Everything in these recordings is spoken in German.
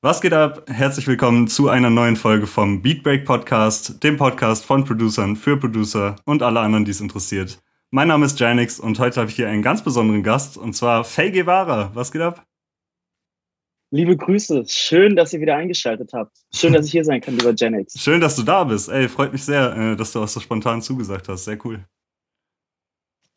Was geht ab? Herzlich willkommen zu einer neuen Folge vom Beatbreak Podcast, dem Podcast von Producern für Producer und alle anderen, die es interessiert. Mein Name ist Janix und heute habe ich hier einen ganz besonderen Gast und zwar Faye Guevara. Was geht ab? Liebe Grüße, schön, dass ihr wieder eingeschaltet habt. Schön, dass ich hier sein kann, lieber Janix. Schön, dass du da bist. Ey, freut mich sehr, äh, dass du auch so spontan zugesagt hast. Sehr cool.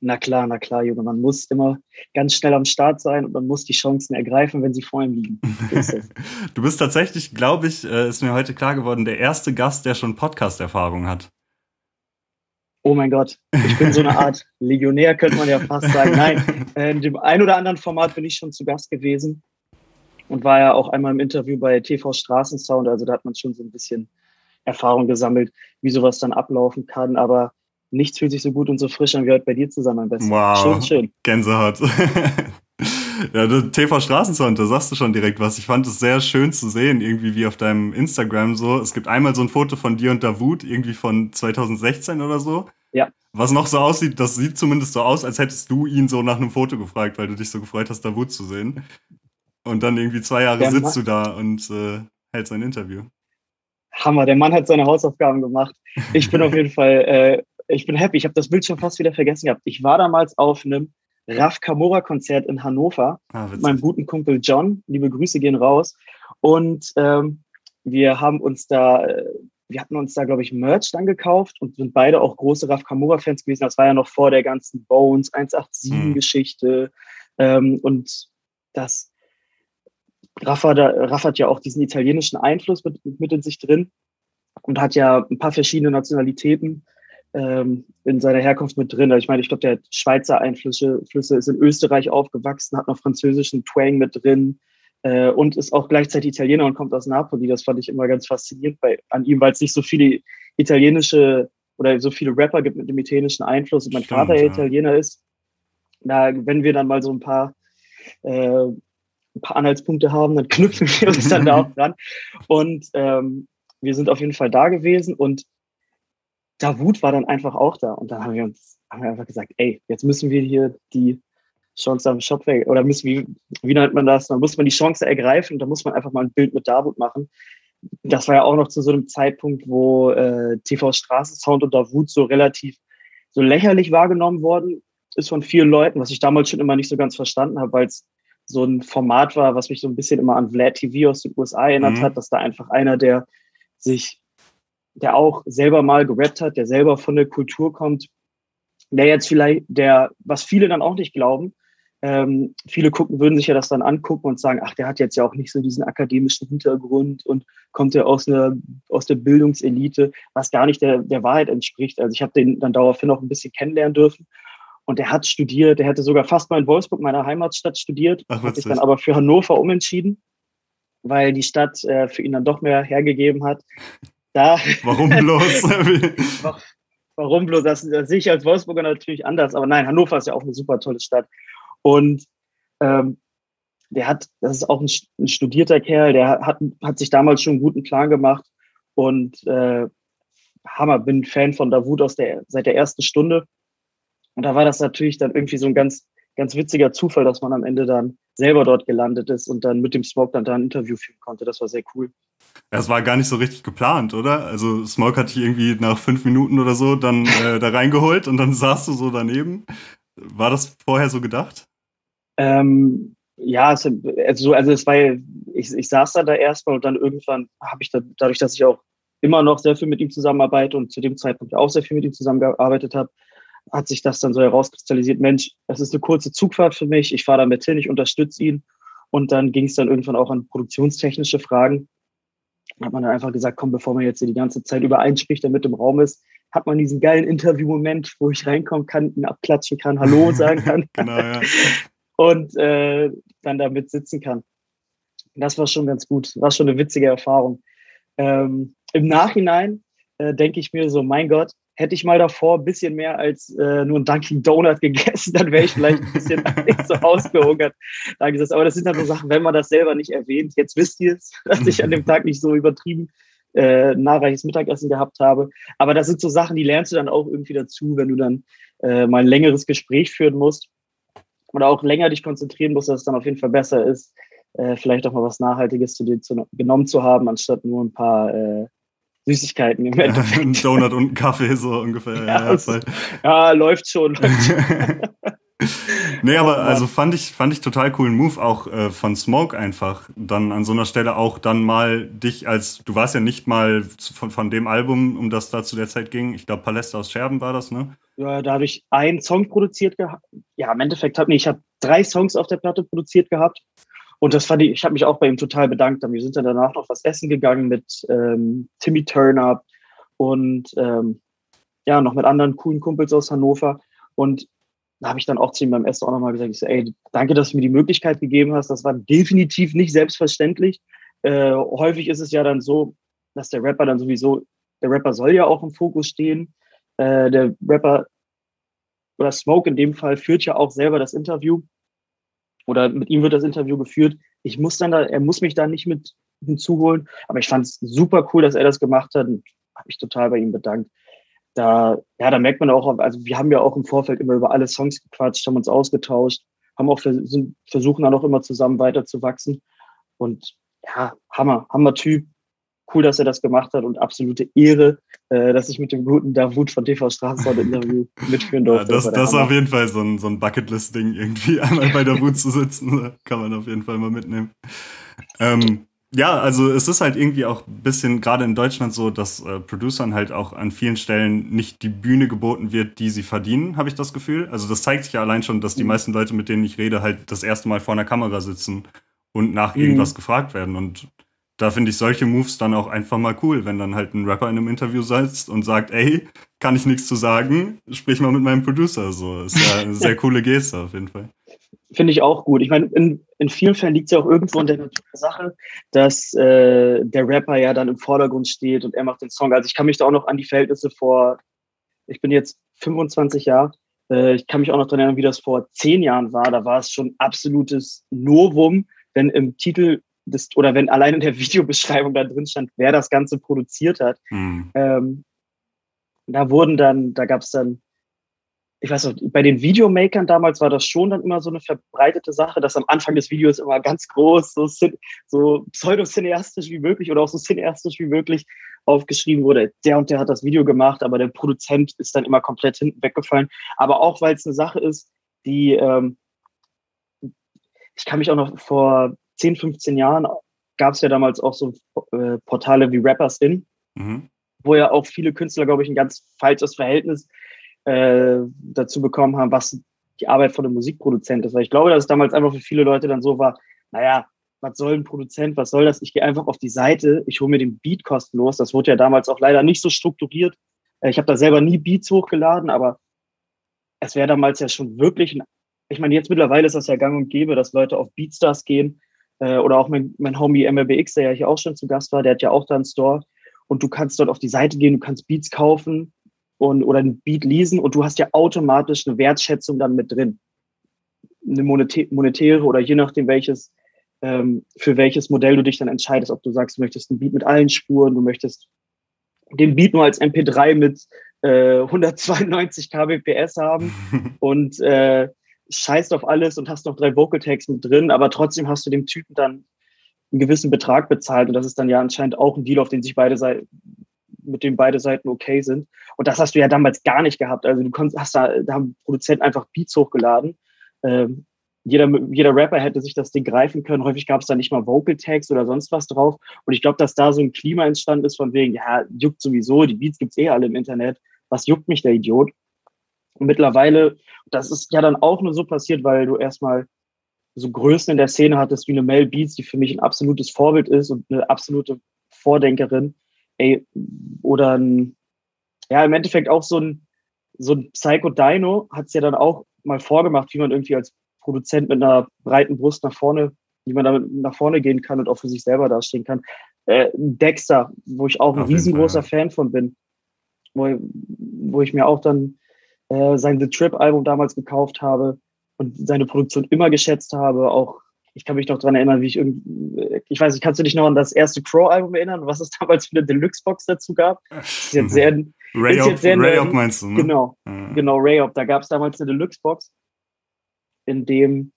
Na klar, na klar, Junge. Man muss immer ganz schnell am Start sein und man muss die Chancen ergreifen, wenn sie vor ihm liegen. du bist tatsächlich, glaube ich, äh, ist mir heute klar geworden, der erste Gast, der schon Podcast-Erfahrung hat. Oh mein Gott, ich bin so eine Art Legionär, könnte man ja fast sagen. Nein, in dem ein oder anderen Format bin ich schon zu Gast gewesen und war ja auch einmal im Interview bei TV Straßensound. Also da hat man schon so ein bisschen Erfahrung gesammelt, wie sowas dann ablaufen kann. Aber nichts fühlt sich so gut und so frisch an wie heute bei dir zusammen am besten. Wow. Schön, schön. Gänsehaut. ja, TV Straßensound, da sagst du schon direkt was. Ich fand es sehr schön zu sehen, irgendwie wie auf deinem Instagram so. Es gibt einmal so ein Foto von dir und Davut, irgendwie von 2016 oder so. Ja. Was noch so aussieht, das sieht zumindest so aus, als hättest du ihn so nach einem Foto gefragt, weil du dich so gefreut hast, Davut zu sehen. Und dann irgendwie zwei Jahre der sitzt Mann. du da und äh, hältst ein Interview. Hammer, der Mann hat seine Hausaufgaben gemacht. Ich bin auf jeden Fall äh, ich bin happy. Ich habe das Bild schon fast wieder vergessen gehabt. Ich war damals auf einem Raf Kamora Konzert in Hannover ah, mit meinem guten Kumpel John. Liebe Grüße gehen raus. Und ähm, wir haben uns da, äh, wir hatten uns da, glaube ich, Merch dann gekauft und sind beide auch große Raf Kamora-Fans gewesen. Das war ja noch vor der ganzen Bones 187-Geschichte. Mhm. Ähm, und das Rafa, da, Rafa hat ja auch diesen italienischen Einfluss mit, mit in sich drin und hat ja ein paar verschiedene Nationalitäten ähm, in seiner Herkunft mit drin. Also ich meine, ich glaube, der hat Schweizer Einflüsse, Flüsse, ist in Österreich aufgewachsen, hat noch französischen Twang mit drin äh, und ist auch gleichzeitig Italiener und kommt aus Napoli. Das fand ich immer ganz faszinierend bei, an ihm, weil es nicht so viele italienische oder so viele Rapper gibt mit dem italienischen Einfluss und mein Stimmt, Vater ja Italiener ist. Da, wenn wir dann mal so ein paar äh, ein paar Anhaltspunkte haben, dann knüpfen wir uns dann da auch dran. Und ähm, wir sind auf jeden Fall da gewesen und Davut war dann einfach auch da. Und dann haben wir uns haben wir einfach gesagt, ey, jetzt müssen wir hier die Chance am Shop weg, oder müssen wir, wie nennt man das? Dann muss man die Chance ergreifen und da muss man einfach mal ein Bild mit Davut machen. Das war ja auch noch zu so einem Zeitpunkt, wo äh, TV Straßensound und Davut so relativ so lächerlich wahrgenommen worden ist von vielen Leuten, was ich damals schon immer nicht so ganz verstanden habe, weil es so ein Format war, was mich so ein bisschen immer an Vlad TV aus den USA erinnert mhm. hat, dass da einfach einer, der sich der auch selber mal gerappt hat, der selber von der Kultur kommt, der jetzt vielleicht, der, was viele dann auch nicht glauben, ähm, viele gucken, würden sich ja das dann angucken und sagen, ach, der hat jetzt ja auch nicht so diesen akademischen Hintergrund und kommt ja aus einer, aus der Bildungselite, was gar nicht der, der Wahrheit entspricht. Also ich habe den dann daraufhin auch ein bisschen kennenlernen dürfen. Und der hat studiert, der hätte sogar fast mal in Wolfsburg, meiner Heimatstadt, studiert, ach, hat sich dann aber für Hannover umentschieden, weil die Stadt äh, für ihn dann doch mehr hergegeben hat. Da, warum bloß? warum bloß? Das, das sehe ich als Wolfsburger natürlich anders. Aber nein, Hannover ist ja auch eine super tolle Stadt. Und ähm, der hat, das ist auch ein, ein, studierter Kerl, der hat, hat sich damals schon einen guten Plan gemacht. Und äh, Hammer, bin Fan von Davut aus der, seit der ersten Stunde. Und da war das natürlich dann irgendwie so ein ganz, ganz witziger Zufall, dass man am Ende dann selber dort gelandet ist und dann mit dem Smoke dann da ein Interview führen konnte. Das war sehr cool. Es war gar nicht so richtig geplant, oder? Also Smoke hat dich irgendwie nach fünf Minuten oder so dann äh, da reingeholt und dann saßt du so daneben. War das vorher so gedacht? Ähm, ja, also, also es war, ich, ich saß da, da erstmal und dann irgendwann habe ich da, dadurch, dass ich auch immer noch sehr viel mit ihm zusammenarbeite und zu dem Zeitpunkt auch sehr viel mit ihm zusammengearbeitet habe, hat sich das dann so herauskristallisiert, Mensch, das ist eine kurze Zugfahrt für mich, ich fahre damit hin, ich unterstütze ihn. Und dann ging es dann irgendwann auch an produktionstechnische Fragen. Hat man dann einfach gesagt, komm, bevor man jetzt hier die ganze Zeit über einspricht, der mit im Raum ist, hat man diesen geilen Interview-Moment, wo ich reinkommen kann, ihn abklatschen kann, Hallo sagen kann. genau, ja. Und äh, dann damit sitzen kann. Das war schon ganz gut, war schon eine witzige Erfahrung. Ähm, Im Nachhinein äh, denke ich mir so, mein Gott, hätte ich mal davor ein bisschen mehr als äh, nur ein Dunkin' Donut gegessen, dann wäre ich vielleicht ein bisschen so ausgehungert. Aber das sind dann so Sachen, wenn man das selber nicht erwähnt. Jetzt wisst ihr es, dass ich an dem Tag nicht so übertrieben äh, nahreiches Mittagessen gehabt habe. Aber das sind so Sachen, die lernst du dann auch irgendwie dazu, wenn du dann äh, mal ein längeres Gespräch führen musst oder auch länger dich konzentrieren musst, dass es dann auf jeden Fall besser ist, äh, vielleicht auch mal was Nachhaltiges zu dir zu, genommen zu haben, anstatt nur ein paar äh, Süßigkeiten im Endeffekt. ein Donut und ein Kaffee so ungefähr. Ja, ja, ja läuft schon. Nee, aber also fand ich, fand ich total coolen Move auch äh, von Smoke einfach. Dann an so einer Stelle auch dann mal dich als, du warst ja nicht mal von, von dem Album, um das da zu der Zeit ging. Ich glaube, Paläste aus Scherben war das, ne? Ja, da habe ich einen Song produziert gehabt. Ja, im Endeffekt habe ich habe drei Songs auf der Platte produziert gehabt. Und das fand ich, ich habe mich auch bei ihm total bedankt. Wir sind dann danach noch was essen gegangen mit ähm, Timmy Turner und ähm, ja, noch mit anderen coolen Kumpels aus Hannover. Und da habe ich dann auch zu ihm beim Essen auch nochmal gesagt, ich so, ey, danke, dass du mir die Möglichkeit gegeben hast. Das war definitiv nicht selbstverständlich. Äh, häufig ist es ja dann so, dass der Rapper dann sowieso, der Rapper soll ja auch im Fokus stehen. Äh, der Rapper oder Smoke in dem Fall führt ja auch selber das Interview oder mit ihm wird das Interview geführt. Ich muss dann da, er muss mich da nicht mit hinzuholen, aber ich fand es super cool, dass er das gemacht hat und habe mich total bei ihm bedankt da, ja, da merkt man auch, also wir haben ja auch im Vorfeld immer über alle Songs gequatscht, haben uns ausgetauscht, haben auch sind, versuchen dann auch immer zusammen weiterzuwachsen. Und ja, Hammer, Hammer-Typ. Cool, dass er das gemacht hat und absolute Ehre, äh, dass ich mit dem guten Davut von TV Straßensound Interview mitführen durfte. Ja, das, das ist auf jeden Fall so ein, so ein Bucketlist-Ding, irgendwie einmal bei Davut zu sitzen, kann man auf jeden Fall mal mitnehmen. Ähm, ja, also es ist halt irgendwie auch ein bisschen gerade in Deutschland so, dass äh, Producern halt auch an vielen Stellen nicht die Bühne geboten wird, die sie verdienen, habe ich das Gefühl. Also das zeigt sich ja allein schon, dass die mhm. meisten Leute, mit denen ich rede, halt das erste Mal vor einer Kamera sitzen und nach mhm. irgendwas gefragt werden. Und da finde ich solche Moves dann auch einfach mal cool, wenn dann halt ein Rapper in einem Interview sitzt und sagt, ey, kann ich nichts zu sagen, sprich mal mit meinem Producer. So, ist ja eine sehr coole Geste auf jeden Fall. Finde ich auch gut. Ich meine, in, in vielen Fällen liegt es ja auch irgendwo in der Sache, dass äh, der Rapper ja dann im Vordergrund steht und er macht den Song. Also ich kann mich da auch noch an die Verhältnisse vor, ich bin jetzt 25 Jahre, äh, ich kann mich auch noch daran erinnern, wie das vor zehn Jahren war. Da war es schon absolutes Novum, wenn im Titel des, oder wenn allein in der Videobeschreibung da drin stand, wer das Ganze produziert hat. Mhm. Ähm, da wurden dann, da gab es dann ich weiß noch, bei den Videomakern damals war das schon dann immer so eine verbreitete Sache, dass am Anfang des Videos immer ganz groß, so, so pseudo-cineastisch wie möglich oder auch so cineastisch wie möglich aufgeschrieben wurde, der und der hat das Video gemacht, aber der Produzent ist dann immer komplett hinten weggefallen. Aber auch, weil es eine Sache ist, die, ähm, ich kann mich auch noch vor 10, 15 Jahren, gab es ja damals auch so äh, Portale wie Rappers In, mhm. wo ja auch viele Künstler, glaube ich, ein ganz falsches Verhältnis äh, dazu bekommen haben, was die Arbeit von einem Musikproduzent ist. Weil ich glaube, dass es damals einfach für viele Leute dann so war, naja, was soll ein Produzent, was soll das? Ich gehe einfach auf die Seite, ich hole mir den Beat kostenlos. Das wurde ja damals auch leider nicht so strukturiert. Äh, ich habe da selber nie Beats hochgeladen, aber es wäre damals ja schon wirklich ein, ich meine, jetzt mittlerweile ist das ja gang und gäbe, dass Leute auf Beatstars gehen äh, oder auch mein, mein Homie MLBX, der ja hier auch schon zu Gast war, der hat ja auch da einen Store und du kannst dort auf die Seite gehen, du kannst Beats kaufen und, oder ein Beat leasen und du hast ja automatisch eine Wertschätzung dann mit drin. Eine monetäre oder je nachdem welches, ähm, für welches Modell du dich dann entscheidest, ob du sagst, du möchtest ein Beat mit allen Spuren, du möchtest den Beat nur als MP3 mit äh, 192 kbps haben und äh, scheißt auf alles und hast noch drei Vocal Tags mit drin, aber trotzdem hast du dem Typen dann einen gewissen Betrag bezahlt und das ist dann ja anscheinend auch ein Deal, auf den sich beide Seiten mit dem beide Seiten okay sind. Und das hast du ja damals gar nicht gehabt. Also du konntest, hast da, da haben Produzenten einfach Beats hochgeladen. Ähm, jeder, jeder Rapper hätte sich das Ding greifen können. Häufig gab es da nicht mal Vocal Tags oder sonst was drauf. Und ich glaube, dass da so ein Klima entstanden ist von wegen, ja, juckt sowieso, die Beats gibt's eh alle im Internet. Was juckt mich der Idiot? Und mittlerweile, das ist ja dann auch nur so passiert, weil du erstmal so Größen in der Szene hattest wie eine Mel Beats, die für mich ein absolutes Vorbild ist und eine absolute Vordenkerin ey, oder ein, ja, im Endeffekt auch so ein, so ein Psycho Dino hat es ja dann auch mal vorgemacht, wie man irgendwie als Produzent mit einer breiten Brust nach vorne, wie man damit nach vorne gehen kann und auch für sich selber dastehen kann. Äh, Dexter, wo ich auch ein riesengroßer Fan von bin, wo, wo ich mir auch dann äh, sein The Trip Album damals gekauft habe und seine Produktion immer geschätzt habe, auch ich kann mich noch daran erinnern, wie ich irgendwie, ich weiß nicht, kannst du dich noch an das erste Crow-Album erinnern, was es damals für eine Deluxe-Box dazu gab? Das ist jetzt sehr, Ray ist jetzt sehr Ray meinst du, ne? Genau, ja. genau, Rayop. Da gab es damals eine Deluxe-Box, in dem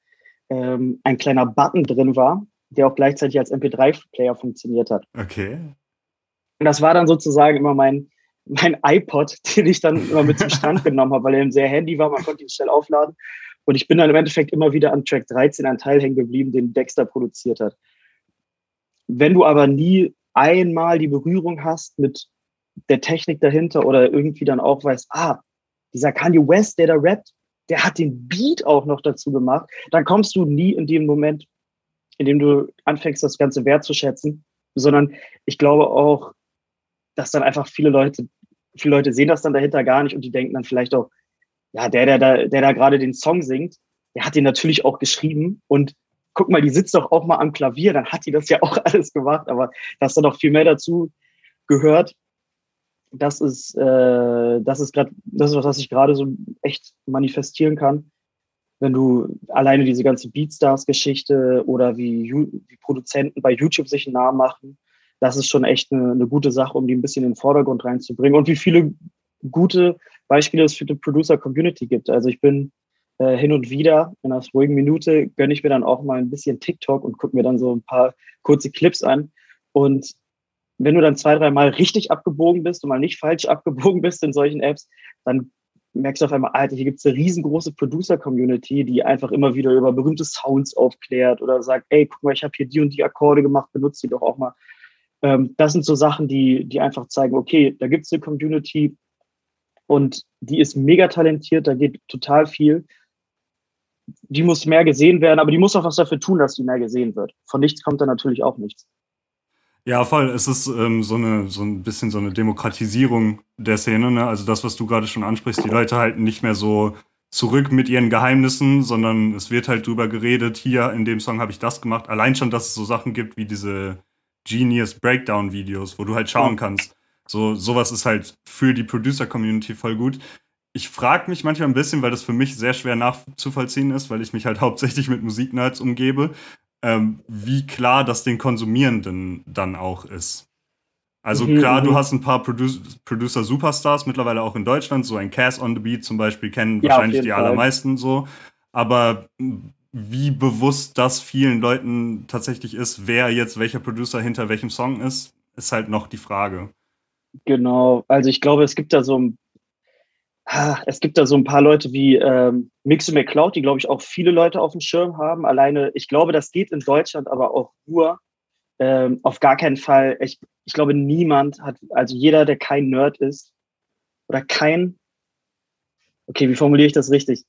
ähm, ein kleiner Button drin war, der auch gleichzeitig als MP3-Player funktioniert hat. Okay. Und das war dann sozusagen immer mein, mein iPod, den ich dann immer mit zum Strand genommen habe, weil er eben sehr handy war, man konnte ihn schnell aufladen. Und ich bin dann im Endeffekt immer wieder an Track 13 ein Teil hängen geblieben, den Dexter produziert hat. Wenn du aber nie einmal die Berührung hast mit der Technik dahinter oder irgendwie dann auch weißt, ah, dieser Kanye West, der da rappt, der hat den Beat auch noch dazu gemacht, dann kommst du nie in dem Moment, in dem du anfängst, das Ganze wertzuschätzen, sondern ich glaube auch, dass dann einfach viele Leute, viele Leute sehen das dann dahinter gar nicht und die denken dann vielleicht auch, ja, der, der da, der da gerade den Song singt, der hat den natürlich auch geschrieben und guck mal, die sitzt doch auch mal am Klavier, dann hat die das ja auch alles gemacht, aber dass da noch viel mehr dazu gehört, das ist, äh, das ist gerade, das ist was, was ich gerade so echt manifestieren kann. Wenn du alleine diese ganze Beatstars-Geschichte oder wie, wie Produzenten bei YouTube sich einen Namen machen, das ist schon echt eine, eine gute Sache, um die ein bisschen in den Vordergrund reinzubringen. Und wie viele gute Beispiele es für die Producer-Community gibt. Also ich bin äh, hin und wieder in einer ruhigen Minute gönne ich mir dann auch mal ein bisschen TikTok und gucke mir dann so ein paar kurze Clips an. Und wenn du dann zwei, drei Mal richtig abgebogen bist und mal nicht falsch abgebogen bist in solchen Apps, dann merkst du auf einmal, Alter, hier gibt es eine riesengroße Producer-Community, die einfach immer wieder über berühmte Sounds aufklärt oder sagt, ey, guck mal, ich habe hier die und die Akkorde gemacht, benutzt die doch auch mal. Ähm, das sind so Sachen, die, die einfach zeigen, okay, da gibt es eine Community und die ist mega talentiert, da geht total viel. Die muss mehr gesehen werden, aber die muss auch was dafür tun, dass die mehr gesehen wird. Von nichts kommt da natürlich auch nichts. Ja, voll. Es ist ähm, so, eine, so ein bisschen so eine Demokratisierung der Szene. Ne? Also das, was du gerade schon ansprichst, die Leute halten nicht mehr so zurück mit ihren Geheimnissen, sondern es wird halt drüber geredet, hier in dem Song habe ich das gemacht. Allein schon, dass es so Sachen gibt wie diese Genius Breakdown Videos, wo du halt schauen kannst. So, sowas ist halt für die Producer-Community voll gut. Ich frage mich manchmal ein bisschen, weil das für mich sehr schwer nachzuvollziehen ist, weil ich mich halt hauptsächlich mit Musiknerds umgebe ähm, wie klar das den Konsumierenden dann auch ist. Also mhm, klar, du mhm. hast ein paar Produ Producer-Superstars mittlerweile auch in Deutschland, so ein Cass on the Beat zum Beispiel kennen ja, wahrscheinlich die Fall. allermeisten so. Aber wie bewusst das vielen Leuten tatsächlich ist, wer jetzt welcher Producer hinter welchem Song ist, ist halt noch die Frage. Genau, also ich glaube, es gibt da so ein es gibt da so ein paar Leute wie ähm, Mixo McCloud, die, glaube ich, auch viele Leute auf dem Schirm haben. Alleine, ich glaube, das geht in Deutschland aber auch nur. Ähm, auf gar keinen Fall. Ich, ich glaube, niemand hat, also jeder, der kein Nerd ist oder kein, okay, wie formuliere ich das richtig?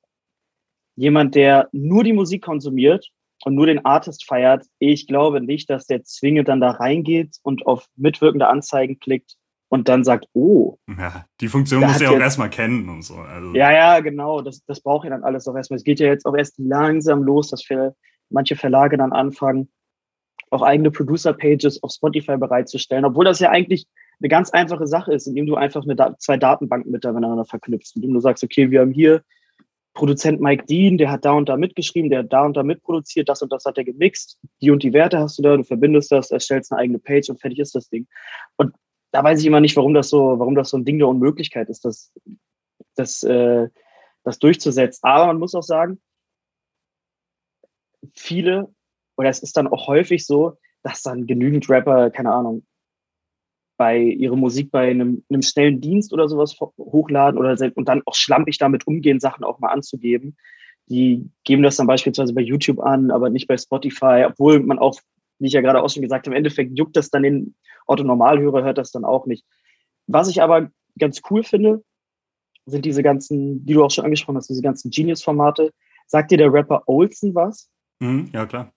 Jemand, der nur die Musik konsumiert und nur den Artist feiert, ich glaube nicht, dass der zwingend dann da reingeht und auf mitwirkende Anzeigen klickt und dann sagt, oh. Ja, die Funktion muss ja auch erstmal kennen und so. Also. Ja, ja, genau. Das, das braucht ja dann alles auch erstmal. Es geht ja jetzt auch erst langsam los, dass für manche Verlage dann anfangen, auch eigene Producer-Pages auf Spotify bereitzustellen, obwohl das ja eigentlich eine ganz einfache Sache ist, indem du einfach eine, zwei Datenbanken miteinander verknüpfst, indem du sagst, okay, wir haben hier Produzent Mike Dean, der hat da und da mitgeschrieben, der hat da und da mitproduziert, das und das hat er gemixt, die und die Werte hast du da, du verbindest das, erstellst eine eigene Page und fertig ist das Ding. Und da weiß ich immer nicht, warum das so, warum das so ein Ding der Unmöglichkeit ist, das, das, äh, das durchzusetzen. Aber man muss auch sagen, viele, oder es ist dann auch häufig so, dass dann genügend Rapper, keine Ahnung, bei ihrer Musik bei einem, einem schnellen Dienst oder sowas hochladen oder und dann auch schlampig damit umgehen, Sachen auch mal anzugeben. Die geben das dann beispielsweise bei YouTube an, aber nicht bei Spotify, obwohl man auch wie ich ja gerade auch schon gesagt habe, im Endeffekt juckt das dann den Otto-Normalhörer, hört das dann auch nicht. Was ich aber ganz cool finde, sind diese ganzen, die du auch schon angesprochen hast, diese ganzen Genius-Formate. Sagt dir der Rapper Olsen was? Mhm, ja, klar.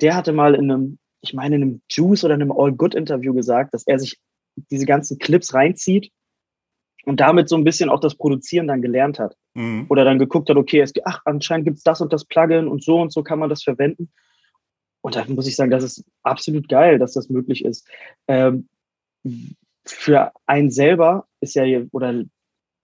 Der hatte mal in einem, ich meine, in einem Juice oder einem All-Good-Interview gesagt, dass er sich diese ganzen Clips reinzieht und damit so ein bisschen auch das Produzieren dann gelernt hat. Mhm. Oder dann geguckt hat, okay, es, ach, anscheinend gibt es das und das Plugin und so und so kann man das verwenden. Und da muss ich sagen, das ist absolut geil, dass das möglich ist. Ähm, für einen selber ist ja, oder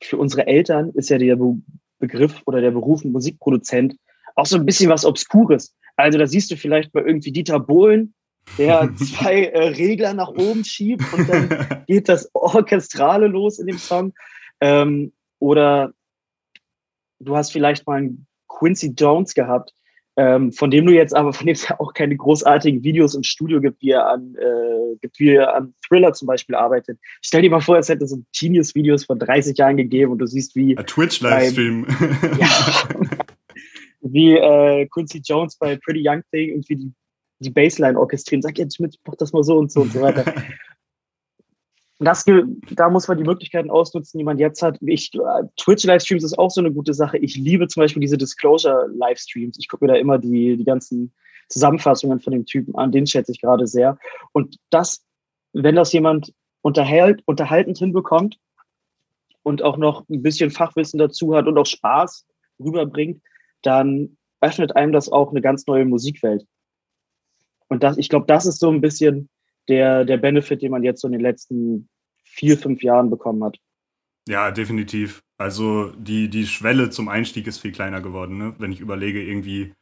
für unsere Eltern ist ja der Be Begriff oder der Beruf Musikproduzent auch so ein bisschen was Obskures. Also da siehst du vielleicht bei irgendwie Dieter Bohlen, der zwei äh, Regler nach oben schiebt und dann geht das Orchestrale los in dem Song. Ähm, oder du hast vielleicht mal einen Quincy Jones gehabt, ähm, von dem du jetzt aber, von dem es ja auch keine großartigen Videos im Studio gibt, wie er an, äh, gibt, wie er an Thriller zum Beispiel arbeitet. Stell dir mal vor, es hätte so Genius-Videos von 30 Jahren gegeben und du siehst, wie. Twitch-Livestream. Ja, wie äh, Quincy Jones bei Pretty Young Thing irgendwie die, die Bassline orchestrieren, sag jetzt mit, mach das mal so und so und so weiter. das, da muss man die Möglichkeiten ausnutzen, die man jetzt hat. Ich, Twitch-Livestreams ist auch so eine gute Sache. Ich liebe zum Beispiel diese Disclosure-Livestreams. Ich gucke mir da immer die, die ganzen Zusammenfassungen von dem Typen an. Den schätze ich gerade sehr. Und das, wenn das jemand unterhält, unterhaltend hinbekommt und auch noch ein bisschen Fachwissen dazu hat und auch Spaß rüberbringt, dann öffnet einem das auch eine ganz neue Musikwelt. Und das, ich glaube, das ist so ein bisschen der, der Benefit, den man jetzt so in den letzten vier, fünf Jahren bekommen hat. Ja, definitiv. Also die, die Schwelle zum Einstieg ist viel kleiner geworden, ne? Wenn ich überlege, irgendwie,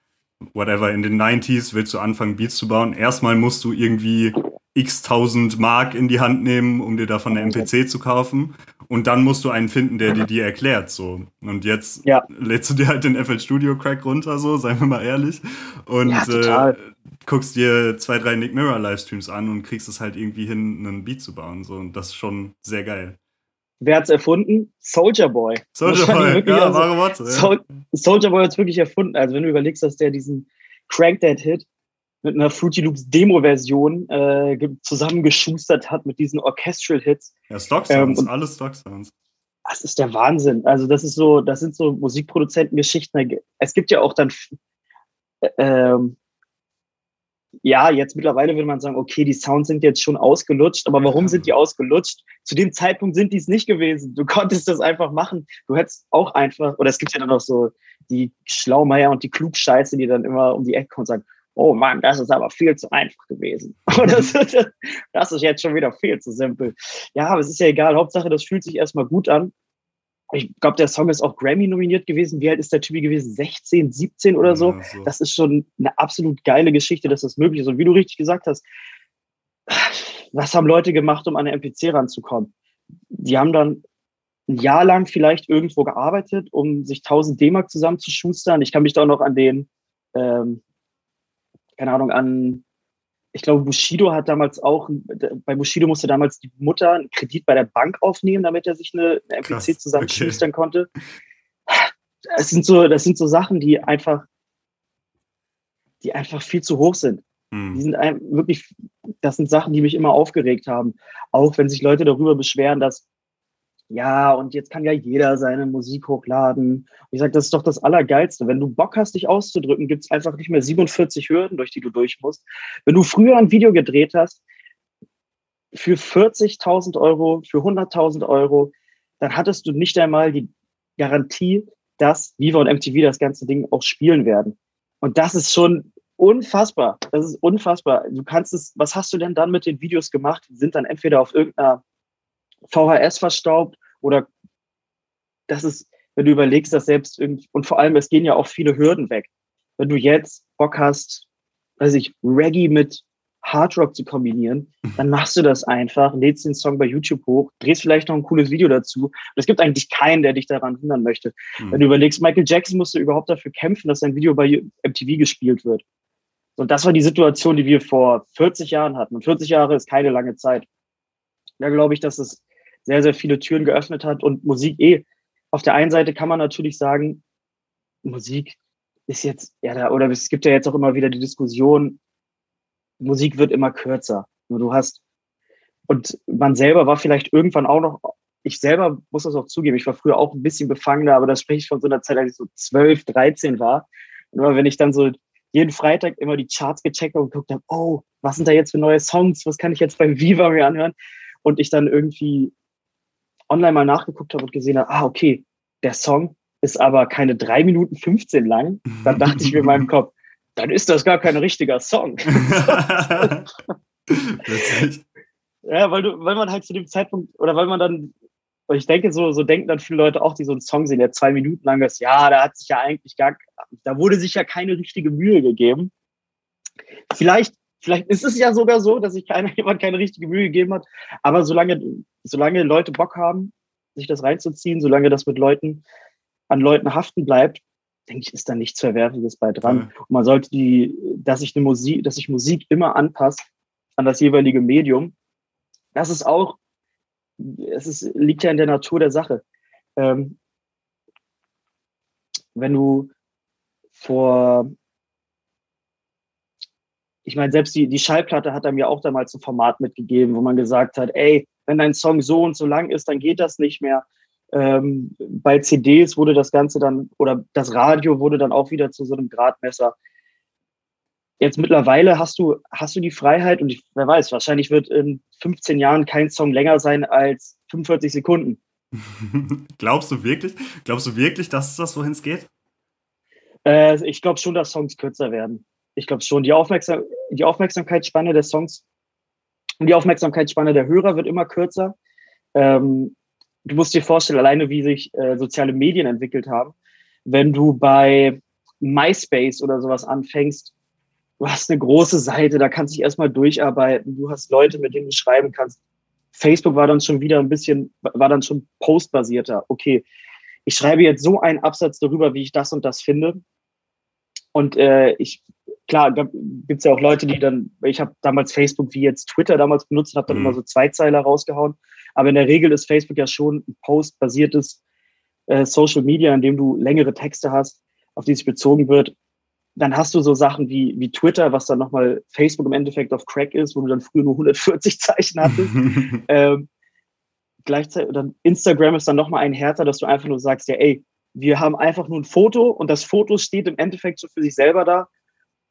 whatever, in den 90s willst du anfangen, Beats zu bauen. Erstmal musst du irgendwie x tausend Mark in die Hand nehmen, um dir davon eine MPC zu kaufen. Und dann musst du einen finden, der dir die erklärt. So. Und jetzt ja. lädst du dir halt den FL Studio Crack runter, so, seien wir mal ehrlich. Und ja, äh, guckst dir zwei, drei Nick Mirror Livestreams an und kriegst es halt irgendwie hin, einen Beat zu bauen. So. Und das ist schon sehr geil. Wer hat's erfunden? Soldier Boy. Soldier Boy, ja, also, wahre Worte. Ja. Soldier Boy hat's wirklich erfunden. Also wenn du überlegst, dass der diesen Crank That Hit mit einer Fruity Loops Demo-Version äh, zusammengeschustert hat mit diesen Orchestral Hits. Ja, Stock Sounds, ähm, alles Stock Sounds. Das ist der Wahnsinn. Also das ist so, das sind so Musikproduzentengeschichten. Es gibt ja auch dann, äh, ähm, ja, jetzt mittlerweile würde man sagen, okay, die Sounds sind jetzt schon ausgelutscht, aber warum sind die ausgelutscht? Zu dem Zeitpunkt sind die es nicht gewesen. Du konntest das einfach machen. Du hättest auch einfach, oder es gibt ja dann noch so die Schlaumeier und die Klugscheiße, die dann immer um die Ecke kommen und sagen, oh Mann, das ist aber viel zu einfach gewesen. das, ist, das ist jetzt schon wieder viel zu simpel. Ja, aber es ist ja egal. Hauptsache, das fühlt sich erstmal gut an. Ich glaube, der Song ist auch Grammy nominiert gewesen. Wie alt ist der Typ gewesen? 16, 17 oder so? Ja, so. Das ist schon eine absolut geile Geschichte, dass das möglich ist. Und wie du richtig gesagt hast, was haben Leute gemacht, um an eine MPC ranzukommen? Die haben dann ein Jahr lang vielleicht irgendwo gearbeitet, um sich 1000 D-Mark zusammenzuschustern. Ich kann mich da auch noch an den, ähm, keine Ahnung, an, ich glaube, Bushido hat damals auch, bei Bushido musste damals die Mutter einen Kredit bei der Bank aufnehmen, damit er sich eine, eine MPC zusammenschustern okay. konnte. Das sind so, das sind so Sachen, die einfach, die einfach viel zu hoch sind. Hm. Die sind wirklich, das sind Sachen, die mich immer aufgeregt haben. Auch wenn sich Leute darüber beschweren, dass ja, und jetzt kann ja jeder seine Musik hochladen. Ich sage, das ist doch das Allergeilste. Wenn du Bock hast, dich auszudrücken, gibt es einfach nicht mehr 47 Hürden, durch die du durch musst. Wenn du früher ein Video gedreht hast, für 40.000 Euro, für 100.000 Euro, dann hattest du nicht einmal die Garantie, dass Viva und MTV das ganze Ding auch spielen werden. Und das ist schon unfassbar. Das ist unfassbar. Du kannst es, was hast du denn dann mit den Videos gemacht? Die sind dann entweder auf irgendeiner VHS verstaubt oder das ist, wenn du überlegst, dass selbst irgendwie, und vor allem, es gehen ja auch viele Hürden weg. Wenn du jetzt Bock hast, weiß ich, Reggae mit Hardrock zu kombinieren, dann machst du das einfach, lädst den Song bei YouTube hoch, drehst vielleicht noch ein cooles Video dazu. Und es gibt eigentlich keinen, der dich daran hindern möchte. Mhm. Wenn du überlegst, Michael Jackson musste überhaupt dafür kämpfen, dass sein Video bei MTV gespielt wird. Und das war die Situation, die wir vor 40 Jahren hatten. Und 40 Jahre ist keine lange Zeit. Da glaube ich, dass es sehr, sehr viele Türen geöffnet hat und Musik eh. Auf der einen Seite kann man natürlich sagen, Musik ist jetzt, ja, da, oder es gibt ja jetzt auch immer wieder die Diskussion, Musik wird immer kürzer. Nur du hast, und man selber war vielleicht irgendwann auch noch, ich selber muss das auch zugeben, ich war früher auch ein bisschen befangener, aber das spreche ich von so einer Zeit, als ich so 12, 13 war. Und wenn ich dann so jeden Freitag immer die Charts gecheckt habe und geguckt habe, oh, was sind da jetzt für neue Songs, was kann ich jetzt beim Viva mir anhören? Und ich dann irgendwie online mal nachgeguckt habe und gesehen habe, ah, okay, der Song ist aber keine drei Minuten 15 lang, dann dachte ich mir in meinem Kopf, dann ist das gar kein richtiger Song. ja, weil, du, weil man halt zu dem Zeitpunkt, oder weil man dann, ich denke, so, so denken dann viele Leute auch, die so einen Song sehen, der zwei Minuten lang ist, ja, da hat sich ja eigentlich gar, da wurde sich ja keine richtige Mühe gegeben. Vielleicht Vielleicht ist es ja sogar so, dass sich keiner, jemand keine richtige Mühe gegeben hat. Aber solange, solange Leute Bock haben, sich das reinzuziehen, solange das mit Leuten, an Leuten haften bleibt, denke ich, ist da nichts Verwerfliches bei dran. Ja. Und man sollte die, dass sich eine Musik, dass sich Musik immer anpasst an das jeweilige Medium. Das ist auch, es ist, liegt ja in der Natur der Sache. Ähm, wenn du vor, ich meine, selbst die, die Schallplatte hat er mir auch damals ein Format mitgegeben, wo man gesagt hat, ey, wenn dein Song so und so lang ist, dann geht das nicht mehr. Ähm, bei CDs wurde das Ganze dann, oder das Radio wurde dann auch wieder zu so einem Gradmesser. Jetzt mittlerweile hast du, hast du die Freiheit und ich, wer weiß, wahrscheinlich wird in 15 Jahren kein Song länger sein als 45 Sekunden. Glaubst du wirklich? Glaubst du wirklich, dass es das, wohin es geht? Äh, ich glaube schon, dass Songs kürzer werden. Ich glaube schon. Die, Aufmerksam die Aufmerksamkeitsspanne der Songs und die Aufmerksamkeitsspanne der Hörer wird immer kürzer. Ähm, du musst dir vorstellen, alleine wie sich äh, soziale Medien entwickelt haben. Wenn du bei MySpace oder sowas anfängst, du hast eine große Seite, da kannst du dich erstmal durcharbeiten, du hast Leute, mit denen du schreiben kannst. Facebook war dann schon wieder ein bisschen, war dann schon postbasierter. Okay, ich schreibe jetzt so einen Absatz darüber, wie ich das und das finde. Und äh, ich, klar, gibt es ja auch Leute, die dann, ich habe damals Facebook wie jetzt Twitter damals benutzt und habe dann mhm. immer so Zweizeiler rausgehauen. Aber in der Regel ist Facebook ja schon ein postbasiertes äh, Social Media, in dem du längere Texte hast, auf die sich bezogen wird dann hast du so Sachen wie, wie Twitter, was dann nochmal Facebook im Endeffekt auf Crack ist, wo du dann früher nur 140 Zeichen hattest. ähm, gleichzeitig, dann Instagram ist dann nochmal ein härter, dass du einfach nur sagst, ja, ey, wir haben einfach nur ein Foto und das Foto steht im Endeffekt so für sich selber da.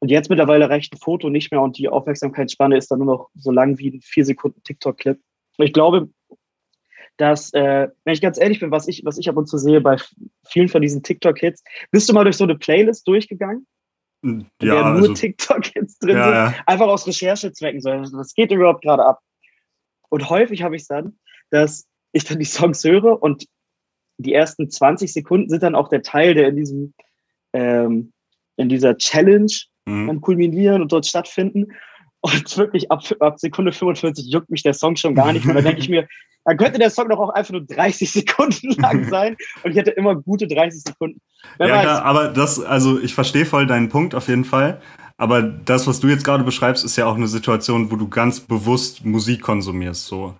Und jetzt mittlerweile reicht ein Foto nicht mehr und die Aufmerksamkeitsspanne ist dann nur noch so lang wie ein vier Sekunden TikTok-Clip. Ich glaube, dass, äh, wenn ich ganz ehrlich bin, was ich, was ich ab und zu sehe bei vielen von diesen TikTok-Hits, bist du mal durch so eine Playlist durchgegangen? Hm, ja, der nur also, TikTok jetzt drin ja, sind, einfach aus Recherchezwecken. So, was geht überhaupt gerade ab? Und häufig habe ich es dann, dass ich dann die Songs höre und die ersten 20 Sekunden sind dann auch der Teil, der in diesem ähm, in dieser Challenge mhm. kulminieren und dort stattfinden. Und wirklich ab, ab Sekunde 45 juckt mich der Song schon gar nicht mehr. Da denke ich mir, dann könnte der Song doch auch einfach nur 30 Sekunden lang sein und ich hätte immer gute 30 Sekunden. Wer ja, klar, aber das, also ich verstehe voll deinen Punkt auf jeden Fall. Aber das, was du jetzt gerade beschreibst, ist ja auch eine Situation, wo du ganz bewusst Musik konsumierst, so.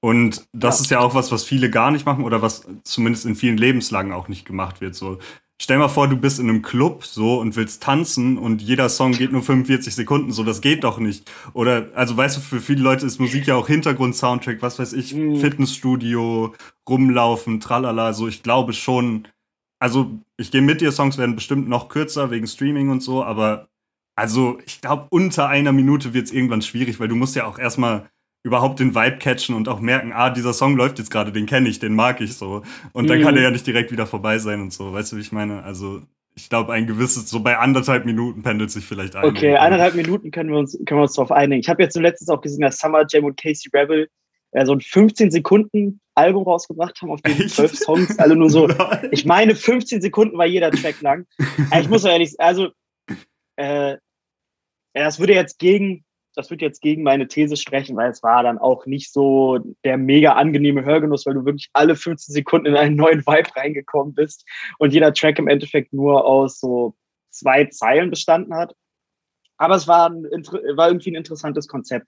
Und das ja. ist ja auch was, was viele gar nicht machen oder was zumindest in vielen Lebenslagen auch nicht gemacht wird, so. Stell mal vor, du bist in einem Club so und willst tanzen und jeder Song geht nur 45 Sekunden, so das geht doch nicht. Oder also weißt du, für viele Leute ist Musik ja auch Hintergrund-Soundtrack, was weiß ich, mhm. Fitnessstudio, rumlaufen, tralala. So ich glaube schon. Also ich gehe mit dir, Songs werden bestimmt noch kürzer wegen Streaming und so, aber also ich glaube unter einer Minute wird es irgendwann schwierig, weil du musst ja auch erstmal überhaupt den Vibe catchen und auch merken, ah, dieser Song läuft jetzt gerade, den kenne ich, den mag ich so. Und dann kann mhm. er ja nicht direkt wieder vorbei sein und so. Weißt du, wie ich meine? Also, ich glaube, ein gewisses, so bei anderthalb Minuten pendelt sich vielleicht ein. Okay, eineinhalb Minuten können wir uns, können wir uns darauf einigen. Ich habe jetzt letztens auch gesehen, dass Summer Jam und Casey Rebel äh, so ein 15 Sekunden Album rausgebracht haben, auf dem zwölf Songs, alle nur so. ich meine, 15 Sekunden war jeder Track lang. ich muss ehrlich, also, äh, das würde jetzt gegen das wird jetzt gegen meine These sprechen, weil es war dann auch nicht so der mega angenehme Hörgenuss, weil du wirklich alle 15 Sekunden in einen neuen Vibe reingekommen bist und jeder Track im Endeffekt nur aus so zwei Zeilen bestanden hat. Aber es war, ein, war irgendwie ein interessantes Konzept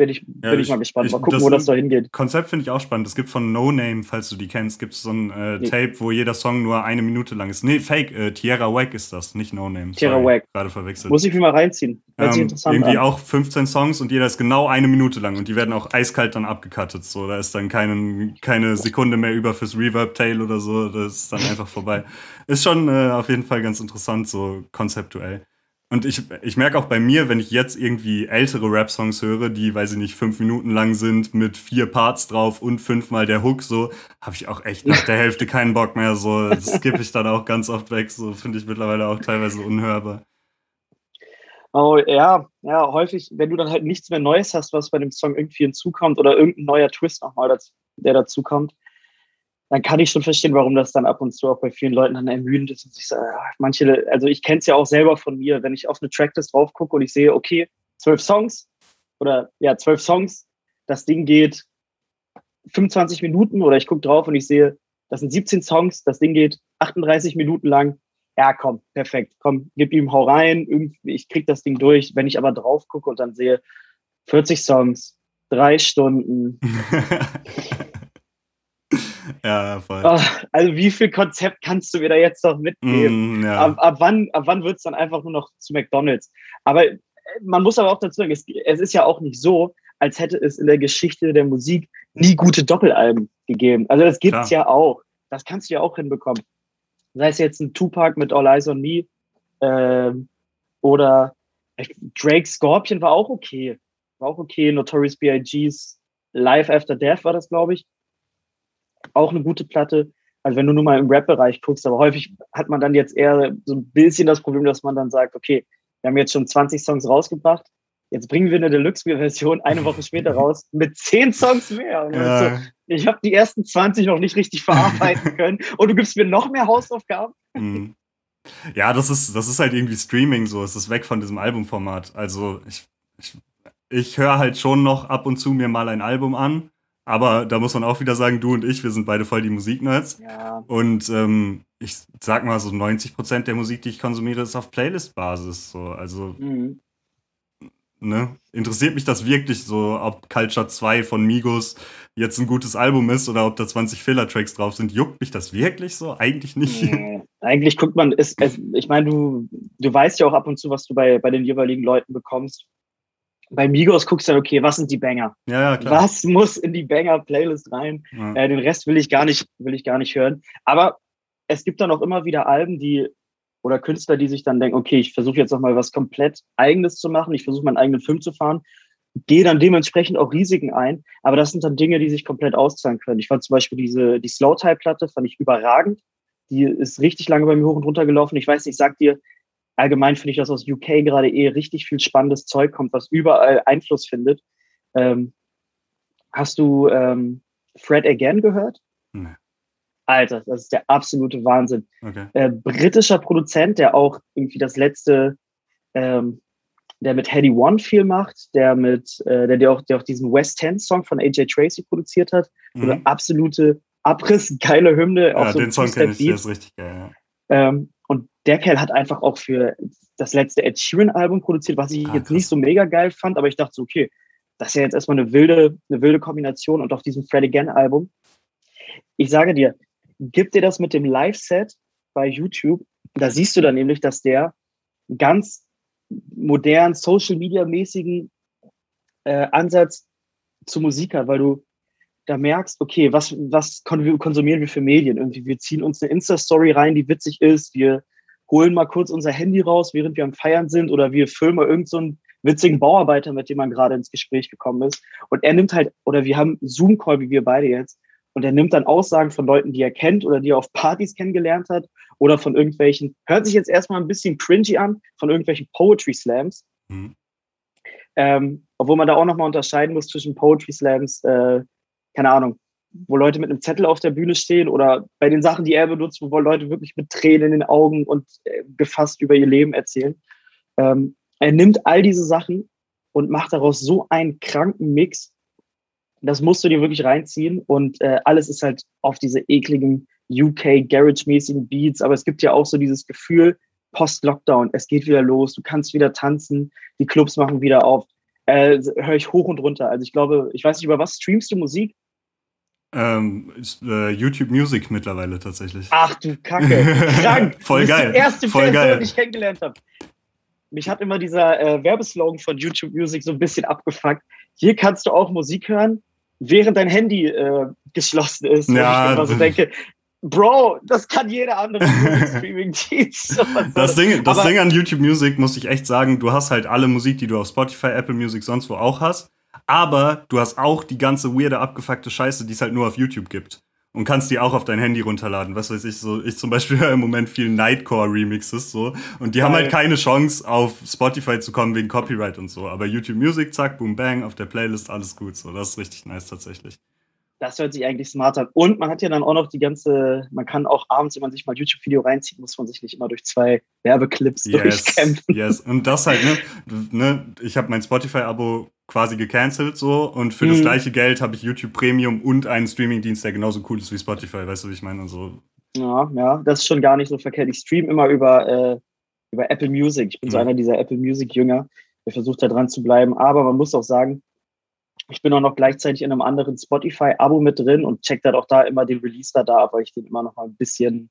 bin ich, ja, bin ich, ich, mal gespannt. Mal gucken, wo das da hingeht. Konzept finde ich auch spannend. Es gibt von No Name, falls du die kennst, gibt es so ein äh, nee. Tape, wo jeder Song nur eine Minute lang ist. Nee, Fake, äh, Tierra Wack ist das, nicht No Name. Tierra Wack. Gerade verwechselt. Muss ich mir mal reinziehen. Hört ähm, interessant irgendwie an. auch 15 Songs und jeder ist genau eine Minute lang und die werden auch eiskalt dann abgecuttet. So, da ist dann keinen, keine Sekunde mehr über fürs Reverb-Tail oder so. Das ist dann einfach vorbei. Ist schon äh, auf jeden Fall ganz interessant, so konzeptuell. Und ich, ich merke auch bei mir, wenn ich jetzt irgendwie ältere Rap-Songs höre, die, weiß ich nicht, fünf Minuten lang sind, mit vier Parts drauf und fünfmal der Hook, so, habe ich auch echt nach der Hälfte keinen Bock mehr. So, das skippe ich dann auch ganz oft weg. So finde ich mittlerweile auch teilweise unhörbar. Oh ja, ja, häufig, wenn du dann halt nichts mehr Neues hast, was bei dem Song irgendwie hinzukommt oder irgendein neuer Twist nochmal, der dazukommt, dann kann ich schon verstehen, warum das dann ab und zu auch bei vielen Leuten dann ermüdend ist. Und sich so, manche, also ich kenne es ja auch selber von mir, wenn ich auf eine Tracklist drauf gucke und ich sehe, okay, zwölf Songs oder ja, zwölf Songs, das Ding geht 25 Minuten oder ich gucke drauf und ich sehe, das sind 17 Songs, das Ding geht 38 Minuten lang. ja, komm, perfekt, komm, gib ihm, hau rein, irgendwie, ich krieg das Ding durch. Wenn ich aber drauf gucke und dann sehe, 40 Songs, drei Stunden. ja, voll. Oh, also wie viel Konzept kannst du mir da jetzt noch mitgeben? Mm, ja. ab, ab, wann, ab wann wird es dann einfach nur noch zu McDonalds? Aber äh, man muss aber auch dazu sagen, es, es ist ja auch nicht so, als hätte es in der Geschichte der Musik nie gute Doppelalben gegeben. Also das gibt es ja auch. Das kannst du ja auch hinbekommen. Sei es jetzt ein Tupac mit All Eyes on Me ähm, oder Drake Scorpion war auch okay. War auch okay. Notorious B.I.G.'s Live After Death war das, glaube ich. Auch eine gute Platte. Also wenn du nur mal im Rap-Bereich guckst, aber häufig hat man dann jetzt eher so ein bisschen das Problem, dass man dann sagt, okay, wir haben jetzt schon 20 Songs rausgebracht, jetzt bringen wir eine Deluxe-Version eine Woche später raus mit 10 Songs mehr. Ja. So, ich habe die ersten 20 noch nicht richtig verarbeiten können und du gibst mir noch mehr Hausaufgaben. Mhm. Ja, das ist, das ist halt irgendwie Streaming so. Es ist weg von diesem Albumformat. Also ich, ich, ich höre halt schon noch ab und zu mir mal ein Album an. Aber da muss man auch wieder sagen, du und ich, wir sind beide voll die Musiknerds. Ja. Und ähm, ich sag mal, so 90 Prozent der Musik, die ich konsumiere, ist auf Playlist-Basis. So. Also mhm ne? Interessiert mich das wirklich so, ob Culture 2 von Migos jetzt ein gutes Album ist oder ob da 20 Filler-Tracks drauf sind? Juckt mich das wirklich so? Eigentlich nicht. Nee, eigentlich guckt man, ist, ist, ich meine, du, du weißt ja auch ab und zu, was du bei, bei den jeweiligen Leuten bekommst. Bei Migos guckst du dann, okay, was sind die Banger? Ja, ja, klar. Was muss in die Banger-Playlist rein? Ja. Äh, den Rest will ich gar nicht, will ich gar nicht hören. Aber es gibt dann auch immer wieder Alben, die oder Künstler, die sich dann denken, okay, ich versuche jetzt noch mal was komplett Eigenes zu machen, ich versuche meinen eigenen Film zu fahren, gehe dann dementsprechend auch Risiken ein, aber das sind dann Dinge, die sich komplett auszahlen können. Ich fand zum Beispiel diese, die Slow-Type-Platte, fand ich überragend. Die ist richtig lange bei mir hoch und runter gelaufen. Ich weiß nicht, ich sag dir, allgemein finde ich, dass aus UK gerade eh richtig viel spannendes Zeug kommt, was überall Einfluss findet. Ähm, hast du ähm, Fred Again gehört? Nee. Alter, das ist der absolute Wahnsinn. Okay. Äh, britischer Produzent, der auch irgendwie das letzte, ähm, der mit Heady One viel macht, der mit, äh, der, der, auch, der auch diesen West End Song von AJ Tracy produziert hat. Mhm. Eine absolute Abriss, geile Hymne. Ja, so den Song kenne ich, der ist richtig geil. Ja. Ähm, der Kerl hat einfach auch für das letzte Ed Sheeran Album produziert, was ich ah, jetzt krass. nicht so mega geil fand, aber ich dachte so, okay, das ist ja jetzt erstmal eine wilde, eine wilde Kombination und auf diesem Fred Again Album. Ich sage dir, gib dir das mit dem Live-Set bei YouTube. Da siehst du dann nämlich, dass der ganz modernen, Social-Media-mäßigen äh, Ansatz zu Musik hat, weil du da merkst, okay, was, was konsumieren wir für Medien? Irgendwie, wir ziehen uns eine Insta-Story rein, die witzig ist, wir holen mal kurz unser Handy raus, während wir am Feiern sind, oder wir filmen mal irgendeinen so witzigen Bauarbeiter, mit dem man gerade ins Gespräch gekommen ist. Und er nimmt halt, oder wir haben Zoom-Call, wie wir beide jetzt, und er nimmt dann Aussagen von Leuten, die er kennt oder die er auf Partys kennengelernt hat oder von irgendwelchen, hört sich jetzt erstmal ein bisschen cringy an, von irgendwelchen Poetry Slams. Mhm. Ähm, obwohl man da auch nochmal unterscheiden muss zwischen Poetry Slams, äh, keine Ahnung, wo Leute mit einem Zettel auf der Bühne stehen oder bei den Sachen, die er benutzt, wo Leute wirklich mit Tränen in den Augen und äh, gefasst über ihr Leben erzählen. Ähm, er nimmt all diese Sachen und macht daraus so einen kranken Mix, das musst du dir wirklich reinziehen und äh, alles ist halt auf diese ekligen UK Garage-mäßigen Beats, aber es gibt ja auch so dieses Gefühl, Post-Lockdown, es geht wieder los, du kannst wieder tanzen, die Clubs machen wieder auf. Äh, Höre ich hoch und runter. Also ich glaube, ich weiß nicht, über was streamst du Musik? Ähm, äh, YouTube Music mittlerweile tatsächlich. Ach du Kacke, krank. Voll geil. Die erste Voll Person, geil. die ich kennengelernt habe. Mich hat immer dieser äh, Werbeslogan von YouTube Music so ein bisschen abgefuckt. Hier kannst du auch Musik hören, während dein Handy äh, geschlossen ist. Ja, ich immer so denke, Bro, das kann jeder andere Streaming-Dienst. das Ding, das Ding an YouTube Music, muss ich echt sagen, du hast halt alle Musik, die du auf Spotify, Apple Music, sonst wo auch hast. Aber du hast auch die ganze weirde, abgefuckte Scheiße, die es halt nur auf YouTube gibt und kannst die auch auf dein Handy runterladen. Was weiß ich, so ich zum Beispiel höre im Moment viel Nightcore-Remixes so und die Geil. haben halt keine Chance auf Spotify zu kommen wegen Copyright und so. Aber YouTube Music, zack, boom, bang, auf der Playlist, alles gut. So, das ist richtig nice tatsächlich. Das hört sich eigentlich smart an. Und man hat ja dann auch noch die ganze, man kann auch abends, wenn man sich mal YouTube-Video reinzieht, muss man sich nicht immer durch zwei Werbeclips yes, durchkämpfen. Yes, und das halt, ne, ne ich habe mein Spotify-Abo quasi gecancelt so und für mhm. das gleiche Geld habe ich YouTube Premium und einen Streamingdienst, der genauso cool ist wie Spotify, weißt du, wie ich meine? Und so Ja, ja, das ist schon gar nicht so verkehrt. Ich stream immer über, äh, über Apple Music. Ich bin mhm. so einer dieser Apple Music-Jünger, der versucht da dran zu bleiben. Aber man muss auch sagen, ich bin auch noch gleichzeitig in einem anderen Spotify-Abo mit drin und check dann auch da immer den Release-Radar, weil ich den immer noch mal ein bisschen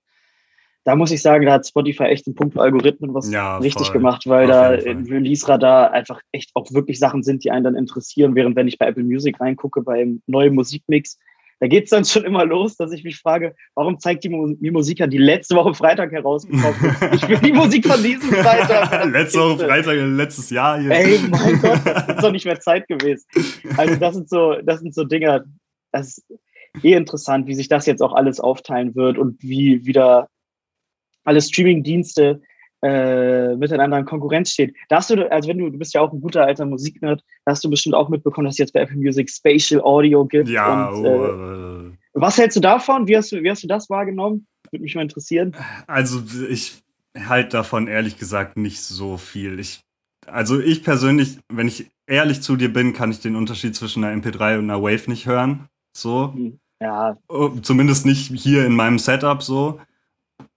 da muss ich sagen, da hat Spotify echt im Punkt Algorithmen was ja, richtig voll. gemacht, weil da im Release-Radar einfach echt auch wirklich Sachen sind, die einen dann interessieren, während wenn ich bei Apple Music reingucke, beim neuen Musikmix, da geht es dann schon immer los, dass ich mich frage, warum zeigt die, Mu die Musiker, die letzte Woche Freitag herausgekommen ist? Ich will die Musik von diesem Freitag. letzte Woche Freitag, letztes Jahr hier. Ey, mein Gott, das ist doch nicht mehr Zeit gewesen. Also das sind so, das sind so Dinger, das ist eh interessant, wie sich das jetzt auch alles aufteilen wird und wie wieder alle Streaming-Dienste äh, miteinander in Konkurrenz steht. Da hast du, also wenn du, du bist ja auch ein guter alter Musiknerd, da hast du bestimmt auch mitbekommen, dass es jetzt bei Apple Music Spatial Audio gibt. Ja. Und, äh, was hältst du davon? Wie hast du, wie hast du das wahrgenommen? Würde mich mal interessieren. Also ich halte davon ehrlich gesagt nicht so viel. Ich, also ich persönlich, wenn ich ehrlich zu dir bin, kann ich den Unterschied zwischen einer MP3 und einer Wave nicht hören. So. Hm, ja. Oh, zumindest nicht hier in meinem Setup so.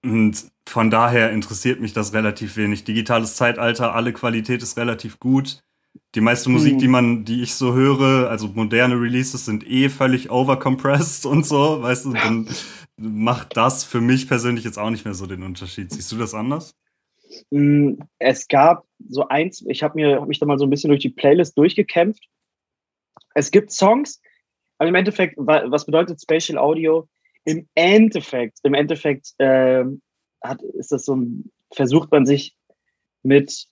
Und von daher interessiert mich das relativ wenig. Digitales Zeitalter, alle Qualität ist relativ gut. Die meiste. Musik, die man, die ich so höre, also moderne Releases, sind eh völlig overcompressed und so, weißt du, dann macht das für mich persönlich jetzt auch nicht mehr so den Unterschied. Siehst du das anders? Mm, es gab so eins, ich habe mir hab mich da mal so ein bisschen durch die Playlist durchgekämpft. Es gibt Songs, aber im Endeffekt, was bedeutet Spatial Audio? Im Endeffekt, im Endeffekt äh, hat, ist das so versucht man sich mit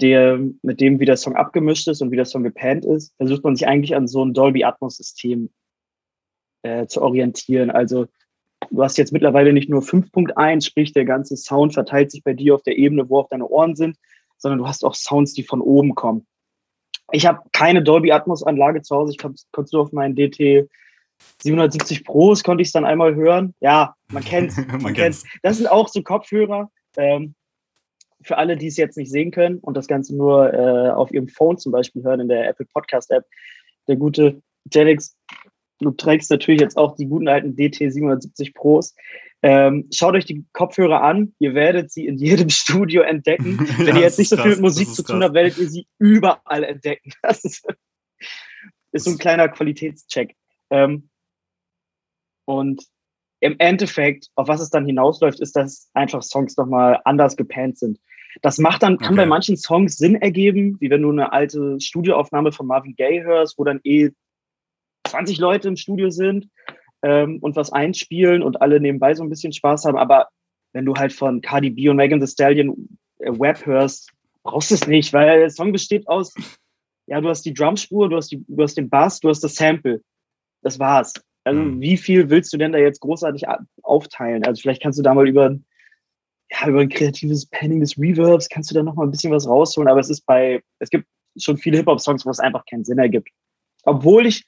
der, mit dem, wie der Song abgemischt ist und wie der Song gepannt ist, versucht man sich eigentlich an so ein Dolby Atmos System äh, zu orientieren. Also du hast jetzt mittlerweile nicht nur 5.1, sprich der ganze Sound verteilt sich bei dir auf der Ebene, wo auch deine Ohren sind, sondern du hast auch Sounds, die von oben kommen. Ich habe keine Dolby Atmos Anlage zu Hause, ich konnte nur auf meinen DT 770 Pros konnte ich es dann einmal hören. Ja, man kennt man, man kennt's. Das sind auch so Kopfhörer. Ähm, für alle, die es jetzt nicht sehen können und das Ganze nur äh, auf ihrem Phone zum Beispiel hören, in der Apple Podcast App, der gute Jelix, du trägst natürlich jetzt auch die guten alten DT 770 Pros. Ähm, schaut euch die Kopfhörer an. Ihr werdet sie in jedem Studio entdecken. Wenn ja, ihr jetzt nicht so viel mit Musik zu tun habt, werdet ihr sie überall entdecken. Das ist, ist so ein kleiner Qualitätscheck. Ähm, und im Endeffekt, auf was es dann hinausläuft, ist, dass einfach Songs nochmal anders gepannt sind. Das macht dann, kann okay. bei manchen Songs Sinn ergeben, wie wenn du eine alte Studioaufnahme von Marvin Gaye hörst, wo dann eh 20 Leute im Studio sind ähm, und was einspielen und alle nebenbei so ein bisschen Spaß haben. Aber wenn du halt von Cardi B und Megan Thee Stallion äh, Web hörst, brauchst du es nicht, weil der Song besteht aus, ja, du hast die Drumspur, du hast, die, du hast den Bass, du hast das Sample. Das war's. Also mhm. wie viel willst du denn da jetzt großartig aufteilen? Also vielleicht kannst du da mal über, ja, über ein kreatives Panning des Reverbs, kannst du da noch mal ein bisschen was rausholen. Aber es ist bei, es gibt schon viele Hip-Hop-Songs, wo es einfach keinen Sinn ergibt. Obwohl ich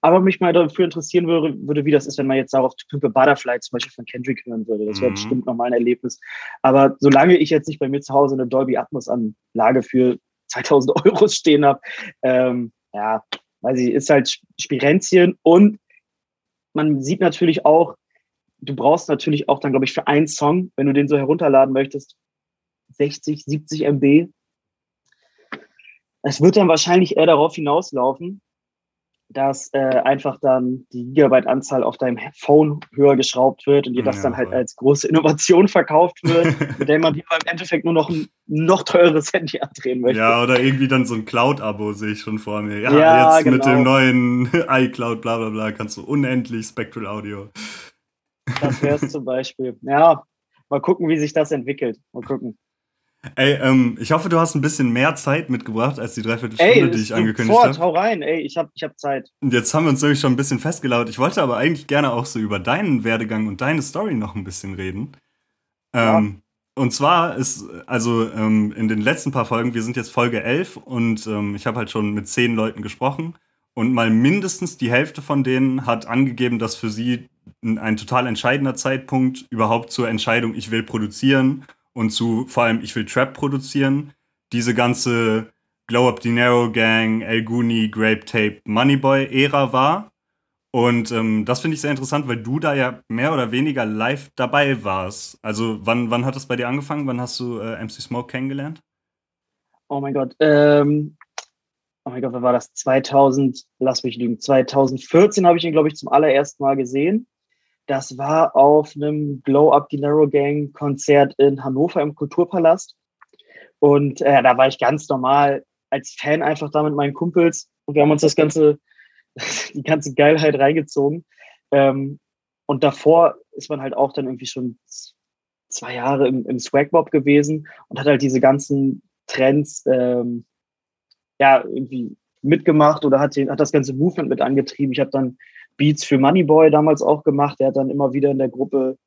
aber mich mal dafür interessieren würde, würde, wie das ist, wenn man jetzt darauf Pimpe Butterfly zum Beispiel von Kendrick hören würde. Das wäre mhm. bestimmt nochmal ein Erlebnis. Aber solange ich jetzt nicht bei mir zu Hause eine Dolby Atmos Anlage für 2000 Euro stehen habe, ähm, ja, weiß ich, ist halt Spirenzchen und man sieht natürlich auch, du brauchst natürlich auch dann, glaube ich, für einen Song, wenn du den so herunterladen möchtest, 60, 70 MB. Es wird dann wahrscheinlich eher darauf hinauslaufen, dass äh, einfach dann die Gigabyte-Anzahl auf deinem Phone höher geschraubt wird und dir das ja, dann halt als große Innovation verkauft wird, mit der man im Endeffekt nur noch ein noch teures Handy andrehen möchte. Ja, oder irgendwie dann so ein Cloud-Abo sehe ich schon vor mir. Ja, ja jetzt genau. mit dem neuen iCloud, bla bla bla, kannst du unendlich Spectral Audio. Das wäre es zum Beispiel. Ja, mal gucken, wie sich das entwickelt. Mal gucken. Ey, ähm, ich hoffe, du hast ein bisschen mehr Zeit mitgebracht als die Dreiviertelstunde, ey, die ich angekündigt habe. hau rein, ey, ich habe ich hab Zeit. Und jetzt haben wir uns nämlich schon ein bisschen festgelauert. Ich wollte aber eigentlich gerne auch so über deinen Werdegang und deine Story noch ein bisschen reden. Ja. Ähm, und zwar ist, also ähm, in den letzten paar Folgen, wir sind jetzt Folge 11 und ähm, ich habe halt schon mit zehn Leuten gesprochen und mal mindestens die Hälfte von denen hat angegeben, dass für sie ein, ein total entscheidender Zeitpunkt überhaupt zur Entscheidung, ich will produzieren und zu vor allem Ich will Trap produzieren, diese ganze Glow Up Dinero Gang, El Guni, Grape Tape, Moneyboy Ära war. Und ähm, das finde ich sehr interessant, weil du da ja mehr oder weniger live dabei warst. Also wann, wann hat das bei dir angefangen? Wann hast du äh, MC Smoke kennengelernt? Oh mein Gott. Ähm, oh mein Gott, wann war das? 2000, lass mich lügen, 2014 habe ich ihn, glaube ich, zum allerersten Mal gesehen. Das war auf einem Glow Up the Narrow Gang Konzert in Hannover im Kulturpalast. Und äh, da war ich ganz normal als Fan einfach da mit meinen Kumpels. Und wir haben uns das ganze, die ganze Geilheit reingezogen. Ähm, und davor ist man halt auch dann irgendwie schon zwei Jahre im, im Swagbob gewesen und hat halt diese ganzen Trends ähm, ja irgendwie mitgemacht oder hat, den, hat das ganze Movement mit angetrieben. Ich habe dann Beats für Moneyboy damals auch gemacht. Der hat dann immer wieder in der Gruppe,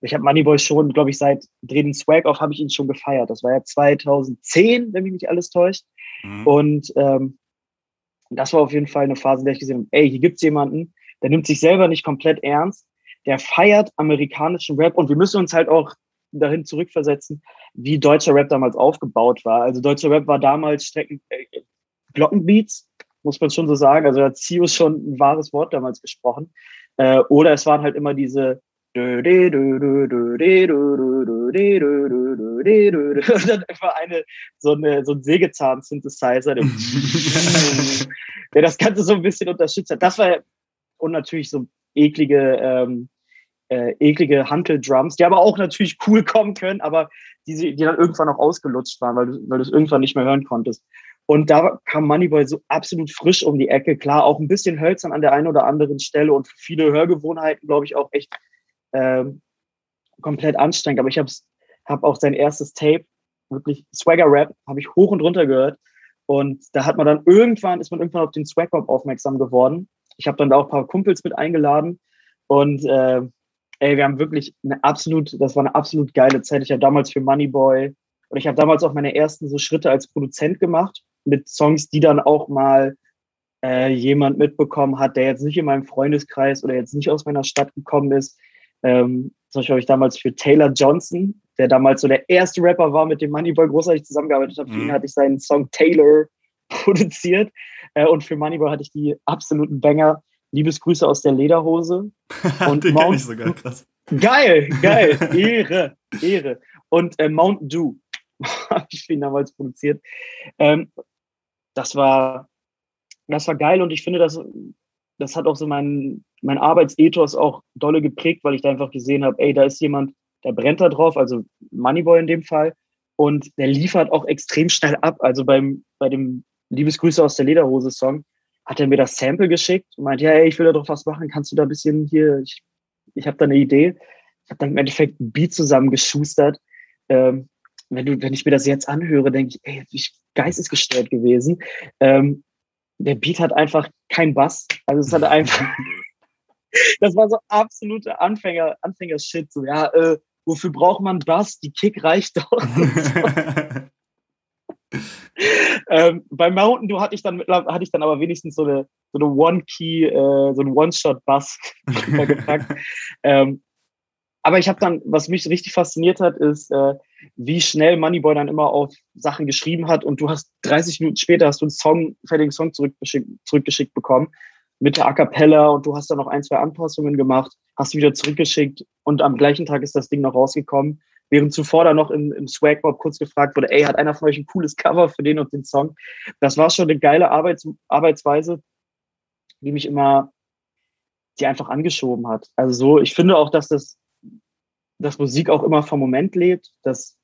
ich habe Moneyboy schon, glaube ich, seit Drehen Swag auf habe ich ihn schon gefeiert. Das war ja 2010, wenn mich nicht alles täuscht. Mhm. Und ähm, das war auf jeden Fall eine Phase, in der ich gesehen habe, ey, hier gibt es jemanden, der nimmt sich selber nicht komplett ernst, der feiert amerikanischen Rap und wir müssen uns halt auch dahin zurückversetzen, wie deutscher Rap damals aufgebaut war. Also deutscher Rap war damals Strecken, äh, Glockenbeats, muss man schon so sagen. Also hat Zius schon ein wahres Wort damals gesprochen. Äh, oder es waren halt immer diese und dann einfach eine, so, eine, so ein Sägezahn-Synthesizer, der, der das Ganze so ein bisschen unterstützt hat. Das war und natürlich so eklige, ähm, äh, eklige Hantel-Drums, die aber auch natürlich cool kommen können, aber die, die dann irgendwann auch ausgelutscht waren, weil du, weil du es irgendwann nicht mehr hören konntest. Und da kam Moneyboy so absolut frisch um die Ecke. Klar, auch ein bisschen hölzern an der einen oder anderen Stelle und viele Hörgewohnheiten, glaube ich, auch echt ähm, komplett anstrengend. Aber ich habe hab auch sein erstes Tape, wirklich Swagger Rap, habe ich hoch und runter gehört. Und da hat man dann irgendwann, ist man irgendwann auf den Swag Rap aufmerksam geworden. Ich habe dann da auch ein paar Kumpels mit eingeladen. Und äh, ey, wir haben wirklich eine absolut, das war eine absolut geile Zeit. Ich habe damals für Moneyboy und ich habe damals auch meine ersten so Schritte als Produzent gemacht mit Songs, die dann auch mal äh, jemand mitbekommen hat, der jetzt nicht in meinem Freundeskreis oder jetzt nicht aus meiner Stadt gekommen ist. Ähm, zum Beispiel habe ich damals für Taylor Johnson, der damals so der erste Rapper war, mit dem Moneyboy großartig zusammengearbeitet mhm. für ihn mhm. hatte ich seinen Song Taylor produziert. Äh, und für Moneyboy hatte ich die absoluten Banger. Liebesgrüße aus der Lederhose. Und Den Mount ich sogar, krass. Geil, geil, Ehre, Ehre. Und äh, Mountain Dew habe ich für ihn damals produziert. Ähm, das war, das war geil und ich finde, das, das hat auch so mein, mein Arbeitsethos auch dolle geprägt, weil ich da einfach gesehen habe, ey, da ist jemand, der brennt da drauf, also Moneyboy in dem Fall, und der liefert auch extrem schnell ab. Also beim, bei dem Liebesgrüße aus der Lederhose-Song hat er mir das Sample geschickt und meinte, ja, ey, ich will da doch was machen, kannst du da ein bisschen hier, ich, ich habe da eine Idee. Ich habe dann im Endeffekt ein Beat zusammengeschustert. Ähm, wenn, du, wenn ich mir das jetzt anhöre, denke ich, ey, wie geistesgestört gewesen. Ähm, der Beat hat einfach keinen Bass. Also es hat einfach, das war so absolute Anfänger, Anfänger-Shit. So, ja, äh, wofür braucht man Bass? Die Kick reicht doch. ähm, bei Mountain Dew hatte ich dann hatte ich dann aber wenigstens so eine, so eine One-Key, äh, so einen One-Shot-Bass gepackt. ähm, aber ich habe dann, was mich richtig fasziniert hat, ist, äh, wie schnell Moneyboy dann immer auf Sachen geschrieben hat und du hast 30 Minuten später hast du einen Song, fertigen Song zurückgeschickt, zurückgeschickt bekommen mit der A Cappella und du hast dann noch ein, zwei Anpassungen gemacht, hast wieder zurückgeschickt und am gleichen Tag ist das Ding noch rausgekommen. Während zuvor dann noch im, im Swagbob kurz gefragt wurde, ey, hat einer von euch ein cooles Cover für den und den Song? Das war schon eine geile Arbeits Arbeitsweise, die mich immer, die einfach angeschoben hat. Also so, ich finde auch, dass das dass Musik auch immer vom Moment lebt. Dass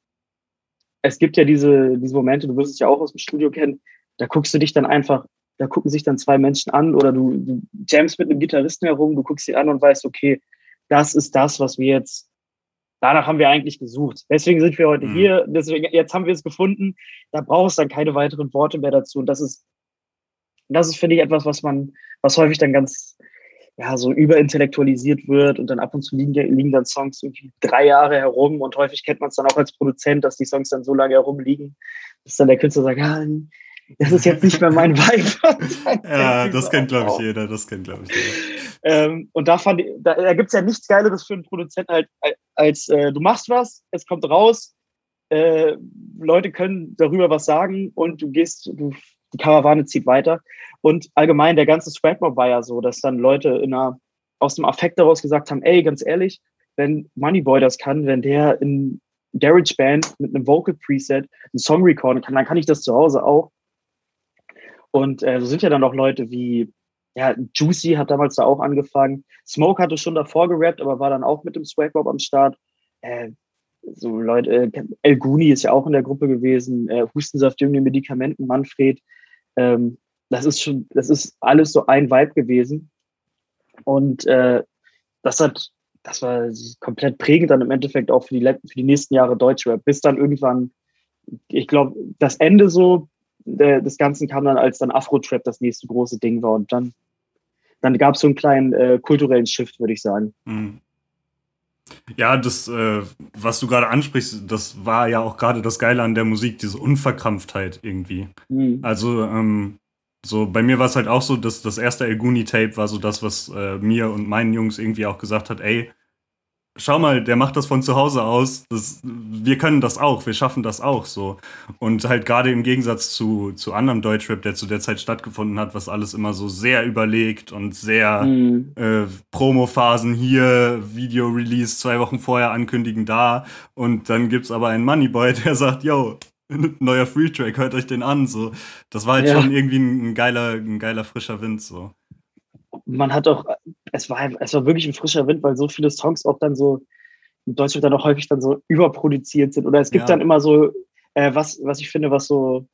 es gibt ja diese, diese Momente, du wirst es ja auch aus dem Studio kennen, da guckst du dich dann einfach, da gucken sich dann zwei Menschen an oder du, du jamst mit einem Gitarristen herum, du guckst sie an und weißt, okay, das ist das, was wir jetzt, danach haben wir eigentlich gesucht. Deswegen sind wir heute mhm. hier, deswegen, jetzt haben wir es gefunden, da brauchst du dann keine weiteren Worte mehr dazu. Und das ist, das ist, finde ich, etwas, was man, was häufig dann ganz, ja, so überintellektualisiert wird und dann ab und zu liegen, liegen dann Songs irgendwie drei Jahre herum und häufig kennt man es dann auch als Produzent, dass die Songs dann so lange herumliegen, bis dann der Künstler sagt, ja, das ist jetzt nicht mehr mein Vibe. ja, das kennt, glaube ich, jeder. Das kennt, glaube ich, jeder. Ähm, und da, fand ich, da, da gibt es ja nichts Geileres für einen Produzenten halt, als äh, du machst was, es kommt raus, äh, Leute können darüber was sagen und du gehst, du die Karawane zieht weiter. Und allgemein, der ganze Swagmob war ja so, dass dann Leute in einer, aus dem Affekt daraus gesagt haben, ey, ganz ehrlich, wenn Moneyboy das kann, wenn der in GarageBand mit einem Vocal Preset einen Song recorden kann, dann kann ich das zu Hause auch. Und äh, so sind ja dann auch Leute wie, ja, Juicy hat damals da auch angefangen. Smoke hatte schon davor gerappt, aber war dann auch mit dem Swagbob am Start. Äh, so Leute, äh, El Guni ist ja auch in der Gruppe gewesen, äh, Hustensaft, Jüngling, Medikamenten, Manfred. Ähm, das ist schon, das ist alles so ein Vibe gewesen. Und äh, das hat, das war komplett prägend dann im Endeffekt auch für die, für die nächsten Jahre Deutschrap, bis dann irgendwann, ich glaube, das Ende so der, des Ganzen kam dann, als dann Afro-Trap das nächste große Ding war. Und dann, dann gab es so einen kleinen äh, kulturellen Shift, würde ich sagen. Mhm. Ja, das, äh, was du gerade ansprichst, das war ja auch gerade das Geile an der Musik, diese Unverkrampftheit irgendwie. Mhm. Also, ähm, so bei mir war es halt auch so, dass das erste El Guni-Tape war so das, was äh, mir und meinen Jungs irgendwie auch gesagt hat, ey, schau mal, der macht das von zu Hause aus. Das, wir können das auch, wir schaffen das auch so. Und halt gerade im Gegensatz zu, zu anderem Deutschrap, der zu der Zeit stattgefunden hat, was alles immer so sehr überlegt und sehr mhm. äh, Promo-Phasen hier, Video-Release zwei Wochen vorher ankündigen da. Und dann gibt's aber einen Moneyboy, der sagt, yo, neuer Free-Track, hört euch den an. So. Das war halt ja. schon irgendwie ein, ein, geiler, ein geiler frischer Wind. So man hat auch, es war, es war wirklich ein frischer Wind, weil so viele Songs auch dann so in Deutschland dann auch häufig dann so überproduziert sind. Oder es gibt ja. dann immer so, äh, was, was ich finde, was so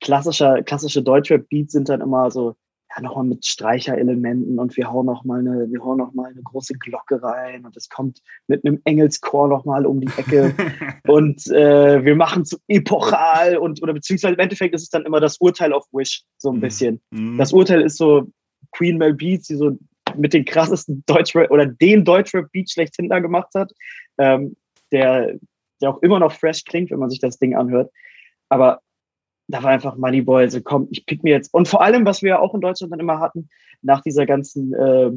klassischer, klassische Deutschrap-Beats sind dann immer so, ja, nochmal mit Streicherelementen und wir hauen noch mal eine, wir hauen noch mal eine große Glocke rein und es kommt mit einem Engelschor noch mal um die Ecke und äh, wir machen so epochal und oder beziehungsweise im Endeffekt ist es dann immer das Urteil auf Wish so ein mhm. bisschen. Mhm. Das Urteil ist so Queen Mel Beats, die so mit den krassesten Deutschrap oder den Deutschrap-Beat schlechthin da gemacht hat, ähm, der, der auch immer noch fresh klingt, wenn man sich das Ding anhört. Aber da war einfach Moneyboy, also komm, ich pick mir jetzt. Und vor allem, was wir ja auch in Deutschland dann immer hatten, nach dieser ganzen äh,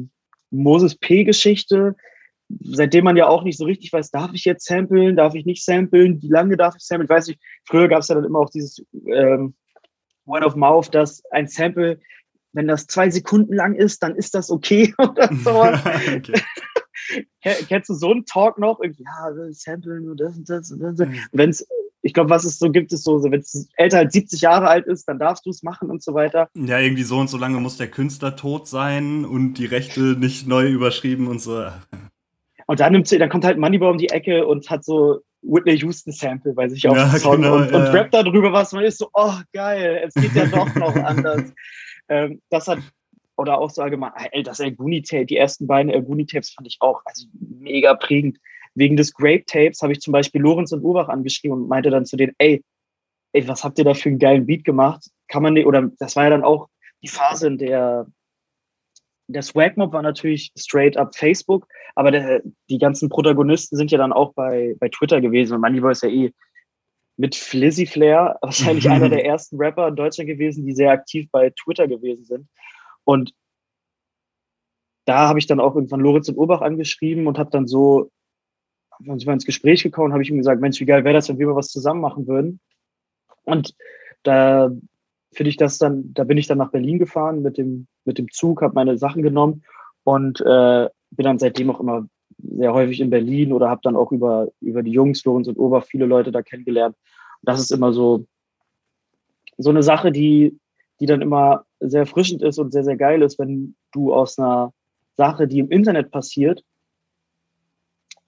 Moses P-Geschichte, seitdem man ja auch nicht so richtig weiß, darf ich jetzt samplen, darf ich nicht samplen, wie lange darf ich samplen? Ich weiß nicht, früher gab es ja dann immer auch dieses ähm, Word of Mouth, dass ein Sample wenn das zwei Sekunden lang ist, dann ist das okay oder sowas. Kennst du so einen Talk noch? Irgendwie, ja, samplen und das und das und das. Mhm. Wenn es, ich glaube, was es so gibt, ist so, so wenn es älter als 70 Jahre alt ist, dann darfst du es machen und so weiter. Ja, irgendwie so und so lange muss der Künstler tot sein und die Rechte nicht neu überschrieben und so. Und dann nimmt sie, dann kommt halt Moneyball um die Ecke und hat so Whitney Houston Sample bei sich auf ja, Song genau, und, ja. und rappt darüber was. Man ist so, oh geil, es geht ja doch noch anders. Ähm, das hat, oder auch so allgemein, ey, das Elguni-Tape, die ersten beiden Elguni-Tapes fand ich auch also mega prägend. Wegen des Grape-Tapes habe ich zum Beispiel Lorenz und Urbach angeschrieben und meinte dann zu denen, ey, ey, was habt ihr da für einen geilen Beat gemacht? Kann man nicht, oder das war ja dann auch die Phase, in der der Swagmob war natürlich straight up Facebook, aber der, die ganzen Protagonisten sind ja dann auch bei, bei Twitter gewesen und Moneyboy ist ja eh mit Flizzy Flair, wahrscheinlich einer der ersten Rapper in Deutschland gewesen, die sehr aktiv bei Twitter gewesen sind. Und da habe ich dann auch irgendwann Lorenz und Urbach angeschrieben und habe dann so, haben uns mal ins Gespräch gekommen, habe ich ihm gesagt, Mensch, wie geil wäre das, wenn wir mal was zusammen machen würden. Und da finde ich das dann, da bin ich dann nach Berlin gefahren mit dem, mit dem Zug, habe meine Sachen genommen und äh, bin dann seitdem auch immer sehr häufig in Berlin oder habe dann auch über, über die Jungs, Lorenz und Ober, viele Leute da kennengelernt. Und das ist immer so, so eine Sache, die, die dann immer sehr erfrischend ist und sehr, sehr geil ist, wenn du aus einer Sache, die im Internet passiert,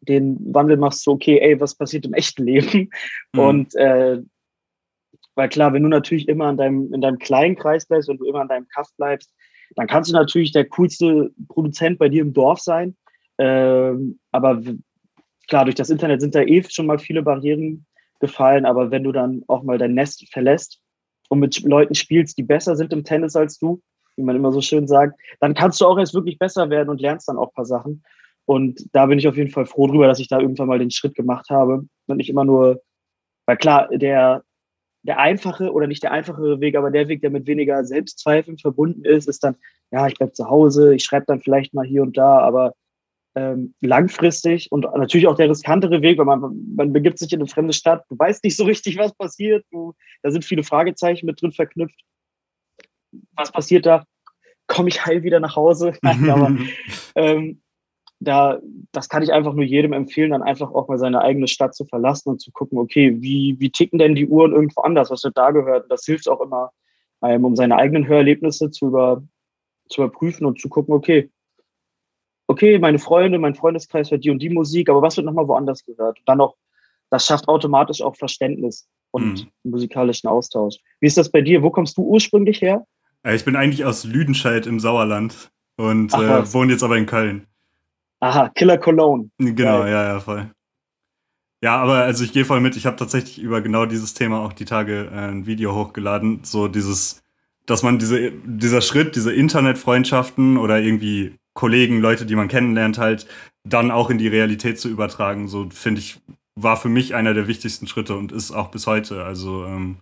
den Wandel machst, so, okay, ey, was passiert im echten Leben? Mhm. Und äh, weil klar, wenn du natürlich immer in deinem, in deinem kleinen Kreis bleibst und du immer in deinem Kaff bleibst, dann kannst du natürlich der coolste Produzent bei dir im Dorf sein. Ähm, aber klar, durch das Internet sind da eh schon mal viele Barrieren gefallen, aber wenn du dann auch mal dein Nest verlässt und mit Leuten spielst, die besser sind im Tennis als du, wie man immer so schön sagt, dann kannst du auch erst wirklich besser werden und lernst dann auch ein paar Sachen. Und da bin ich auf jeden Fall froh drüber, dass ich da irgendwann mal den Schritt gemacht habe und nicht immer nur, weil klar, der, der einfache oder nicht der einfachere Weg, aber der Weg, der mit weniger Selbstzweifeln verbunden ist, ist dann, ja, ich bleib zu Hause, ich schreibe dann vielleicht mal hier und da, aber ähm, langfristig und natürlich auch der riskantere Weg, weil man, man begibt sich in eine fremde Stadt, du weißt nicht so richtig, was passiert, du, da sind viele Fragezeichen mit drin verknüpft. was passiert da? Komme ich heil wieder nach Hause? Nein, aber ähm, da, das kann ich einfach nur jedem empfehlen, dann einfach auch mal seine eigene Stadt zu verlassen und zu gucken, okay, wie, wie ticken denn die Uhren irgendwo anders? Was wird da gehört? Das hilft auch immer, ähm, um seine eigenen Hörerlebnisse zu, über, zu überprüfen und zu gucken, okay, okay, meine Freunde, mein Freundeskreis hört die und die Musik, aber was wird nochmal woanders gehört? Und dann auch, das schafft automatisch auch Verständnis und mhm. musikalischen Austausch. Wie ist das bei dir? Wo kommst du ursprünglich her? Äh, ich bin eigentlich aus Lüdenscheid im Sauerland und äh, wohne jetzt aber in Köln. Aha, Killer Cologne. Genau, Geil. ja, ja, voll. Ja, aber also ich gehe voll mit. Ich habe tatsächlich über genau dieses Thema auch die Tage äh, ein Video hochgeladen. So dieses, dass man diese, dieser Schritt, diese Internetfreundschaften oder irgendwie Kollegen, Leute, die man kennenlernt, halt dann auch in die Realität zu übertragen. So finde ich, war für mich einer der wichtigsten Schritte und ist auch bis heute. Also ähm,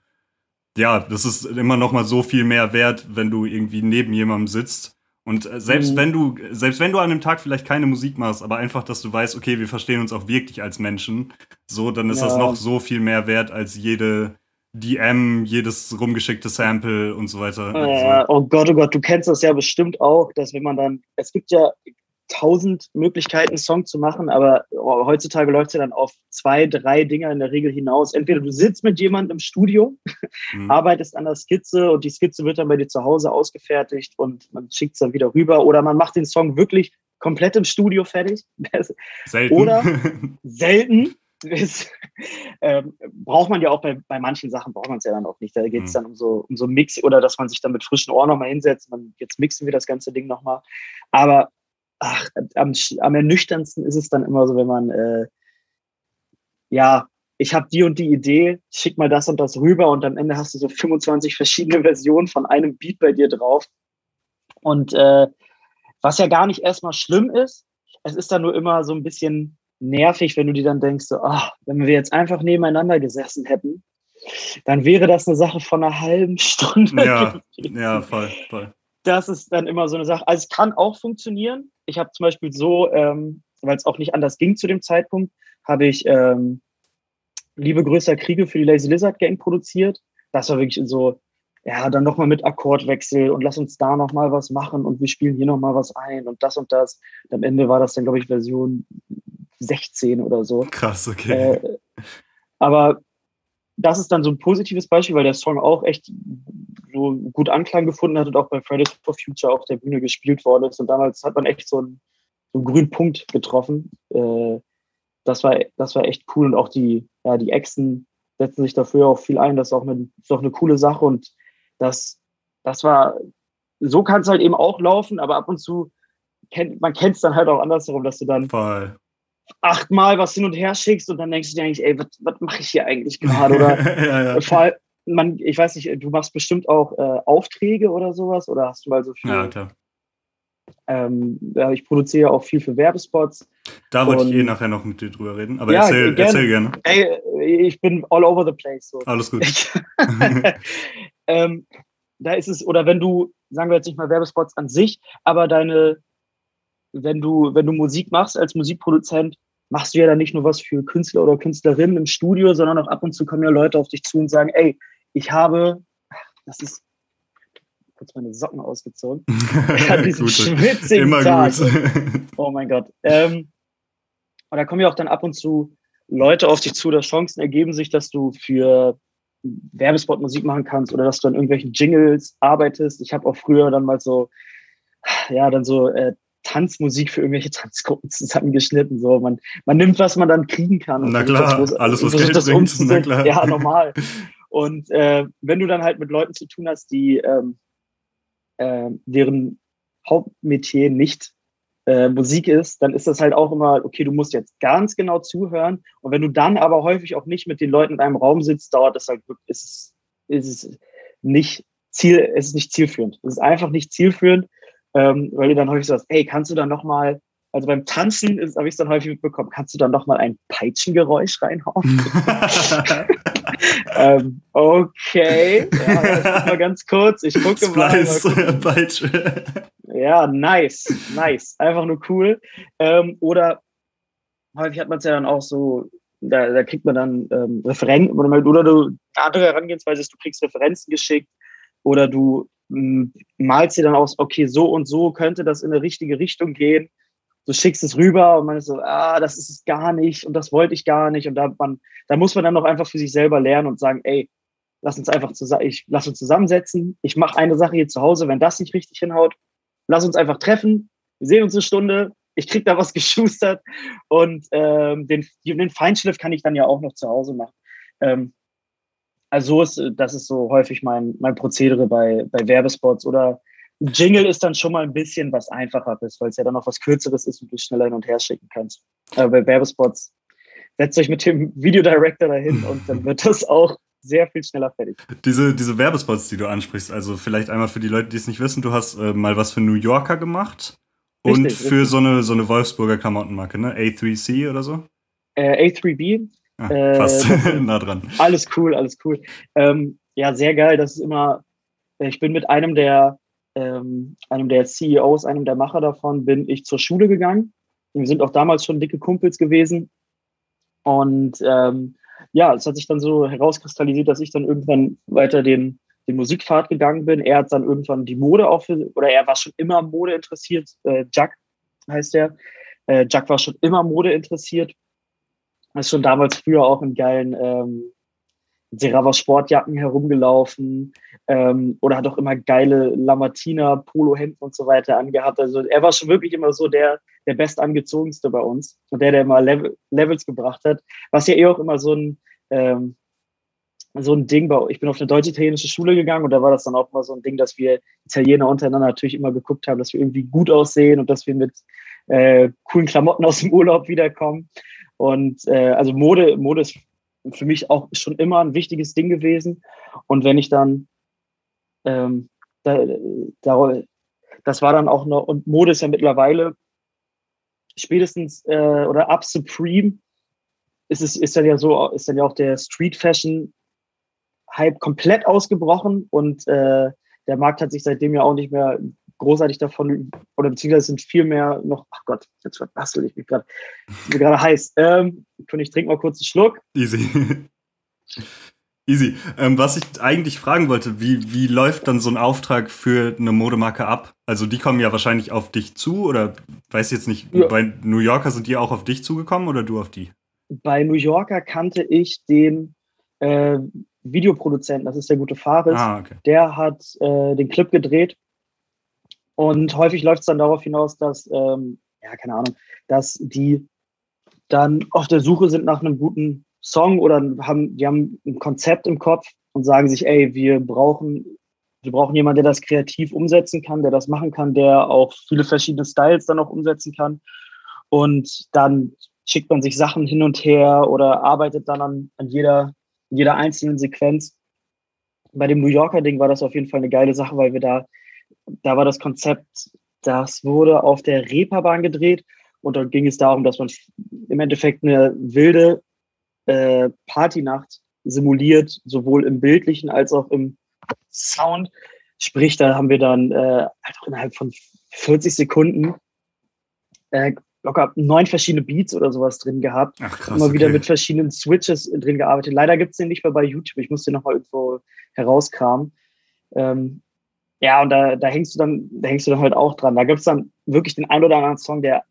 ja, das ist immer noch mal so viel mehr wert, wenn du irgendwie neben jemandem sitzt. Und äh, selbst mhm. wenn du, selbst wenn du an einem Tag vielleicht keine Musik machst, aber einfach, dass du weißt, okay, wir verstehen uns auch wirklich als Menschen, so, dann ist ja. das noch so viel mehr wert als jede DM, jedes rumgeschickte Sample und so weiter. Äh, oh Gott, oh Gott, du kennst das ja bestimmt auch, dass wenn man dann, es gibt ja tausend Möglichkeiten, einen Song zu machen, aber heutzutage läuft es ja dann auf zwei, drei Dinger in der Regel hinaus. Entweder du sitzt mit jemandem im Studio, mhm. arbeitest an der Skizze und die Skizze wird dann bei dir zu Hause ausgefertigt und man schickt es dann wieder rüber oder man macht den Song wirklich komplett im Studio fertig. Selten. Oder selten. Ist, ähm, braucht man ja auch bei, bei manchen Sachen, braucht man es ja dann auch nicht. Da geht es mhm. dann um so, um so Mix oder dass man sich dann mit frischen Ohren nochmal hinsetzt. Man, jetzt mixen wir das ganze Ding nochmal. Aber ach, am, am ernüchternsten ist es dann immer so, wenn man, äh, ja, ich habe die und die Idee, schick mal das und das rüber und am Ende hast du so 25 verschiedene Versionen von einem Beat bei dir drauf. Und äh, was ja gar nicht erstmal schlimm ist, es ist dann nur immer so ein bisschen nervig, wenn du dir dann denkst, so, oh, wenn wir jetzt einfach nebeneinander gesessen hätten, dann wäre das eine Sache von einer halben Stunde. Ja, ja voll, voll. Das ist dann immer so eine Sache. Also es kann auch funktionieren, ich habe zum Beispiel so, ähm, weil es auch nicht anders ging zu dem Zeitpunkt, habe ich ähm, Liebe größer Kriege für die Lazy Lizard Gang produziert. Das war wirklich so, ja, dann nochmal mit Akkordwechsel und lass uns da nochmal was machen und wir spielen hier nochmal was ein und das und das. Und am Ende war das dann, glaube ich, Version 16 oder so. Krass, okay. Äh, aber das ist dann so ein positives Beispiel, weil der Song auch echt so gut Anklang gefunden hat und auch bei Fridays for Future auf der Bühne gespielt worden ist. Und damals hat man echt so einen, so einen grünen Punkt getroffen. Äh, das, war, das war echt cool. Und auch die, ja, die Echsen setzen sich dafür auch viel ein. Das ist auch eine, ist auch eine coole Sache. Und das, das war, so kann es halt eben auch laufen, aber ab und zu kennt man kennt es dann halt auch andersherum, dass du dann Voll achtmal was hin und her schickst und dann denkst du dir eigentlich, ey, was, was mache ich hier eigentlich gerade? Oder ja, ja. vor allem, man, ich weiß nicht, du machst bestimmt auch äh, Aufträge oder sowas oder hast du mal so viel? Ja, klar. Ähm, ja, ich produziere auch viel für Werbespots. Da wollte ich eh nachher noch mit dir drüber reden, aber ja, erzähl, gerne. erzähl gerne. Ey, ich bin all over the place. So. Alles gut. ähm, da ist es, oder wenn du, sagen wir jetzt nicht mal Werbespots an sich, aber deine, wenn du, wenn du Musik machst als Musikproduzent, machst du ja dann nicht nur was für Künstler oder Künstlerinnen im Studio, sondern auch ab und zu kommen ja Leute auf dich zu und sagen, ey, ich habe, das ist kurz meine Socken ausgezogen. Ich hatte diesen schwitzigen Immer Tag. Oh mein Gott. Ähm, und da kommen ja auch dann ab und zu Leute auf dich zu, dass Chancen ergeben sich, dass du für Werbespot Musik machen kannst oder dass du an irgendwelchen Jingles arbeitest. Ich habe auch früher dann mal so, ja, dann so äh, Tanzmusik für irgendwelche Tanzgruppen zusammengeschnitten. So, man, man nimmt, was man dann kriegen kann. Na klar, das, alles, was Geld das bringt. Na klar. Ja, normal. Und äh, wenn du dann halt mit Leuten zu tun hast, die ähm, äh, deren Hauptmetier nicht äh, Musik ist, dann ist das halt auch immer, okay, du musst jetzt ganz genau zuhören. Und wenn du dann aber häufig auch nicht mit den Leuten in einem Raum sitzt, dauert das halt wirklich, ist es, ist es nicht Ziel, es ist nicht zielführend. Es ist einfach nicht zielführend, ähm, weil du dann häufig sagst, hey, kannst du dann nochmal, also beim Tanzen habe ich es dann häufig mitbekommen, kannst du dann nochmal ein Peitschengeräusch reinhauen? ähm, okay, ja, mal ganz kurz, ich gucke Splice, mal. Peitsche. Ja, nice, nice, einfach nur cool. Ähm, oder häufig hat man es ja dann auch so, da, da kriegt man dann ähm, Referenzen oder, oder du, eine andere Herangehensweise ist, du kriegst Referenzen geschickt oder du malst dir dann aus, okay, so und so könnte das in eine richtige Richtung gehen. Du schickst es rüber und man ist so, ah, das ist es gar nicht und das wollte ich gar nicht. Und da, man, da muss man dann noch einfach für sich selber lernen und sagen, ey, lass uns einfach zusammen, ich lass uns zusammensetzen. Ich mache eine Sache hier zu Hause, wenn das nicht richtig hinhaut, lass uns einfach treffen. Wir sehen uns eine Stunde. Ich krieg da was geschustert und ähm, den, den Feinschliff kann ich dann ja auch noch zu Hause machen. Ähm, also so ist, das ist so häufig mein, mein Prozedere bei, bei Werbespots oder Jingle ist dann schon mal ein bisschen was einfacher ist, weil es ja dann noch was Kürzeres ist und du schneller hin und her schicken kannst. Aber bei Werbespots setzt euch mit dem Videodirector dahin und dann wird das auch sehr viel schneller fertig. Diese, diese Werbespots, die du ansprichst, also vielleicht einmal für die Leute, die es nicht wissen, du hast äh, mal was für New Yorker gemacht und richtig, für richtig. So, eine, so eine Wolfsburger Klamottenmarke, ne? A3C oder so? Äh, A3B. Ah, äh, fast nah dran. Alles cool, alles cool. Ähm, ja, sehr geil. Das ist immer, ich bin mit einem der, ähm, einem der CEOs, einem der Macher davon, bin ich zur Schule gegangen. Wir sind auch damals schon dicke Kumpels gewesen. Und ähm, ja, es hat sich dann so herauskristallisiert, dass ich dann irgendwann weiter den, den Musikpfad gegangen bin. Er hat dann irgendwann die Mode auch für, oder er war schon immer Mode interessiert. Äh, Jack heißt er. Äh, Jack war schon immer Mode interessiert. Ist schon damals früher auch in geilen ähm, Serava Sportjacken herumgelaufen ähm, oder hat auch immer geile Lamartina, Polohemden und so weiter angehabt. Also er war schon wirklich immer so der, der bestangezogenste bei uns und der, der immer Level, Levels gebracht hat, was ja eh auch immer so ein, ähm, so ein Ding war. Ich bin auf eine deutsch-italienische Schule gegangen und da war das dann auch mal so ein Ding, dass wir Italiener untereinander natürlich immer geguckt haben, dass wir irgendwie gut aussehen und dass wir mit äh, coolen Klamotten aus dem Urlaub wiederkommen. Und äh, also Mode, Mode ist für mich auch schon immer ein wichtiges Ding gewesen. Und wenn ich dann ähm, da, da, das war dann auch noch, und Mode ist ja mittlerweile spätestens äh, oder ab Supreme ist es ist dann ja so, ist dann ja auch der Street Fashion Hype komplett ausgebrochen und äh, der Markt hat sich seitdem ja auch nicht mehr großartig davon, oder beziehungsweise sind viel mehr noch, ach Gott, jetzt verbastel ich mich gerade, mir gerade heiß. Ähm, ich trinke mal kurz einen Schluck. Easy. Easy. Ähm, was ich eigentlich fragen wollte, wie, wie läuft dann so ein Auftrag für eine Modemarke ab? Also die kommen ja wahrscheinlich auf dich zu oder weiß ich jetzt nicht, ja. bei New Yorker sind die auch auf dich zugekommen oder du auf die? Bei New Yorker kannte ich den äh, Videoproduzenten, das ist der gute Faris. Ah, okay. Der hat äh, den Clip gedreht und häufig läuft es dann darauf hinaus, dass, ähm, ja, keine Ahnung, dass die dann auf der Suche sind nach einem guten Song oder haben, die haben ein Konzept im Kopf und sagen sich, ey, wir brauchen, wir brauchen jemanden, der das kreativ umsetzen kann, der das machen kann, der auch viele verschiedene Styles dann auch umsetzen kann. Und dann schickt man sich Sachen hin und her oder arbeitet dann an, an jeder, jeder einzelnen Sequenz. Bei dem New Yorker Ding war das auf jeden Fall eine geile Sache, weil wir da da war das Konzept, das wurde auf der Reeperbahn gedreht und dort ging es darum, dass man im Endeffekt eine wilde äh, Partynacht simuliert, sowohl im bildlichen als auch im Sound. Sprich, da haben wir dann äh, halt innerhalb von 40 Sekunden äh, locker neun verschiedene Beats oder sowas drin gehabt. Ach, krass, Immer wieder okay. mit verschiedenen Switches drin gearbeitet. Leider gibt es den nicht mehr bei YouTube. Ich muss den nochmal irgendwo herauskramen. Ähm, ja, und da, da hängst du dann, da hängst du dann halt auch dran. Da gibt es dann wirklich den ein oder anderen Song, der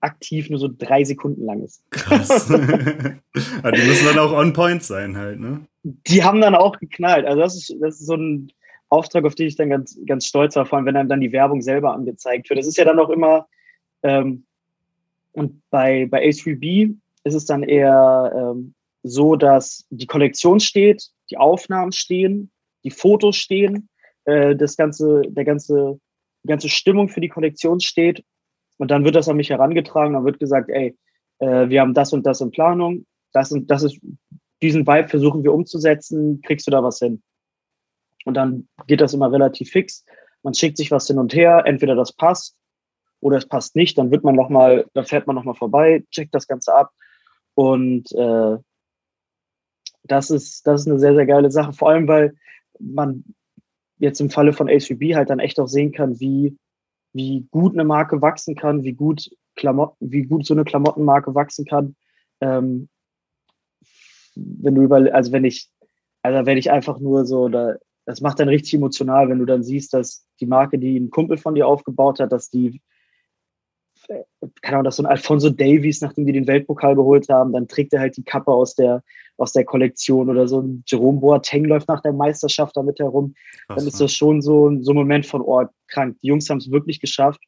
aktiv nur so drei Sekunden lang ist. Krass. ja, die müssen dann auch on point sein halt, ne? Die haben dann auch geknallt. Also das ist, das ist so ein Auftrag, auf den ich dann ganz, ganz stolz war, vor allem wenn einem dann die Werbung selber angezeigt wird. Das ist ja dann auch immer, ähm, und bei, bei A3B ist es dann eher ähm, so, dass die Kollektion steht, die Aufnahmen stehen, die Fotos stehen äh, das ganze, der ganze, die ganze Stimmung für die Kollektion steht. Und dann wird das an mich herangetragen, dann wird gesagt, ey, äh, wir haben das und das in Planung, das und das ist, diesen Vibe versuchen wir umzusetzen, kriegst du da was hin? Und dann geht das immer relativ fix. Man schickt sich was hin und her, entweder das passt oder es passt nicht, dann wird man noch mal, dann fährt man noch mal vorbei, checkt das Ganze ab. Und äh, das ist das ist eine sehr sehr geile Sache, vor allem weil man jetzt im Falle von ACB halt dann echt auch sehen kann, wie, wie gut eine Marke wachsen kann, wie gut Klamotten, wie gut so eine Klamottenmarke wachsen kann. Ähm, wenn du über, also wenn ich, also wenn ich einfach nur so, da, das macht dann richtig emotional, wenn du dann siehst, dass die Marke, die ein Kumpel von dir aufgebaut hat, dass die, keine Ahnung, dass so ein Alfonso Davies, nachdem die den Weltpokal geholt haben, dann trägt er halt die Kappe aus der, aus der Kollektion oder so ein Jerome Boateng läuft nach der Meisterschaft damit herum. Krass, dann ist das schon so, so ein Moment von, oh, krank, die Jungs haben es wirklich geschafft.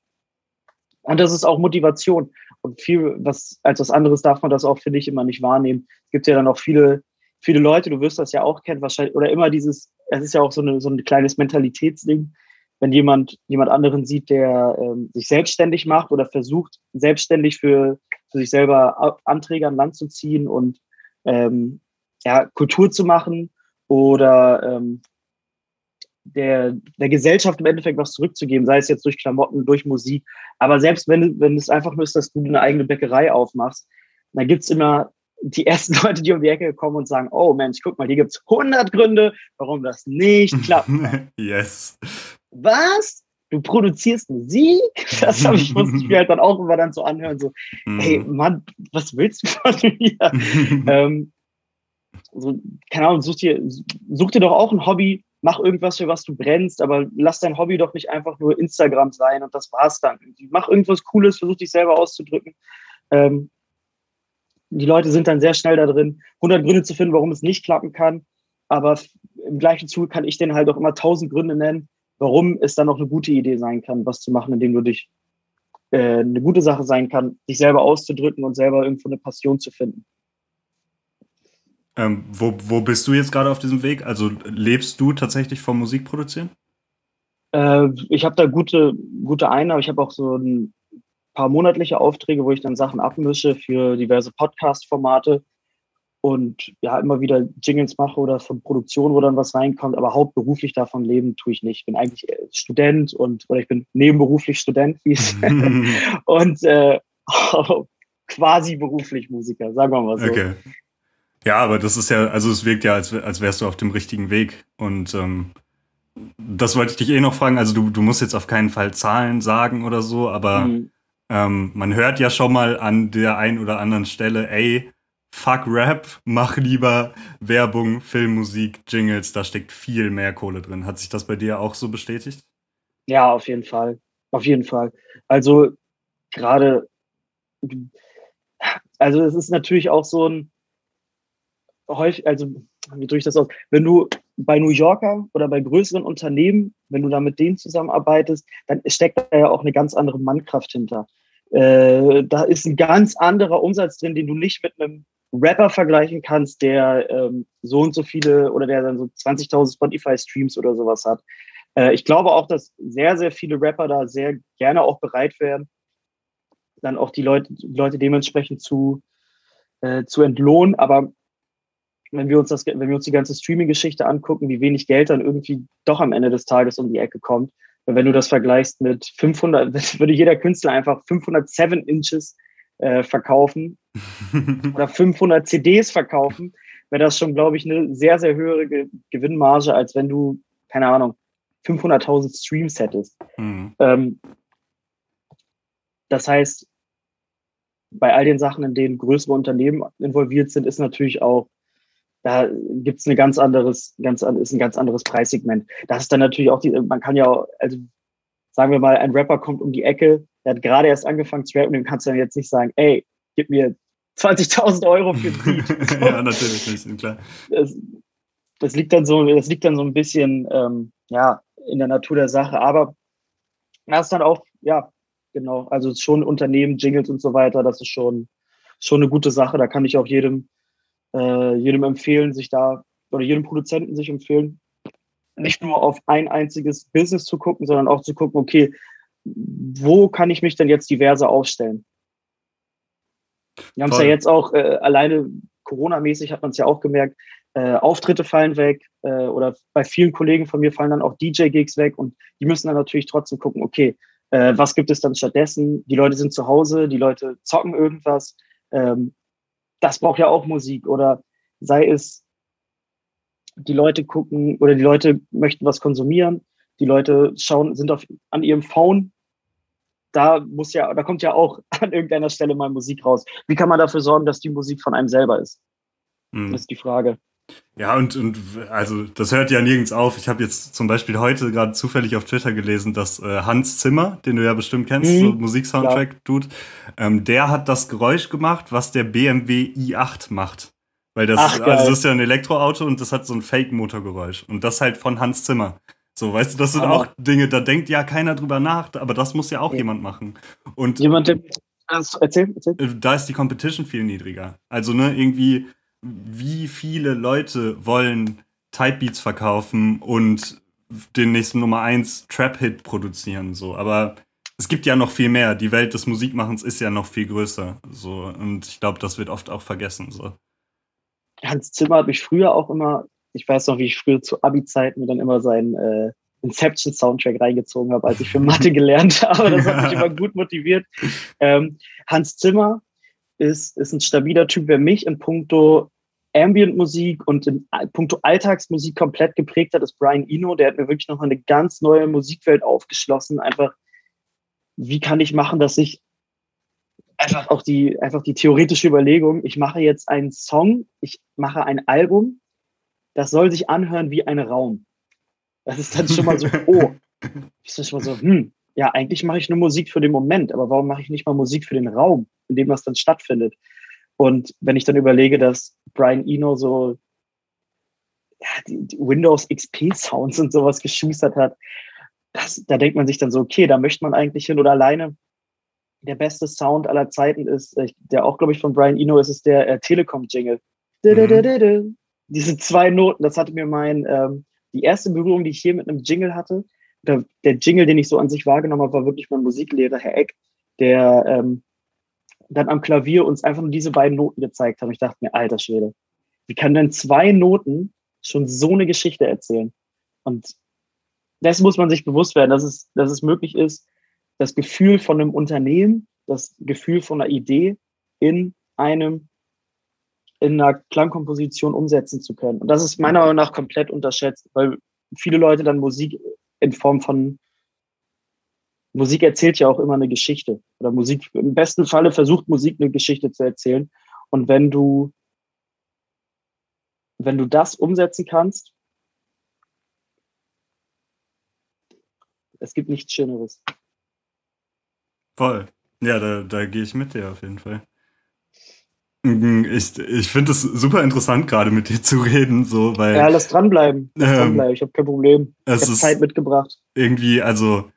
Und das ist auch Motivation. Und viel, was, als was anderes darf man das auch, finde ich, immer nicht wahrnehmen. Es gibt ja dann auch viele, viele Leute, du wirst das ja auch kennen, wahrscheinlich, oder immer dieses, es ist ja auch so, eine, so ein kleines Mentalitätsding, wenn jemand, jemand anderen sieht, der ähm, sich selbstständig macht oder versucht, selbstständig für, für sich selber Anträge an Land zu ziehen und ähm, ja, Kultur zu machen oder ähm, der, der Gesellschaft im Endeffekt was zurückzugeben, sei es jetzt durch Klamotten, durch Musik. Aber selbst wenn, wenn es einfach nur ist, dass du eine eigene Bäckerei aufmachst, dann gibt es immer die ersten Leute, die um die Ecke kommen und sagen, oh Mensch, guck mal, hier gibt es 100 Gründe, warum das nicht klappt. yes. Was? Du produzierst Musik? Das habe ich, musste ich mir halt dann auch immer dann so anhören, so, hey mhm. Mann, was willst du von mir? ähm, so, keine Ahnung, such dir, such dir doch auch ein Hobby, mach irgendwas, für was du brennst, aber lass dein Hobby doch nicht einfach nur Instagram sein und das war's dann. Mach irgendwas Cooles, versuch dich selber auszudrücken. Ähm, die Leute sind dann sehr schnell da drin, 100 Gründe zu finden, warum es nicht klappen kann. Aber im gleichen Zuge kann ich denen halt auch immer 1000 Gründe nennen, warum es dann auch eine gute Idee sein kann, was zu machen, indem du dich äh, eine gute Sache sein kann, dich selber auszudrücken und selber irgendwo eine Passion zu finden. Ähm, wo, wo bist du jetzt gerade auf diesem Weg? Also lebst du tatsächlich vom Musikproduzieren? Äh, ich habe da gute, gute Einnahme. Ich habe auch so ein paar monatliche Aufträge, wo ich dann Sachen abmische für diverse Podcast-Formate und ja, immer wieder Jingles mache oder von Produktion, wo dann was reinkommt, aber hauptberuflich davon leben tue ich nicht. Ich bin eigentlich Student und oder ich bin nebenberuflich Student, wie es und äh, quasi beruflich Musiker, sagen wir mal so. Okay. Ja, aber das ist ja, also es wirkt ja, als, als wärst du auf dem richtigen Weg. Und ähm, das wollte ich dich eh noch fragen. Also du, du musst jetzt auf keinen Fall Zahlen sagen oder so, aber mhm. Ähm, man hört ja schon mal an der einen oder anderen Stelle, ey, fuck Rap, mach lieber Werbung, Filmmusik, Jingles, da steckt viel mehr Kohle drin. Hat sich das bei dir auch so bestätigt? Ja, auf jeden Fall. Auf jeden Fall. Also gerade, also es ist natürlich auch so ein, häufig, also wie drücke ich das aus? Wenn du bei New Yorker oder bei größeren Unternehmen, wenn du da mit denen zusammenarbeitest, dann steckt da ja auch eine ganz andere Mannkraft hinter. Äh, da ist ein ganz anderer Umsatz drin, den du nicht mit einem Rapper vergleichen kannst, der ähm, so und so viele oder der dann so 20.000 Spotify-Streams oder sowas hat. Äh, ich glaube auch, dass sehr, sehr viele Rapper da sehr gerne auch bereit wären, dann auch die Leute, die Leute dementsprechend zu, äh, zu entlohnen. Aber wenn wir uns das, wenn wir uns die ganze Streaming-Geschichte angucken, wie wenig Geld dann irgendwie doch am Ende des Tages um die Ecke kommt. Wenn du das vergleichst mit 500, würde jeder Künstler einfach 507 Inches äh, verkaufen oder 500 CDs verkaufen, wäre das schon, glaube ich, eine sehr, sehr höhere Ge Gewinnmarge, als wenn du, keine Ahnung, 500.000 Streams hättest. Mhm. Ähm, das heißt, bei all den Sachen, in denen größere Unternehmen involviert sind, ist natürlich auch da gibt es ein ganz anderes, ganz, ist ein ganz anderes Preissegment. Das ist dann natürlich auch die, man kann ja, also sagen wir mal, ein Rapper kommt um die Ecke, der hat gerade erst angefangen zu rappen, dem kannst du dann jetzt nicht sagen, ey, gib mir 20.000 Euro für Beat. ja, natürlich nicht, klar. Das, das, liegt dann so, das liegt dann so ein bisschen, ähm, ja, in der Natur der Sache, aber das ist dann auch, ja, genau, also schon Unternehmen, Jingles und so weiter, das ist schon, schon eine gute Sache, da kann ich auch jedem äh, jedem empfehlen, sich da, oder jedem Produzenten sich empfehlen, nicht nur auf ein einziges Business zu gucken, sondern auch zu gucken, okay, wo kann ich mich denn jetzt diverse aufstellen? Wir haben es ja jetzt auch äh, alleine Corona-mäßig hat man es ja auch gemerkt, äh, Auftritte fallen weg äh, oder bei vielen Kollegen von mir fallen dann auch DJ-Gigs weg und die müssen dann natürlich trotzdem gucken, okay, äh, was gibt es dann stattdessen? Die Leute sind zu Hause, die Leute zocken irgendwas. Ähm, das braucht ja auch Musik oder sei es, die Leute gucken oder die Leute möchten was konsumieren, die Leute schauen, sind auf, an ihrem Phone. Da muss ja, da kommt ja auch an irgendeiner Stelle mal Musik raus. Wie kann man dafür sorgen, dass die Musik von einem selber ist? Mhm. Das ist die Frage. Ja, und, und also das hört ja nirgends auf. Ich habe jetzt zum Beispiel heute gerade zufällig auf Twitter gelesen, dass äh, Hans Zimmer, den du ja bestimmt kennst, mhm. so Musiksoundtrack-Dude, ähm, der hat das Geräusch gemacht, was der BMW i8 macht. Weil das, Ach, also das ist ja ein Elektroauto und das hat so ein Fake-Motorgeräusch. Und das halt von Hans Zimmer. So, weißt du, das sind aber auch Dinge, da denkt ja keiner drüber nach, aber das muss ja auch ja. jemand machen. Und jemand, der, also, erzähl, erzähl. Äh, da ist die Competition viel niedriger. Also, ne, irgendwie, wie viele Leute wollen Typebeats verkaufen und den nächsten Nummer 1 Trap-Hit produzieren, so. Aber es gibt ja noch viel mehr. Die Welt des Musikmachens ist ja noch viel größer, so. Und ich glaube, das wird oft auch vergessen, so. Hans Zimmer hat mich früher auch immer ich weiß noch, wie ich früher zu Abi-Zeiten dann immer seinen äh, Inception-Soundtrack reingezogen habe, als ich für Mathe gelernt habe. Das hat mich immer gut motiviert. Ähm, Hans Zimmer ist, ist ein stabiler Typ, wer mich in puncto Ambient-Musik und in puncto Alltagsmusik komplett geprägt hat, ist Brian Eno. Der hat mir wirklich noch eine ganz neue Musikwelt aufgeschlossen. Einfach, wie kann ich machen, dass ich einfach auch die, einfach die theoretische Überlegung, ich mache jetzt einen Song, ich mache ein Album, das soll sich anhören wie ein Raum. Das ist dann schon mal so, oh, das ist schon mal so, hm, ja, eigentlich mache ich nur Musik für den Moment, aber warum mache ich nicht mal Musik für den Raum, in dem das dann stattfindet? Und wenn ich dann überlege, dass Brian Eno so ja, die, die Windows XP Sounds und sowas geschustert hat, das, da denkt man sich dann so, okay, da möchte man eigentlich hin oder alleine. Der beste Sound aller Zeiten ist, der auch, glaube ich, von Brian Eno ist, ist der äh, Telekom-Jingle. Mhm diese zwei Noten, das hatte mir mein, ähm, die erste Berührung, die ich hier mit einem Jingle hatte, der, der Jingle, den ich so an sich wahrgenommen habe, war wirklich mein Musiklehrer, Herr Eck, der ähm, dann am Klavier uns einfach nur diese beiden Noten gezeigt hat. Und ich dachte mir, alter Schwede, wie kann denn zwei Noten schon so eine Geschichte erzählen? Und das muss man sich bewusst werden, dass es, dass es möglich ist, das Gefühl von einem Unternehmen, das Gefühl von einer Idee in einem in einer Klangkomposition umsetzen zu können. Und das ist meiner Meinung nach komplett unterschätzt, weil viele Leute dann Musik in Form von Musik erzählt ja auch immer eine Geschichte. Oder Musik, im besten Falle versucht Musik eine Geschichte zu erzählen. Und wenn du, wenn du das umsetzen kannst, es gibt nichts Schöneres. Voll. Ja, da, da gehe ich mit dir auf jeden Fall. Mhm, ich, ich finde es super interessant, gerade mit dir zu reden, so, weil. Ja, lass dranbleiben. Lass ähm, dranbleiben. Ich habe kein Problem. Ich habe Zeit mitgebracht. Irgendwie, also,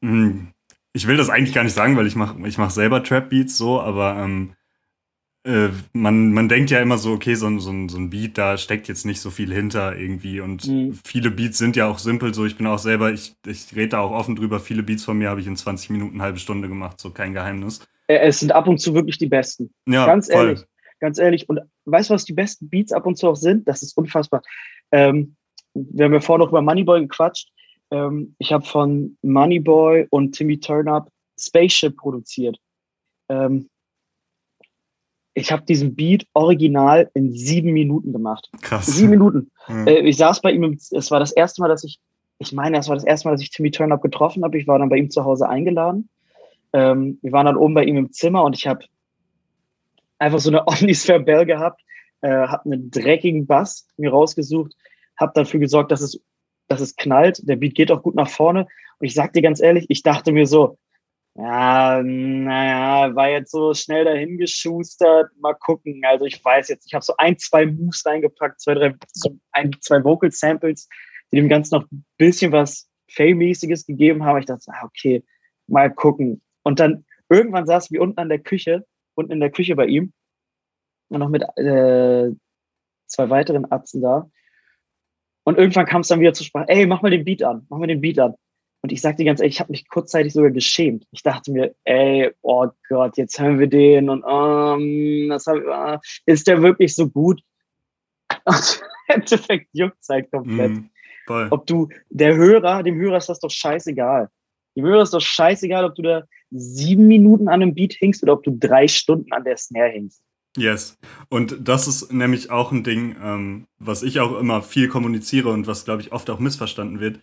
ich will das eigentlich gar nicht sagen, weil ich mache ich mach selber Trap-Beats so, aber ähm, äh, man, man denkt ja immer so, okay, so, so, so ein Beat, da steckt jetzt nicht so viel hinter irgendwie. Und mhm. viele Beats sind ja auch simpel so. Ich bin auch selber, ich, ich rede da auch offen drüber. Viele Beats von mir habe ich in 20 Minuten, eine halbe Stunde gemacht, so kein Geheimnis. Äh, es sind ab und zu wirklich die besten. Ja, ganz voll. ehrlich. Ganz ehrlich. Und weißt du, was die besten Beats ab und zu auch sind? Das ist unfassbar. Ähm, wir haben ja vorhin noch über Moneyboy gequatscht. Ähm, ich habe von Moneyboy und Timmy Turnup Spaceship produziert. Ähm, ich habe diesen Beat original in sieben Minuten gemacht. Krass. Sieben Minuten. Mhm. Äh, ich saß bei ihm, es war das erste Mal, dass ich, ich meine, es war das erste Mal, dass ich Timmy Turnup getroffen habe. Ich war dann bei ihm zu Hause eingeladen. Ähm, wir waren dann oben bei ihm im Zimmer und ich habe einfach so eine Omnisphere Bell gehabt, äh, habe einen dreckigen Bass mir rausgesucht, habe dafür gesorgt, dass es, dass es knallt. Der Beat geht auch gut nach vorne. Und ich sag dir ganz ehrlich, ich dachte mir so, ja, naja, war jetzt so schnell dahin geschustert. Mal gucken. Also ich weiß jetzt, ich habe so ein, zwei Moves reingepackt, zwei, drei, so ein, zwei Vocal Samples, die dem Ganzen noch ein bisschen was Fame-mäßiges gegeben haben. Ich dachte, ah, okay, mal gucken. Und dann irgendwann saßen wir unten an der Küche, unten in der Küche bei ihm. Und noch mit äh, zwei weiteren Atzen da. Und irgendwann kam es dann wieder zur Sprache, ey, mach mal den Beat an, mach mal den Beat an. Und ich sagte ganz ehrlich, ich habe mich kurzzeitig sogar geschämt. Ich dachte mir, ey, oh Gott, jetzt hören wir den und um, das hab, uh, ist der wirklich so gut? Und im Endeffekt juckt es halt komplett. Mm, Ob du, der Hörer, dem Hörer ist das doch scheißegal. Dem Hörer ist doch scheißegal, ob du da sieben Minuten an einem Beat hingst oder ob du drei Stunden an der Snare hingst. Yes. Und das ist nämlich auch ein Ding, ähm, was ich auch immer viel kommuniziere und was, glaube ich, oft auch missverstanden wird.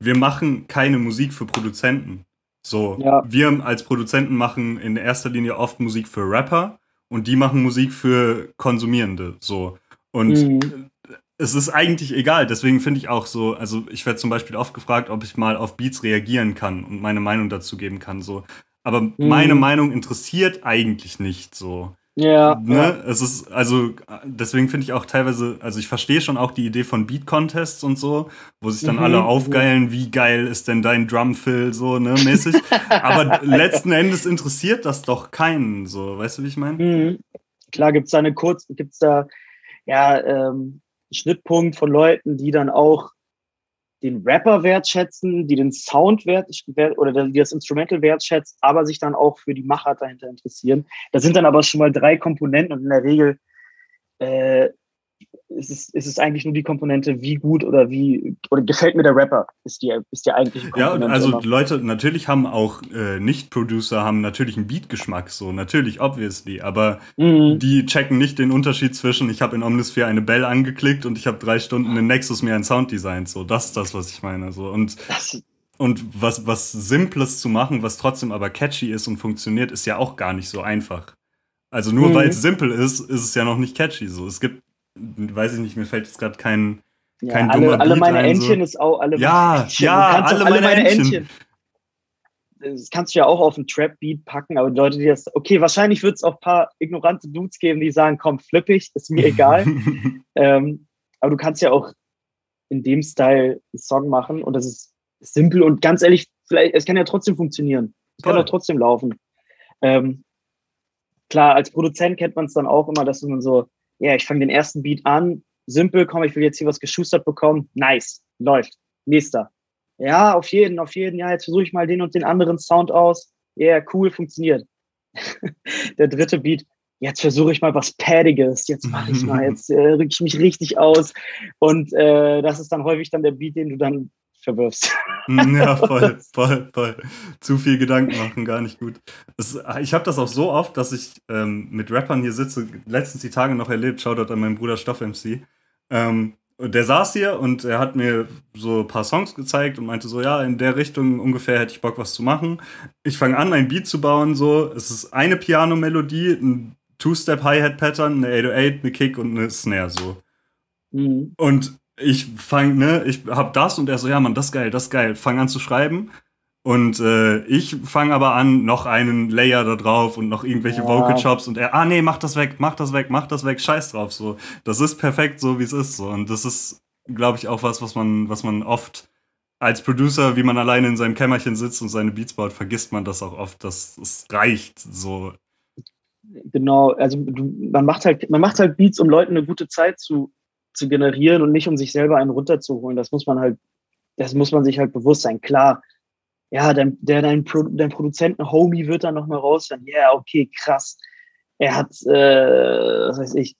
Wir machen keine Musik für Produzenten. So, ja. wir als Produzenten machen in erster Linie oft Musik für Rapper und die machen Musik für Konsumierende. So. Und mhm. es ist eigentlich egal. Deswegen finde ich auch so, also ich werde zum Beispiel oft gefragt, ob ich mal auf Beats reagieren kann und meine Meinung dazu geben kann. So. Aber mhm. meine Meinung interessiert eigentlich nicht so. Ja. Ne? Ja. Es ist, also, deswegen finde ich auch teilweise, also ich verstehe schon auch die Idee von Beat-Contests und so, wo sich dann mhm. alle aufgeilen, wie geil ist denn dein Drumfill, so, ne, mäßig. Aber letzten Endes interessiert das doch keinen, so, weißt du, wie ich meine? Mhm. Klar, gibt es da eine kurz, gibt's da, ja, ähm, Schnittpunkt von Leuten, die dann auch den Rapper wertschätzen, die den Sound wert oder die das Instrumental wertschätzt, aber sich dann auch für die Machart dahinter interessieren. Das sind dann aber schon mal drei Komponenten und in der Regel äh, ist es, ist es eigentlich nur die Komponente, wie gut oder wie oder gefällt mir der Rapper, ist die, ist die eigentliche Komponente. Ja, also immer. Leute natürlich haben auch äh, Nicht-Producer haben natürlich einen Beat-Geschmack, so natürlich, obviously, aber mhm. die checken nicht den Unterschied zwischen, ich habe in Omnisphere eine Bell angeklickt und ich habe drei Stunden in Nexus mir ein Sounddesign, so das ist das, was ich meine. So. Und das, und was, was Simples zu machen, was trotzdem aber catchy ist und funktioniert, ist ja auch gar nicht so einfach. Also nur mhm. weil es simpel ist, ist es ja noch nicht catchy. So, es gibt weiß ich nicht, mir fällt jetzt gerade kein, kein ja, alle, alle meine ein, Entchen so. ist auch alle ja, Entchen. Ja, alle, alle, meine, Entchen. Entchen. Das kannst du ja auch auf einen Trap-Beat packen, aber die Leute, die das, okay, wahrscheinlich wird es auch ein paar ignorante Dudes geben, die sagen, komm, flippig, ist mir egal. ähm, aber du kannst ja auch in dem Style einen Song machen und das ist simpel und ganz ehrlich, vielleicht, es kann ja trotzdem funktionieren. Es kann auch trotzdem laufen. Ähm, klar, als Produzent kennt man es dann auch immer, dass man so, ja, ich fange den ersten Beat an, simpel, komm, ich will jetzt hier was geschustert bekommen, nice, läuft, nächster. Ja, auf jeden, auf jeden, ja, jetzt versuche ich mal den und den anderen Sound aus, ja, yeah, cool, funktioniert. Der dritte Beat, jetzt versuche ich mal was Paddiges, jetzt mache ich mal, jetzt äh, rück ich mich richtig aus. Und äh, das ist dann häufig dann der Beat, den du dann verwirfst. Hm, ja, voll, voll, voll. Zu viel Gedanken machen, gar nicht gut. Das, ich habe das auch so oft, dass ich ähm, mit Rappern hier sitze, letztens die Tage noch erlebt, Shoutout an meinen Bruder Stoff MC. Ähm, der saß hier und er hat mir so ein paar Songs gezeigt und meinte so, ja, in der Richtung ungefähr hätte ich Bock, was zu machen. Ich fange an, ein Beat zu bauen, so. Es ist eine Piano-Melodie, ein Two-Step-Hi-Hat-Pattern, eine 808, eine Kick und eine Snare, so. Mhm. Und ich fange, ne, ich hab das und er so, ja, Mann, das ist geil, das ist geil. Fang an zu schreiben. Und äh, ich fange aber an, noch einen Layer da drauf und noch irgendwelche ja. Vocal Chops und er, ah nee, mach das weg, mach das weg, mach das weg, scheiß drauf. So, das ist perfekt, so wie es ist. So. Und das ist, glaube ich, auch was, was man, was man oft als Producer, wie man alleine in seinem Kämmerchen sitzt und seine Beats baut, vergisst man das auch oft, dass es reicht. So. Genau, also du, man macht halt, man macht halt Beats, um Leuten eine gute Zeit zu zu generieren und nicht um sich selber einen runterzuholen. Das muss man halt, das muss man sich halt bewusst sein. Klar, ja, dein, der, dein, Pro, dein Produzenten-Homie wird dann nochmal raus, dann, ja, yeah, okay, krass. Er hat, äh, was weiß ich,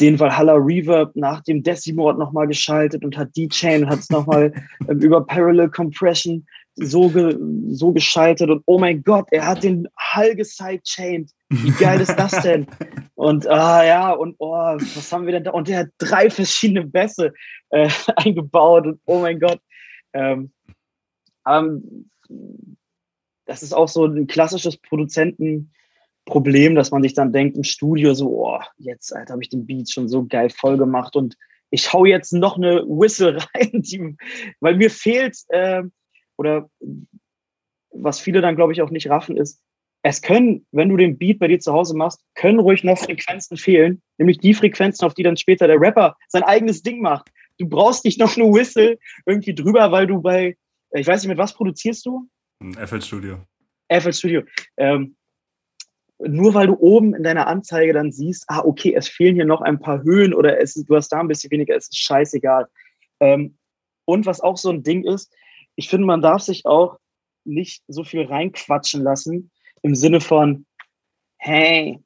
den Valhalla Reverb nach dem Decimord nochmal geschaltet und hat die Chain und hat es nochmal ähm, über Parallel Compression so, ge, so geschaltet und oh mein Gott, er hat den Hall gesidechained. Wie geil ist das denn? Und ah ja, und oh, was haben wir denn da? Und der hat drei verschiedene Bässe äh, eingebaut und oh mein Gott. Ähm, ähm, das ist auch so ein klassisches Produzentenproblem, dass man sich dann denkt im Studio so, oh, jetzt habe ich den Beat schon so geil voll gemacht und ich hau jetzt noch eine Whistle rein, die, weil mir fehlt äh, oder was viele dann, glaube ich, auch nicht raffen, ist, es können, wenn du den Beat bei dir zu Hause machst, können ruhig noch Frequenzen fehlen, nämlich die Frequenzen, auf die dann später der Rapper sein eigenes Ding macht. Du brauchst nicht noch eine Whistle irgendwie drüber, weil du bei, ich weiß nicht, mit was produzierst du? FL Studio. FL Studio. Ähm, nur weil du oben in deiner Anzeige dann siehst, ah, okay, es fehlen hier noch ein paar Höhen oder es, du hast da ein bisschen weniger, es ist scheißegal. Ähm, und was auch so ein Ding ist, ich finde, man darf sich auch nicht so viel reinquatschen lassen im Sinne von, hey,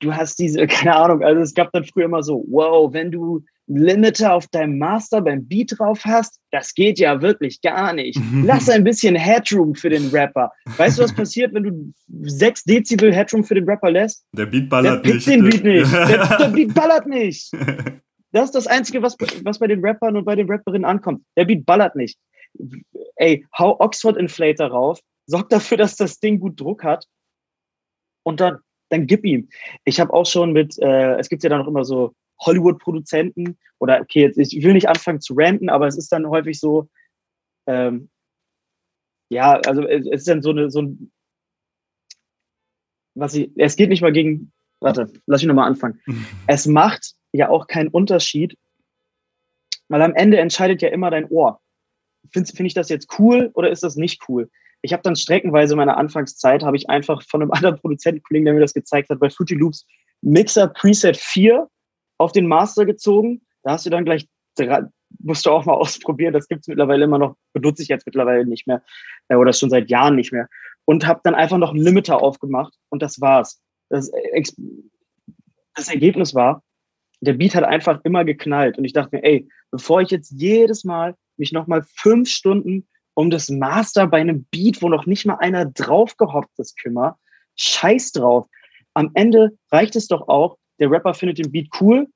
du hast diese, keine Ahnung, also es gab dann früher immer so, wow, wenn du Limiter auf deinem Master beim Beat drauf hast, das geht ja wirklich gar nicht. Lass ein bisschen Headroom für den Rapper. Weißt du, was passiert, wenn du 6 Dezibel Headroom für den Rapper lässt? Der Beat ballert der nicht. den Beat nicht. Der, der Beat ballert nicht. Das ist das Einzige, was, was bei den Rappern und bei den Rapperinnen ankommt. Der Beat ballert nicht ey, hau Oxford Inflator rauf, sorg dafür, dass das Ding gut Druck hat und dann, dann gib ihm. Ich habe auch schon mit, äh, es gibt ja dann noch immer so Hollywood-Produzenten oder okay, jetzt, ich will nicht anfangen zu ranten, aber es ist dann häufig so, ähm, ja, also es ist dann so eine, so ein, was ich, es geht nicht mal gegen, warte, lass mich nochmal anfangen. es macht ja auch keinen Unterschied, weil am Ende entscheidet ja immer dein Ohr. Finde find ich das jetzt cool oder ist das nicht cool? Ich habe dann streckenweise in meiner Anfangszeit, habe ich einfach von einem anderen Produzentenkollegen, der mir das gezeigt hat, bei Fruity Loops Mixer Preset 4 auf den Master gezogen. Da hast du dann gleich, musst du auch mal ausprobieren. Das gibt es mittlerweile immer noch, benutze ich jetzt mittlerweile nicht mehr äh, oder schon seit Jahren nicht mehr. Und habe dann einfach noch einen Limiter aufgemacht und das war's. Das, äh, das Ergebnis war, der Beat hat einfach immer geknallt. Und ich dachte mir, ey, bevor ich jetzt jedes Mal mich nochmal fünf Stunden um das Master bei einem Beat, wo noch nicht mal einer draufgehoppt ist, kümmere, scheiß drauf. Am Ende reicht es doch auch, der Rapper findet den Beat cool,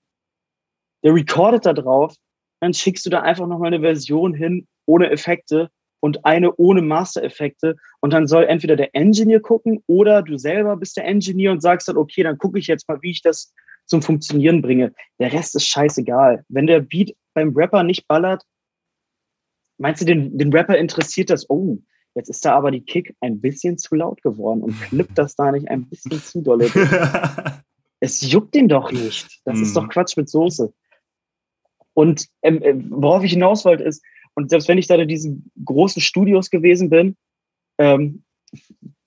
der recordet da drauf, dann schickst du da einfach nochmal eine Version hin ohne Effekte und eine ohne Master-Effekte und dann soll entweder der Engineer gucken oder du selber bist der Engineer und sagst dann, okay, dann gucke ich jetzt mal, wie ich das zum Funktionieren bringe. Der Rest ist scheißegal. Wenn der Beat beim Rapper nicht ballert, meinst du, den, den Rapper interessiert das? Oh, jetzt ist da aber die Kick ein bisschen zu laut geworden und klippt das da nicht ein bisschen zu dolle? es juckt den doch nicht. Das mm. ist doch mhm. Quatsch mit Soße. Und ähm, äh, worauf ich hinaus wollte ist, und selbst wenn ich da in diesen großen Studios gewesen bin, ähm,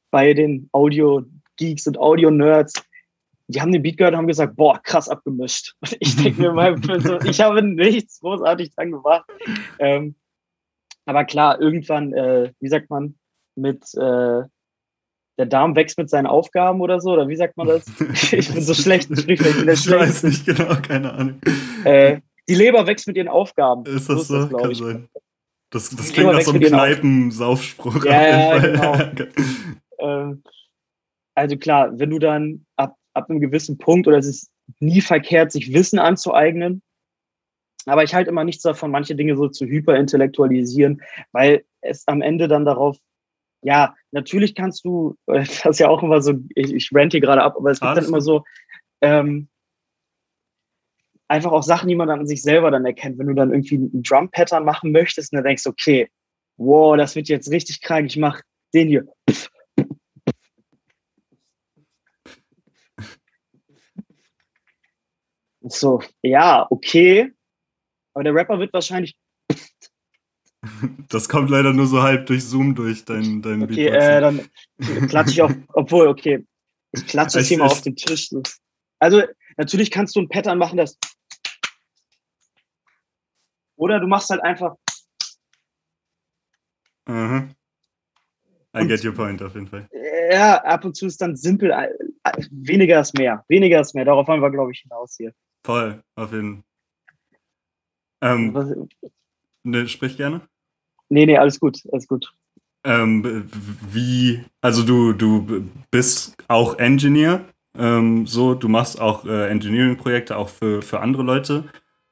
bei den Audio-Geeks und Audio-Nerds, die haben den Beat gehört und haben gesagt, boah, krass abgemischt. Und ich denke mir mal, ich habe nichts großartig dran gemacht. Ähm, aber klar, irgendwann, äh, wie sagt man, mit äh, der Darm wächst mit seinen Aufgaben oder so, oder wie sagt man das? ich bin so schlecht, ich, ich weiß nicht genau, keine Ahnung. Äh, die Leber wächst mit ihren Aufgaben. Ist das so? so? Kann sein. Das, das klingt nach so einem Kneipensaufspruch. Ja, ja, genau. ähm, also klar, wenn du dann ab ab einem gewissen Punkt oder es ist nie verkehrt, sich Wissen anzueignen. Aber ich halte immer nichts davon, manche Dinge so zu hyperintellektualisieren, weil es am Ende dann darauf, ja, natürlich kannst du, das ist ja auch immer so, ich, ich rant hier gerade ab, aber es gibt Alles dann immer so, ähm, einfach auch Sachen, die man dann an sich selber dann erkennt. Wenn du dann irgendwie ein Drum-Pattern machen möchtest und dann denkst, okay, wow, das wird jetzt richtig krank, ich mache den hier. So, ja, okay. Aber der Rapper wird wahrscheinlich. Das kommt leider nur so halb durch Zoom durch, dein, dein Okay, äh, dann klatsche ich auf, obwohl, okay, ich klatsche hier mal auf den Tisch. Also, natürlich kannst du ein Pattern machen, das. Oder du machst halt einfach. -huh. I get your point auf jeden Fall. Ja, ab und zu ist dann simpel. Äh, weniger ist mehr. Weniger ist mehr. Darauf wollen wir, glaube ich, hinaus hier. Voll, auf jeden Fall. Ähm, ne, sprich gerne. Nee, nee, alles gut, alles gut. Ähm, wie, also du, du bist auch Engineer, ähm, so, du machst auch äh, Engineering-Projekte auch für, für andere Leute.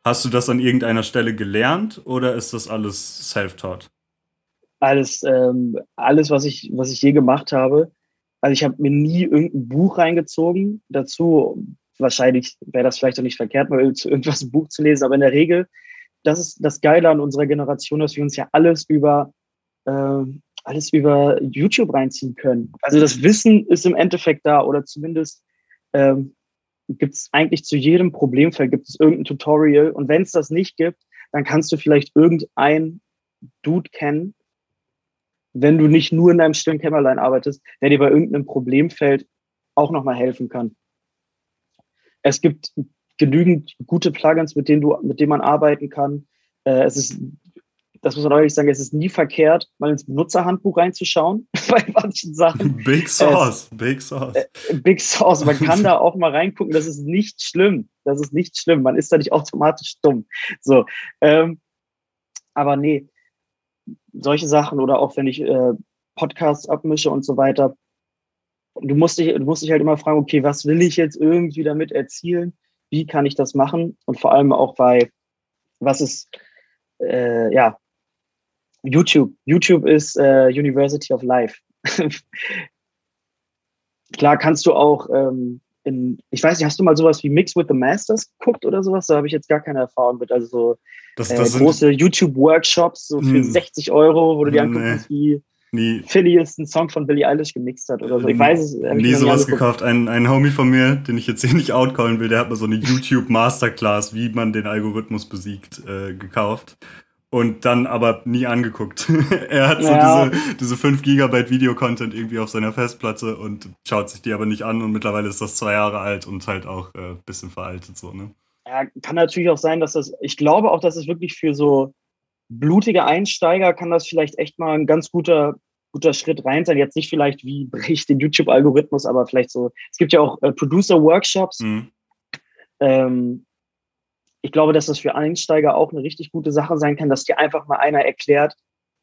Hast du das an irgendeiner Stelle gelernt oder ist das alles self-taught? Alles, ähm, alles, was ich, was ich je gemacht habe. Also ich habe mir nie irgendein Buch reingezogen dazu, wahrscheinlich wäre das vielleicht auch nicht verkehrt, mal zu irgendwas ein Buch zu lesen, aber in der Regel, das ist das Geile an unserer Generation, dass wir uns ja alles über äh, alles über YouTube reinziehen können. Also das Wissen ist im Endeffekt da oder zumindest ähm, gibt es eigentlich zu jedem Problemfeld gibt es irgendein Tutorial und wenn es das nicht gibt, dann kannst du vielleicht irgendein Dude kennen, wenn du nicht nur in deinem stillen Kämmerlein arbeitest, der dir bei irgendeinem Problemfeld auch nochmal helfen kann. Es gibt genügend gute Plugins, mit denen du, mit denen man arbeiten kann. Äh, es ist, das muss man ehrlich sagen, es ist nie verkehrt, mal ins Benutzerhandbuch reinzuschauen bei manchen Sachen. Big Source, äh, Big Source. Äh, Big Source. Man kann da auch mal reingucken. Das ist nicht schlimm. Das ist nicht schlimm. Man ist da nicht automatisch dumm. So, ähm, aber nee, solche Sachen oder auch wenn ich äh, Podcasts abmische und so weiter, du musst, dich, du musst dich halt immer fragen, okay, was will ich jetzt irgendwie damit erzielen? Wie kann ich das machen? Und vor allem auch bei, was ist, äh, ja, YouTube. YouTube ist äh, University of Life. Klar kannst du auch ähm, in, ich weiß nicht, hast du mal sowas wie Mix with the Masters geguckt oder sowas? Da habe ich jetzt gar keine Erfahrung mit. Also so das, das äh, große YouTube-Workshops so für 60 hm. Euro, wo du dir anguckst, nee. wie nie. Phineas einen Song von Billie Eilish gemixt hat oder so. Ich weiß es. Nie sowas gekauft. Ein, ein Homie von mir, den ich jetzt hier nicht outcallen will, der hat mal so eine YouTube Masterclass, wie man den Algorithmus besiegt, äh, gekauft. Und dann aber nie angeguckt. er hat so ja. diese, diese 5 Gigabyte Videocontent irgendwie auf seiner Festplatte und schaut sich die aber nicht an und mittlerweile ist das zwei Jahre alt und halt auch ein äh, bisschen veraltet so, ne? Ja, kann natürlich auch sein, dass das, ich glaube auch, dass es wirklich für so blutige Einsteiger kann das vielleicht echt mal ein ganz guter guter Schritt rein sein. Jetzt nicht vielleicht, wie bricht den YouTube-Algorithmus, aber vielleicht so, es gibt ja auch äh, Producer-Workshops. Mhm. Ähm, ich glaube, dass das für Einsteiger auch eine richtig gute Sache sein kann, dass dir einfach mal einer erklärt,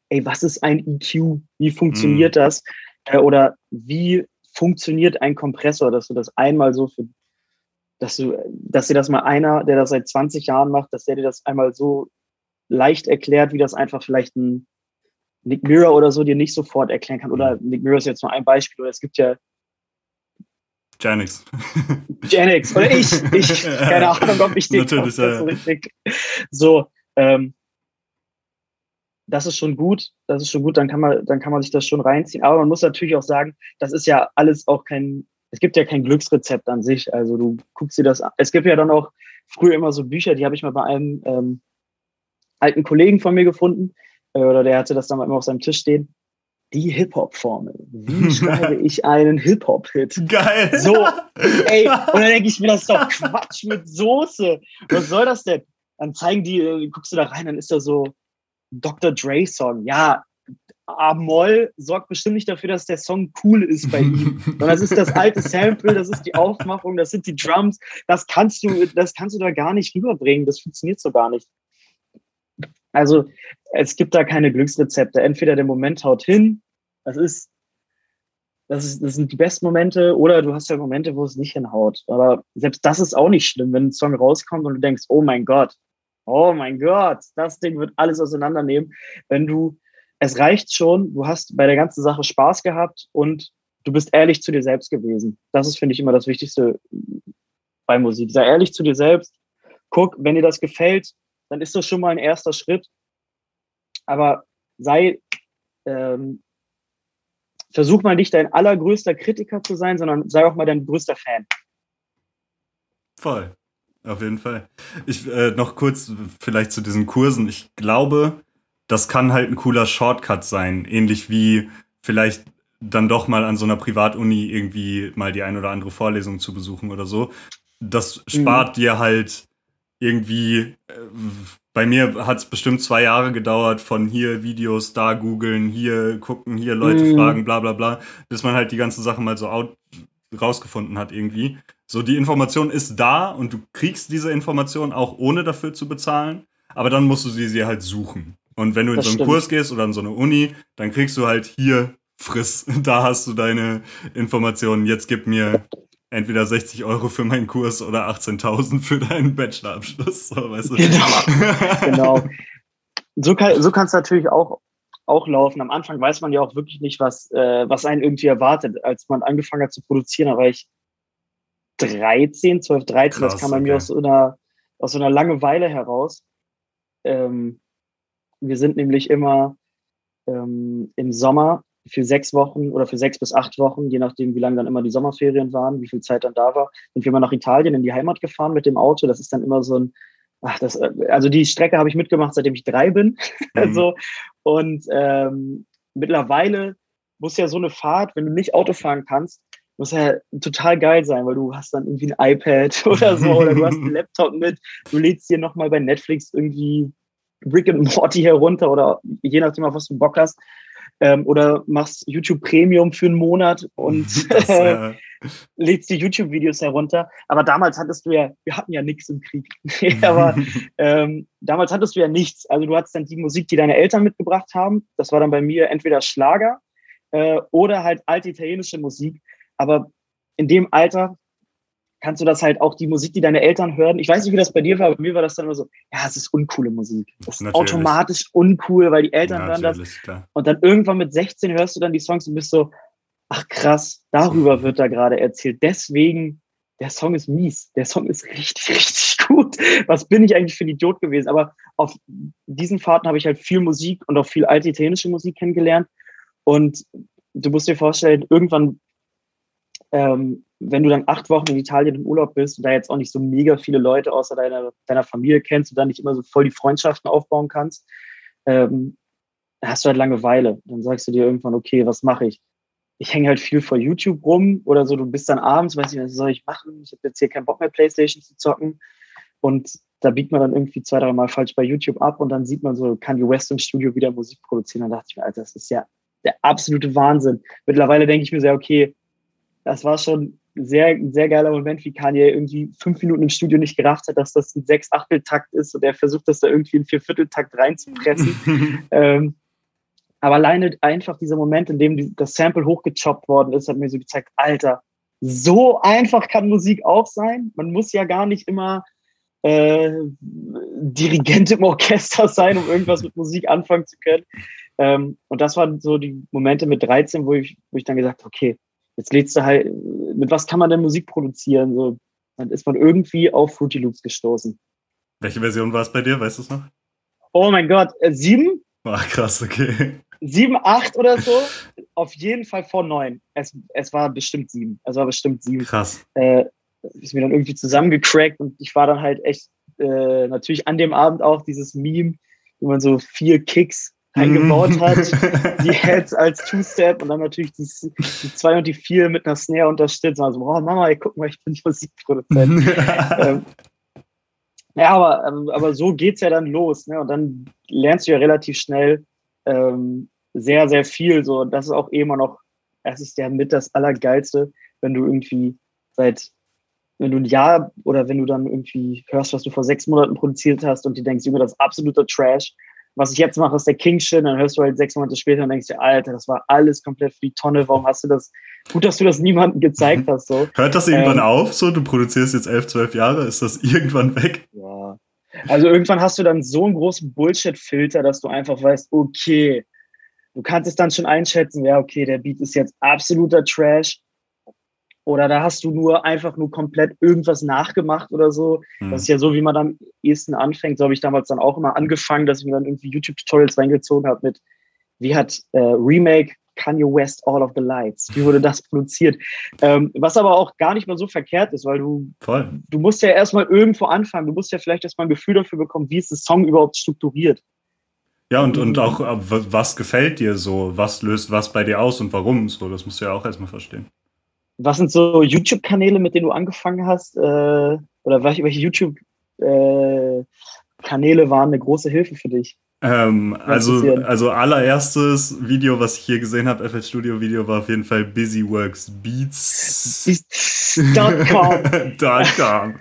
ey, was ist ein EQ? Wie funktioniert mhm. das? Äh, oder wie funktioniert ein Kompressor, dass du das einmal so für, dass du, dass dir das mal einer, der das seit 20 Jahren macht, dass der dir das einmal so leicht erklärt, wie das einfach vielleicht ein Nick Mirror oder so dir nicht sofort erklären kann. Oder mhm. Nick Mirror ist jetzt nur ein Beispiel. Oder es gibt ja Janix. Janix. Oder ich. Ich. Keine Ahnung, ob ich den Natürlich, ja. so richtig. So, ähm, das ist schon gut. Das ist schon gut. Dann kann man, dann kann man sich das schon reinziehen. Aber man muss natürlich auch sagen, das ist ja alles auch kein, es gibt ja kein Glücksrezept an sich. Also du guckst dir das an. Es gibt ja dann auch früher immer so Bücher, die habe ich mal bei einem ähm, alten Kollegen von mir gefunden oder der hatte das dann immer auf seinem Tisch stehen. Die Hip-Hop-Formel. Wie schreibe ich einen Hip-Hop-Hit? Geil. So, ey, und dann denke ich mir, das ist doch Quatsch mit Soße. Was soll das denn? Dann zeigen die, äh, guckst du da rein, dann ist da so Dr. Dre-Song. Ja, A-Moll sorgt bestimmt nicht dafür, dass der Song cool ist bei ihm. Sondern das ist das alte Sample, das ist die Aufmachung, das sind die Drums. Das kannst du, das kannst du da gar nicht rüberbringen. Das funktioniert so gar nicht. Also es gibt da keine Glücksrezepte. Entweder der Moment haut hin, das ist, das, ist, das sind die besten Momente, oder du hast ja Momente, wo es nicht hinhaut. Aber selbst das ist auch nicht schlimm, wenn ein Song rauskommt und du denkst, oh mein Gott, oh mein Gott, das Ding wird alles auseinandernehmen. Wenn du, es reicht schon, du hast bei der ganzen Sache Spaß gehabt und du bist ehrlich zu dir selbst gewesen. Das ist, finde ich, immer das Wichtigste bei Musik. Sei ehrlich zu dir selbst. Guck, wenn dir das gefällt, dann ist das schon mal ein erster Schritt. Aber sei, ähm, versuch mal nicht dein allergrößter Kritiker zu sein, sondern sei auch mal dein größter Fan. Voll. Auf jeden Fall. Ich äh, noch kurz vielleicht zu diesen Kursen. Ich glaube, das kann halt ein cooler Shortcut sein, ähnlich wie vielleicht dann doch mal an so einer Privatuni irgendwie mal die ein oder andere Vorlesung zu besuchen oder so. Das spart mhm. dir halt irgendwie, äh, bei mir hat es bestimmt zwei Jahre gedauert, von hier Videos da googeln, hier gucken, hier Leute mhm. fragen, bla bla bla, bis man halt die ganze Sache mal so out, rausgefunden hat irgendwie. So, die Information ist da und du kriegst diese Information auch ohne dafür zu bezahlen, aber dann musst du sie, sie halt suchen. Und wenn du in das so einen stimmt. Kurs gehst oder in so eine Uni, dann kriegst du halt hier friss, da hast du deine Informationen, jetzt gib mir entweder 60 Euro für meinen Kurs oder 18.000 für deinen Bachelorabschluss. So, weißt du? Genau. genau. So kann so es natürlich auch, auch laufen. Am Anfang weiß man ja auch wirklich nicht, was, äh, was einen irgendwie erwartet. Als man angefangen hat zu produzieren, da war ich 13, 12, 13. Krass, das kam bei okay. mir aus so, einer, aus so einer Langeweile heraus. Ähm, wir sind nämlich immer ähm, im Sommer für sechs Wochen oder für sechs bis acht Wochen, je nachdem, wie lange dann immer die Sommerferien waren, wie viel Zeit dann da war, sind wir mal nach Italien in die Heimat gefahren mit dem Auto. Das ist dann immer so ein, ach, das, also die Strecke habe ich mitgemacht, seitdem ich drei bin. Mhm. also, und ähm, mittlerweile muss ja so eine Fahrt, wenn du nicht Auto fahren kannst, muss ja total geil sein, weil du hast dann irgendwie ein iPad oder so oder du hast einen Laptop mit, du lädst dir nochmal bei Netflix irgendwie Rick and Morty herunter oder je nachdem, auf was du Bock hast ähm, oder machst YouTube Premium für einen Monat und das, äh, lädst die YouTube-Videos herunter. Aber damals hattest du ja, wir hatten ja nichts im Krieg. Aber ähm, damals hattest du ja nichts. Also du hattest dann die Musik, die deine Eltern mitgebracht haben. Das war dann bei mir entweder Schlager äh, oder halt alte italienische Musik. Aber in dem Alter kannst du das halt auch die Musik, die deine Eltern hören. Ich weiß nicht, wie das bei dir war, aber bei mir war das dann immer so, ja, es ist uncoole Musik. Das ist Natürlich. automatisch uncool, weil die Eltern hören das. Klar. Und dann irgendwann mit 16 hörst du dann die Songs und bist so, ach krass, darüber wird da gerade erzählt. Deswegen der Song ist mies, der Song ist richtig, richtig gut. Was bin ich eigentlich für ein Idiot gewesen? Aber auf diesen Fahrten habe ich halt viel Musik und auch viel alte italienische Musik kennengelernt. Und du musst dir vorstellen, irgendwann, ähm, wenn du dann acht Wochen in Italien im Urlaub bist und da jetzt auch nicht so mega viele Leute außer deiner, deiner Familie kennst und dann nicht immer so voll die Freundschaften aufbauen kannst, ähm, hast du halt Langeweile. Dann sagst du dir irgendwann, okay, was mache ich? Ich hänge halt viel vor YouTube rum oder so, du bist dann abends, weiß nicht, was soll ich machen? Ich habe jetzt hier keinen Bock mehr, Playstation zu zocken. Und da biegt man dann irgendwie zwei, drei Mal falsch bei YouTube ab und dann sieht man so, kann die West im Studio wieder Musik produzieren. Dann dachte ich mir, Alter, das ist ja der absolute Wahnsinn. Mittlerweile denke ich mir sehr, okay, das war schon sehr, sehr geiler Moment, wie Kanye irgendwie fünf Minuten im Studio nicht gerafft hat, dass das ein Sechs-Achtel-Takt ist und er versucht, das da irgendwie in Vier-Viertel-Takt reinzupressen. ähm, aber alleine einfach dieser Moment, in dem das Sample hochgechoppt worden ist, hat mir so gezeigt, Alter, so einfach kann Musik auch sein. Man muss ja gar nicht immer äh, Dirigent im Orchester sein, um irgendwas mit Musik anfangen zu können. Ähm, und das waren so die Momente mit 13, wo ich, wo ich dann gesagt habe, okay, jetzt lädst du halt, mit was kann man denn Musik produzieren? So, dann ist man irgendwie auf Fruity Loops gestoßen. Welche Version war es bei dir, weißt du es noch? Oh mein Gott, äh, sieben? Ach, krass, okay. Sieben, acht oder so. Auf jeden Fall vor neun. Es, es war bestimmt sieben. Es war bestimmt sieben. Krass. Äh, ist mir dann irgendwie zusammengecrackt und ich war dann halt echt äh, natürlich an dem Abend auch dieses Meme, wo man so vier Kicks eingebaut hat, die Heads als Two-Step und dann natürlich die, die, zwei und die vier mit einer Snare unterstützt. Also, oh Mama, ey, guck mal, ich bin Musikproduzent. ähm, ja, aber, ähm, aber so geht's ja dann los. Ne? Und dann lernst du ja relativ schnell ähm, sehr, sehr viel. So, das ist auch eh immer noch, das ist ja mit das Allergeilste, wenn du irgendwie seit wenn du ein Jahr oder wenn du dann irgendwie hörst, was du vor sechs Monaten produziert hast und dir denkst, Junge, das ist absoluter Trash. Was ich jetzt mache, ist der King Shit. Dann hörst du halt sechs Monate später und denkst dir, Alter, das war alles komplett für die Tonne. Warum hast du das? Gut, dass du das niemandem gezeigt hast. So. Hört das irgendwann ähm, auf? So, du produzierst jetzt elf, zwölf Jahre. Ist das irgendwann weg? Ja. Also irgendwann hast du dann so einen großen Bullshit-Filter, dass du einfach weißt, okay, du kannst es dann schon einschätzen, ja, okay, der Beat ist jetzt absoluter Trash oder da hast du nur einfach nur komplett irgendwas nachgemacht oder so. Mhm. Das ist ja so, wie man am ehesten anfängt. So habe ich damals dann auch immer angefangen, dass ich mir dann irgendwie YouTube-Tutorials reingezogen habe mit, wie hat äh, Remake Kanye West All of the Lights? Wie wurde das produziert? Ähm, was aber auch gar nicht mal so verkehrt ist, weil du, Voll. du musst ja erstmal irgendwo anfangen. Du musst ja vielleicht erstmal ein Gefühl dafür bekommen, wie ist das Song überhaupt strukturiert. Ja, und, und auch, äh, was gefällt dir so? Was löst was bei dir aus und warum? So, das musst du ja auch erstmal verstehen. Was sind so YouTube-Kanäle, mit denen du angefangen hast? Äh, oder welche YouTube-Kanäle äh, waren eine große Hilfe für dich? Ähm, also, also allererstes Video, was ich hier gesehen habe, FL Studio Video, war auf jeden Fall Busyworks Beats. .com.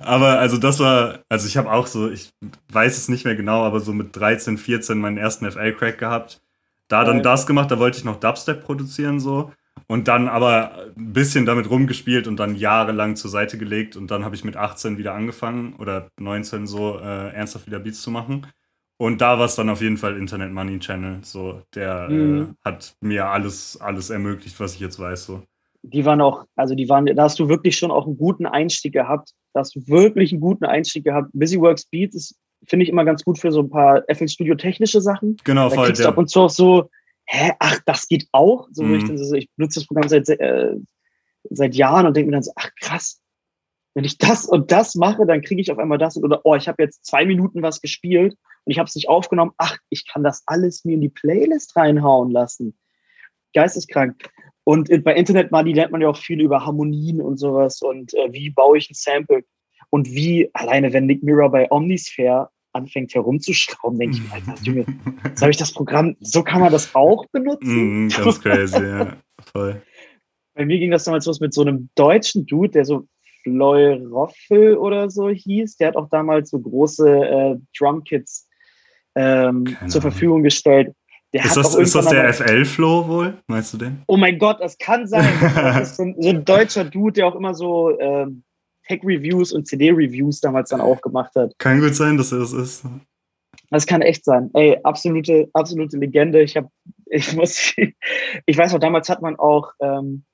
aber also das war, also ich habe auch so, ich weiß es nicht mehr genau, aber so mit 13, 14 meinen ersten FL-Crack gehabt. Da dann das gemacht, da wollte ich noch Dubstep produzieren so. Und dann aber ein bisschen damit rumgespielt und dann jahrelang zur Seite gelegt. Und dann habe ich mit 18 wieder angefangen oder 19 so äh, ernsthaft wieder Beats zu machen. Und da war es dann auf jeden Fall Internet Money Channel. So, der mhm. äh, hat mir alles, alles ermöglicht, was ich jetzt weiß. So. Die waren auch, also die waren, da hast du wirklich schon auch einen guten Einstieg gehabt. Da hast du wirklich einen guten Einstieg gehabt. Busyworks Beats ist, finde ich, immer ganz gut für so ein paar FL Studio technische Sachen. Genau, da voll. Kriegst du ab und zu auch so hä, ach, das geht auch? So, mhm. ich, dann so, ich benutze das Programm seit, äh, seit Jahren und denke mir dann so, ach krass, wenn ich das und das mache, dann kriege ich auf einmal das oder oh, ich habe jetzt zwei Minuten was gespielt und ich habe es nicht aufgenommen. Ach, ich kann das alles mir in die Playlist reinhauen lassen. Geisteskrank. Und bei Internet Money lernt man ja auch viel über Harmonien und sowas und äh, wie baue ich ein Sample und wie alleine wenn Nick Mirror bei Omnisphere anfängt herumzuschrauben, denke ich mir, Alter, Junge, jetzt habe ich das Programm, so kann man das auch benutzen? Mm, ganz crazy, ja, voll. Bei mir ging das damals los mit so einem deutschen Dude, der so Floy Roffel oder so hieß. Der hat auch damals so große äh, Drumkits ähm, zur Verfügung gestellt. Der ist, das, ist das der FL-Flow wohl? Meinst du den? Oh mein Gott, das kann sein. Das ist so ein, so ein deutscher Dude, der auch immer so ähm, Tech-Reviews und CD-Reviews damals dann auch gemacht hat. Kann gut sein, dass er das ist. Das kann echt sein. Ey, absolute, absolute Legende. Ich habe, ich muss, ich weiß noch, damals hat man auch, ähm,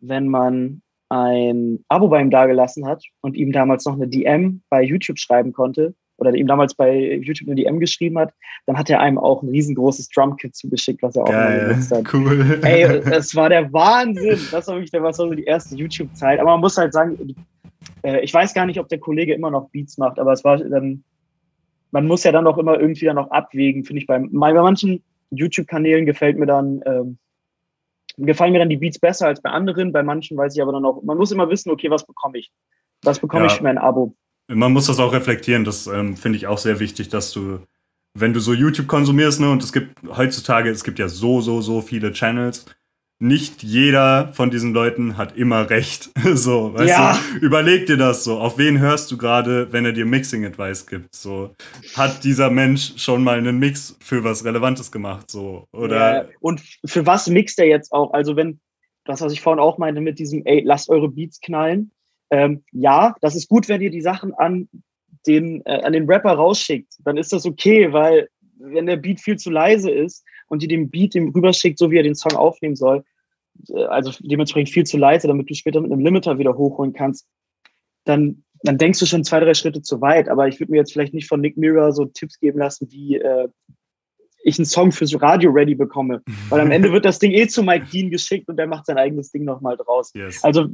wenn man ein Abo bei ihm dagelassen hat und ihm damals noch eine DM bei YouTube schreiben konnte oder ihm damals bei YouTube eine DM geschrieben hat, dann hat er einem auch ein riesengroßes Drumkit zugeschickt, was er auch Geil, mal benutzt hat. Cool. Ey, das war der Wahnsinn. Das war wirklich der, was war so die erste YouTube-Zeit. Aber man muss halt sagen, äh, ich weiß gar nicht, ob der Kollege immer noch Beats macht, aber es war dann, man muss ja dann auch immer irgendwie dann noch abwägen, finde ich. Bei, bei manchen YouTube-Kanälen gefällt mir dann, ähm, gefallen mir dann die Beats besser als bei anderen. Bei manchen weiß ich aber dann auch, man muss immer wissen, okay, was bekomme ich? Was bekomme ja. ich für mein Abo? Man muss das auch reflektieren, das ähm, finde ich auch sehr wichtig, dass du, wenn du so YouTube konsumierst, ne, und es gibt heutzutage, es gibt ja so, so, so viele Channels, nicht jeder von diesen Leuten hat immer recht. So, weißt ja. du, überleg dir das so. Auf wen hörst du gerade, wenn er dir Mixing Advice gibt? So, hat dieser Mensch schon mal einen Mix für was Relevantes gemacht? So, oder? Ja. Und für was mixt er jetzt auch? Also, wenn, das, was ich vorhin auch meinte mit diesem, ey, lasst eure Beats knallen. Ähm, ja, das ist gut, wenn ihr die Sachen an den, äh, an den Rapper rausschickt. Dann ist das okay, weil wenn der Beat viel zu leise ist und die den Beat dem rüberschickt, so wie er den Song aufnehmen soll, äh, also dementsprechend viel zu leise, damit du später mit einem Limiter wieder hochholen kannst, dann, dann denkst du schon zwei, drei Schritte zu weit. Aber ich würde mir jetzt vielleicht nicht von Nick Mirror so Tipps geben lassen, wie äh, ich einen Song fürs Radio ready bekomme. Weil am Ende wird das Ding eh zu Mike Dean geschickt und der macht sein eigenes Ding nochmal draus. Yes. Also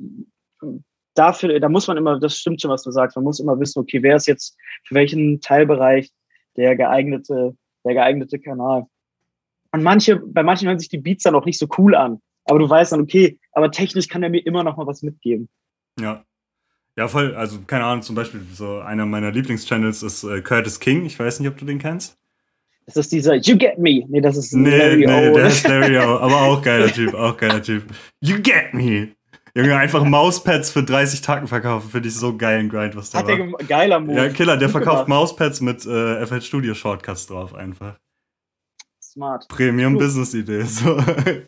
dafür, da muss man immer, das stimmt schon, was du sagst, man muss immer wissen, okay, wer ist jetzt für welchen Teilbereich der geeignete, der geeignete Kanal. Und manche, bei manchen hören sich die Beats dann auch nicht so cool an. Aber du weißt dann, okay, aber technisch kann er mir immer noch mal was mitgeben. Ja. Ja, voll. Also, keine Ahnung, zum Beispiel, so einer meiner Lieblingschannels ist äh, Curtis King. Ich weiß nicht, ob du den kennst. Das ist dieser You Get Me. Nee, das ist nee, Larry nee, O. der ist Larry O. Aber auch geiler Typ, auch geiler Typ. You Get Me. Junge, einfach Mauspads für 30 Tacken verkaufen, finde ich so geilen Grind, was der Hat der geiler Move. Ja, Killer, der verkauft Mauspads mit äh, FL Studio Shortcuts drauf einfach. Smart. Premium-Business-Idee. So,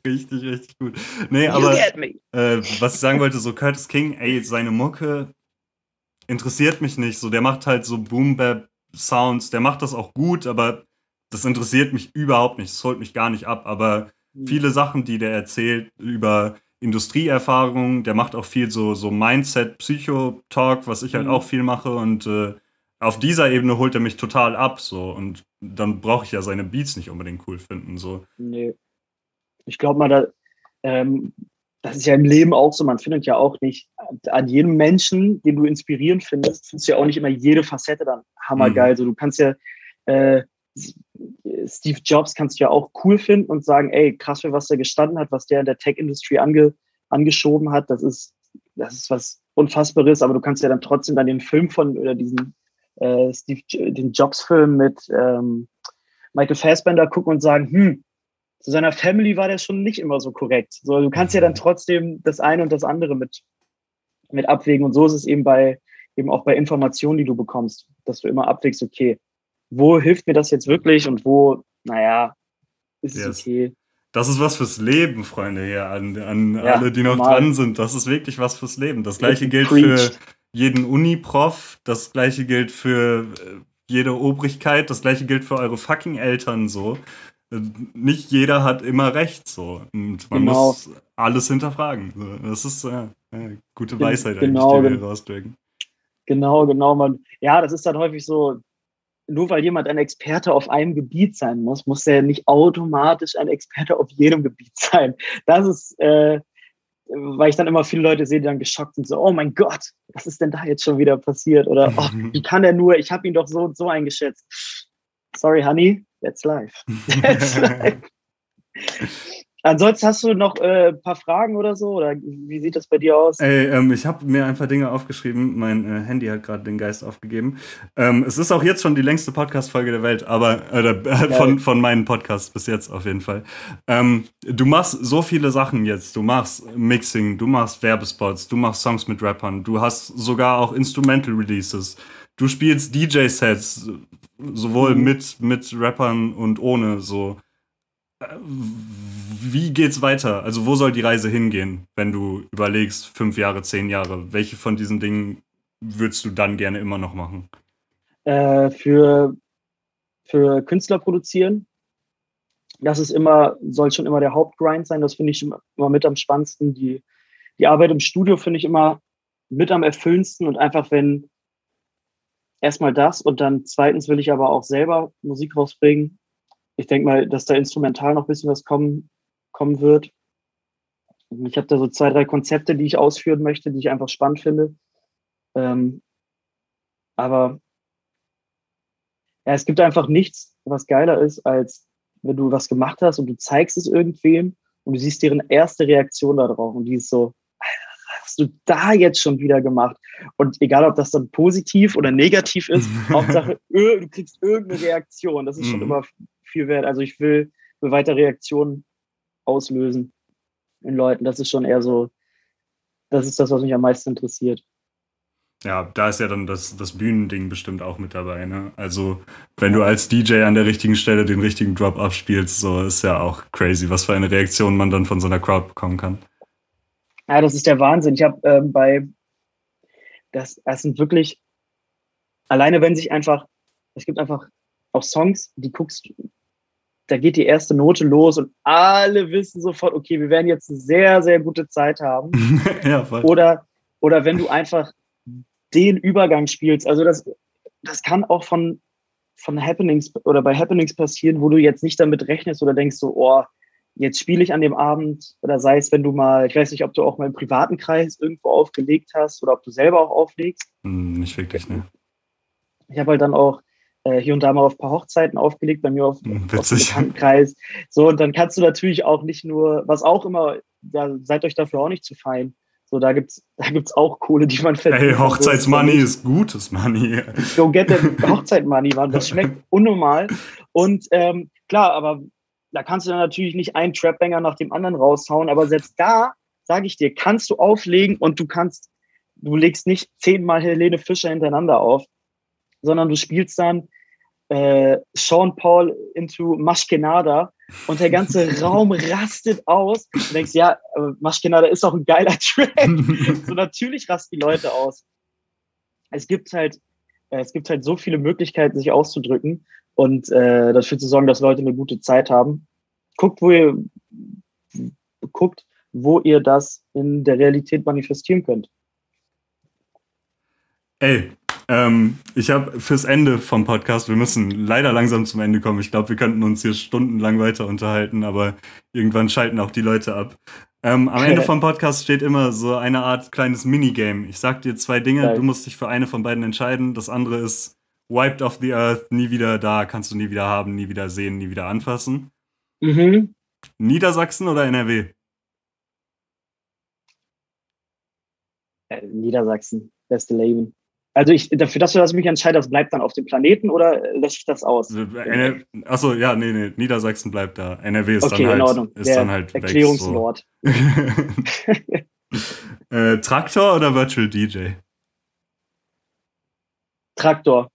richtig, richtig gut. Nee, aber äh, was ich sagen wollte, so Curtis King, ey, seine Mucke interessiert mich nicht. So, der macht halt so Boom-Bap-Sounds, der macht das auch gut, aber das interessiert mich überhaupt nicht. Das holt mich gar nicht ab. Aber mhm. viele Sachen, die der erzählt über Industrieerfahrung, der macht auch viel so, so Mindset, Psycho-Talk, was ich halt mhm. auch viel mache und äh, auf dieser Ebene holt er mich total ab, so und dann brauche ich ja seine Beats nicht unbedingt cool finden, so. Nee. Ich glaube mal, da, ähm, das ist ja im Leben auch so, man findet ja auch nicht an jedem Menschen, den du inspirierend findest, findest du ja auch nicht immer jede Facette dann hammergeil. Mhm. So, du kannst ja äh, Steve Jobs kannst du ja auch cool finden und sagen, ey, krass, für was der gestanden hat, was der in der Tech-Industry ange, angeschoben hat, das ist, das ist was Unfassbares, aber du kannst ja dann trotzdem dann den Film von, oder diesen äh, Steve, den Jobs-Film mit ähm, Michael Fassbender gucken und sagen, hm, zu seiner Family war der schon nicht immer so korrekt. So, du kannst ja dann trotzdem das eine und das andere mit, mit abwägen. Und so ist es eben bei, eben auch bei Informationen, die du bekommst, dass du immer abwägst, okay, wo hilft mir das jetzt wirklich und wo, naja, ist yes. es okay. Das ist was fürs Leben, Freunde, hier an, an ja, alle, die noch normal. dran sind. Das ist wirklich was fürs Leben. Das gleiche gilt für jeden Uni-Prof, das gleiche gilt für äh, jede Obrigkeit, das gleiche gilt für eure fucking Eltern so. Äh, nicht jeder hat immer recht so. Und man genau. muss alles hinterfragen. Das ist äh, eine gute Weisheit genau, eigentlich, die wir rausdrücken. Genau, genau. Man, ja, das ist dann häufig so, nur weil jemand ein Experte auf einem Gebiet sein muss, muss er nicht automatisch ein Experte auf jedem Gebiet sein. Das ist, äh, weil ich dann immer viele Leute sehe, die dann geschockt sind, so, oh mein Gott, was ist denn da jetzt schon wieder passiert? Oder, oh, wie kann er nur, ich habe ihn doch so und so eingeschätzt. Sorry, honey, that's life. That's life. Ansonsten hast du noch ein äh, paar Fragen oder so? Oder wie sieht das bei dir aus? Ey, ähm, ich habe mir ein paar Dinge aufgeschrieben. Mein äh, Handy hat gerade den Geist aufgegeben. Ähm, es ist auch jetzt schon die längste Podcast-Folge der Welt, aber äh, von, von meinen Podcasts bis jetzt auf jeden Fall. Ähm, du machst so viele Sachen jetzt. Du machst Mixing, du machst Werbespots, du machst Songs mit Rappern, du hast sogar auch Instrumental Releases. Du spielst DJ-Sets, sowohl mhm. mit, mit Rappern und ohne so wie geht's weiter? Also wo soll die Reise hingehen, wenn du überlegst, fünf Jahre, zehn Jahre? Welche von diesen Dingen würdest du dann gerne immer noch machen? Äh, für, für Künstler produzieren. Das ist immer, soll schon immer der Hauptgrind sein. Das finde ich immer mit am spannendsten. Die, die Arbeit im Studio finde ich immer mit am erfüllendsten und einfach, wenn erstmal das und dann zweitens will ich aber auch selber Musik rausbringen. Ich denke mal, dass da instrumental noch ein bisschen was kommen, kommen wird. Ich habe da so zwei, drei Konzepte, die ich ausführen möchte, die ich einfach spannend finde. Ähm, aber ja, es gibt einfach nichts, was geiler ist, als wenn du was gemacht hast und du zeigst es irgendwem und du siehst deren erste Reaktion darauf und die ist so, was hast du da jetzt schon wieder gemacht? Und egal, ob das dann positiv oder negativ ist, Hauptsache, du kriegst irgendeine Reaktion. Das ist schon mhm. immer viel wert. Also ich will, will weiter Reaktionen auslösen in Leuten. Das ist schon eher so, das ist das, was mich am meisten interessiert. Ja, da ist ja dann das, das Bühnending bestimmt auch mit dabei. Ne? Also, wenn du als DJ an der richtigen Stelle den richtigen Drop abspielst, so ist ja auch crazy, was für eine Reaktion man dann von so einer Crowd bekommen kann. Ja, das ist der Wahnsinn. Ich habe ähm, bei, das, das sind wirklich, alleine wenn sich einfach, es gibt einfach auch Songs, die guckst, da geht die erste Note los und alle wissen sofort, okay, wir werden jetzt eine sehr, sehr gute Zeit haben. ja, voll. Oder, oder wenn du einfach den Übergang spielst. Also das, das kann auch von, von Happenings oder bei Happenings passieren, wo du jetzt nicht damit rechnest oder denkst so, oh, jetzt spiele ich an dem Abend oder sei es, wenn du mal, ich weiß nicht, ob du auch mal im privaten Kreis irgendwo aufgelegt hast oder ob du selber auch auflegst. Hm, nicht wirklich, ne. Ich habe halt dann auch äh, hier und da mal auf ein paar Hochzeiten aufgelegt, bei mir auf, hm, auf dem Bekanntenkreis. So, und dann kannst du natürlich auch nicht nur, was auch immer, da, seid euch dafür auch nicht zu fein, so, da gibt's, da gibt's auch Kohle, die man verdient. Hey, Hochzeitsmoney ist gutes Money. Go get the Hochzeitmoney, Mann. Das schmeckt unnormal. Und ähm, klar, aber da kannst du dann natürlich nicht einen Trapbanger nach dem anderen raushauen. Aber selbst da, sage ich dir, kannst du auflegen und du kannst, du legst nicht zehnmal Helene Fischer hintereinander auf, sondern du spielst dann äh, Sean Paul into Maschkenada und der ganze Raum rastet aus. Du denkst, ja, Maschkenada ist auch ein geiler Track. so natürlich rasten die Leute aus. Es gibt halt, äh, es gibt halt so viele Möglichkeiten, sich auszudrücken und äh, dafür zu sorgen, dass Leute eine gute Zeit haben. Guckt, wo ihr guckt, wo ihr das in der Realität manifestieren könnt. Ey, ähm, ich habe fürs Ende vom Podcast, wir müssen leider langsam zum Ende kommen. Ich glaube, wir könnten uns hier stundenlang weiter unterhalten, aber irgendwann schalten auch die Leute ab. Ähm, am Ende vom Podcast steht immer so eine Art kleines Minigame. Ich sag dir zwei Dinge, Geil. du musst dich für eine von beiden entscheiden. Das andere ist Wiped off the Earth, nie wieder da, kannst du nie wieder haben, nie wieder sehen, nie wieder anfassen. Mhm. Niedersachsen oder NRW? Äh, Niedersachsen, beste Leben. Also ich, dafür, dass du das mich entscheidest, das bleibt dann auf dem Planeten oder lässt sich das aus? Äh, achso, ja, nee, nee, Niedersachsen bleibt da. NRW ist okay, dann halt, ist der dann halt Erklärungslord. So. äh, Traktor oder Virtual DJ? Traktor.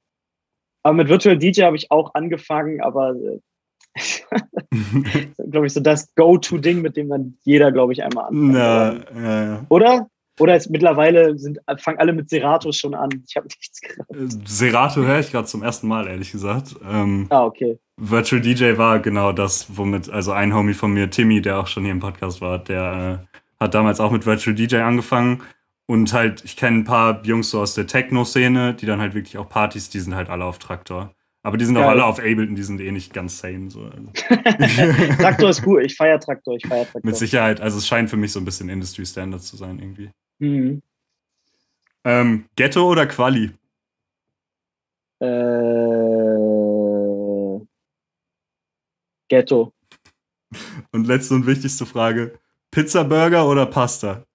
Aber mit Virtual DJ habe ich auch angefangen, aber glaube ich so das Go-To-Ding, mit dem dann jeder, glaube ich, einmal anfängt. Ja, ja, ja. Oder? Oder ist mittlerweile sind, fangen alle mit Serato schon an. Ich habe nichts gehört. Äh, Serato höre ich gerade zum ersten Mal, ehrlich gesagt. Ähm, ah, okay. Virtual DJ war genau das, womit, also ein Homie von mir, Timmy, der auch schon hier im Podcast war, der äh, hat damals auch mit Virtual DJ angefangen. Und halt, ich kenne ein paar Jungs so aus der Techno-Szene, die dann halt wirklich auch Partys, die sind halt alle auf Traktor. Aber die sind Geil. auch alle auf Ableton, die sind eh nicht ganz sane. So. Traktor ist gut, ich feiere Traktor, ich feiere Traktor. Mit Sicherheit, also es scheint für mich so ein bisschen Industry Standard zu sein irgendwie. Mhm. Ähm, Ghetto oder Quali? Äh, Ghetto. Und letzte und wichtigste Frage: Pizza, Burger oder Pasta?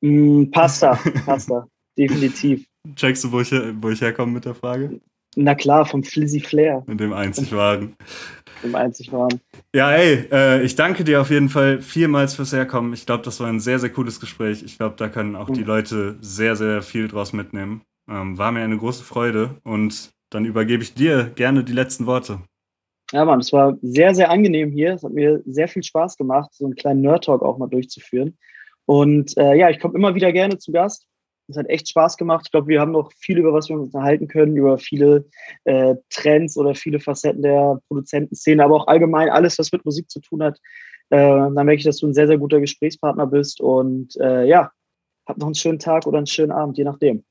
Mm, Pasta, Pasta, definitiv. Checkst du, wo ich, wo ich herkomme mit der Frage? Na klar, vom Flizzy Flair. Mit dem einzig wahren. Dem einzig wahren. Ja, ey, äh, ich danke dir auf jeden Fall vielmals fürs Herkommen. Ich glaube, das war ein sehr, sehr cooles Gespräch. Ich glaube, da können auch die Leute sehr, sehr viel draus mitnehmen. Ähm, war mir eine große Freude und dann übergebe ich dir gerne die letzten Worte. Ja, Mann, es war sehr, sehr angenehm hier. Es hat mir sehr viel Spaß gemacht, so einen kleinen Nerd-Talk auch mal durchzuführen. Und äh, ja, ich komme immer wieder gerne zu Gast. Es hat echt Spaß gemacht. Ich glaube, wir haben noch viel, über was wir uns unterhalten können, über viele äh, Trends oder viele Facetten der Produzentenszene, aber auch allgemein alles, was mit Musik zu tun hat. Äh, dann merke ich, dass du ein sehr, sehr guter Gesprächspartner bist. Und äh, ja, habt noch einen schönen Tag oder einen schönen Abend, je nachdem.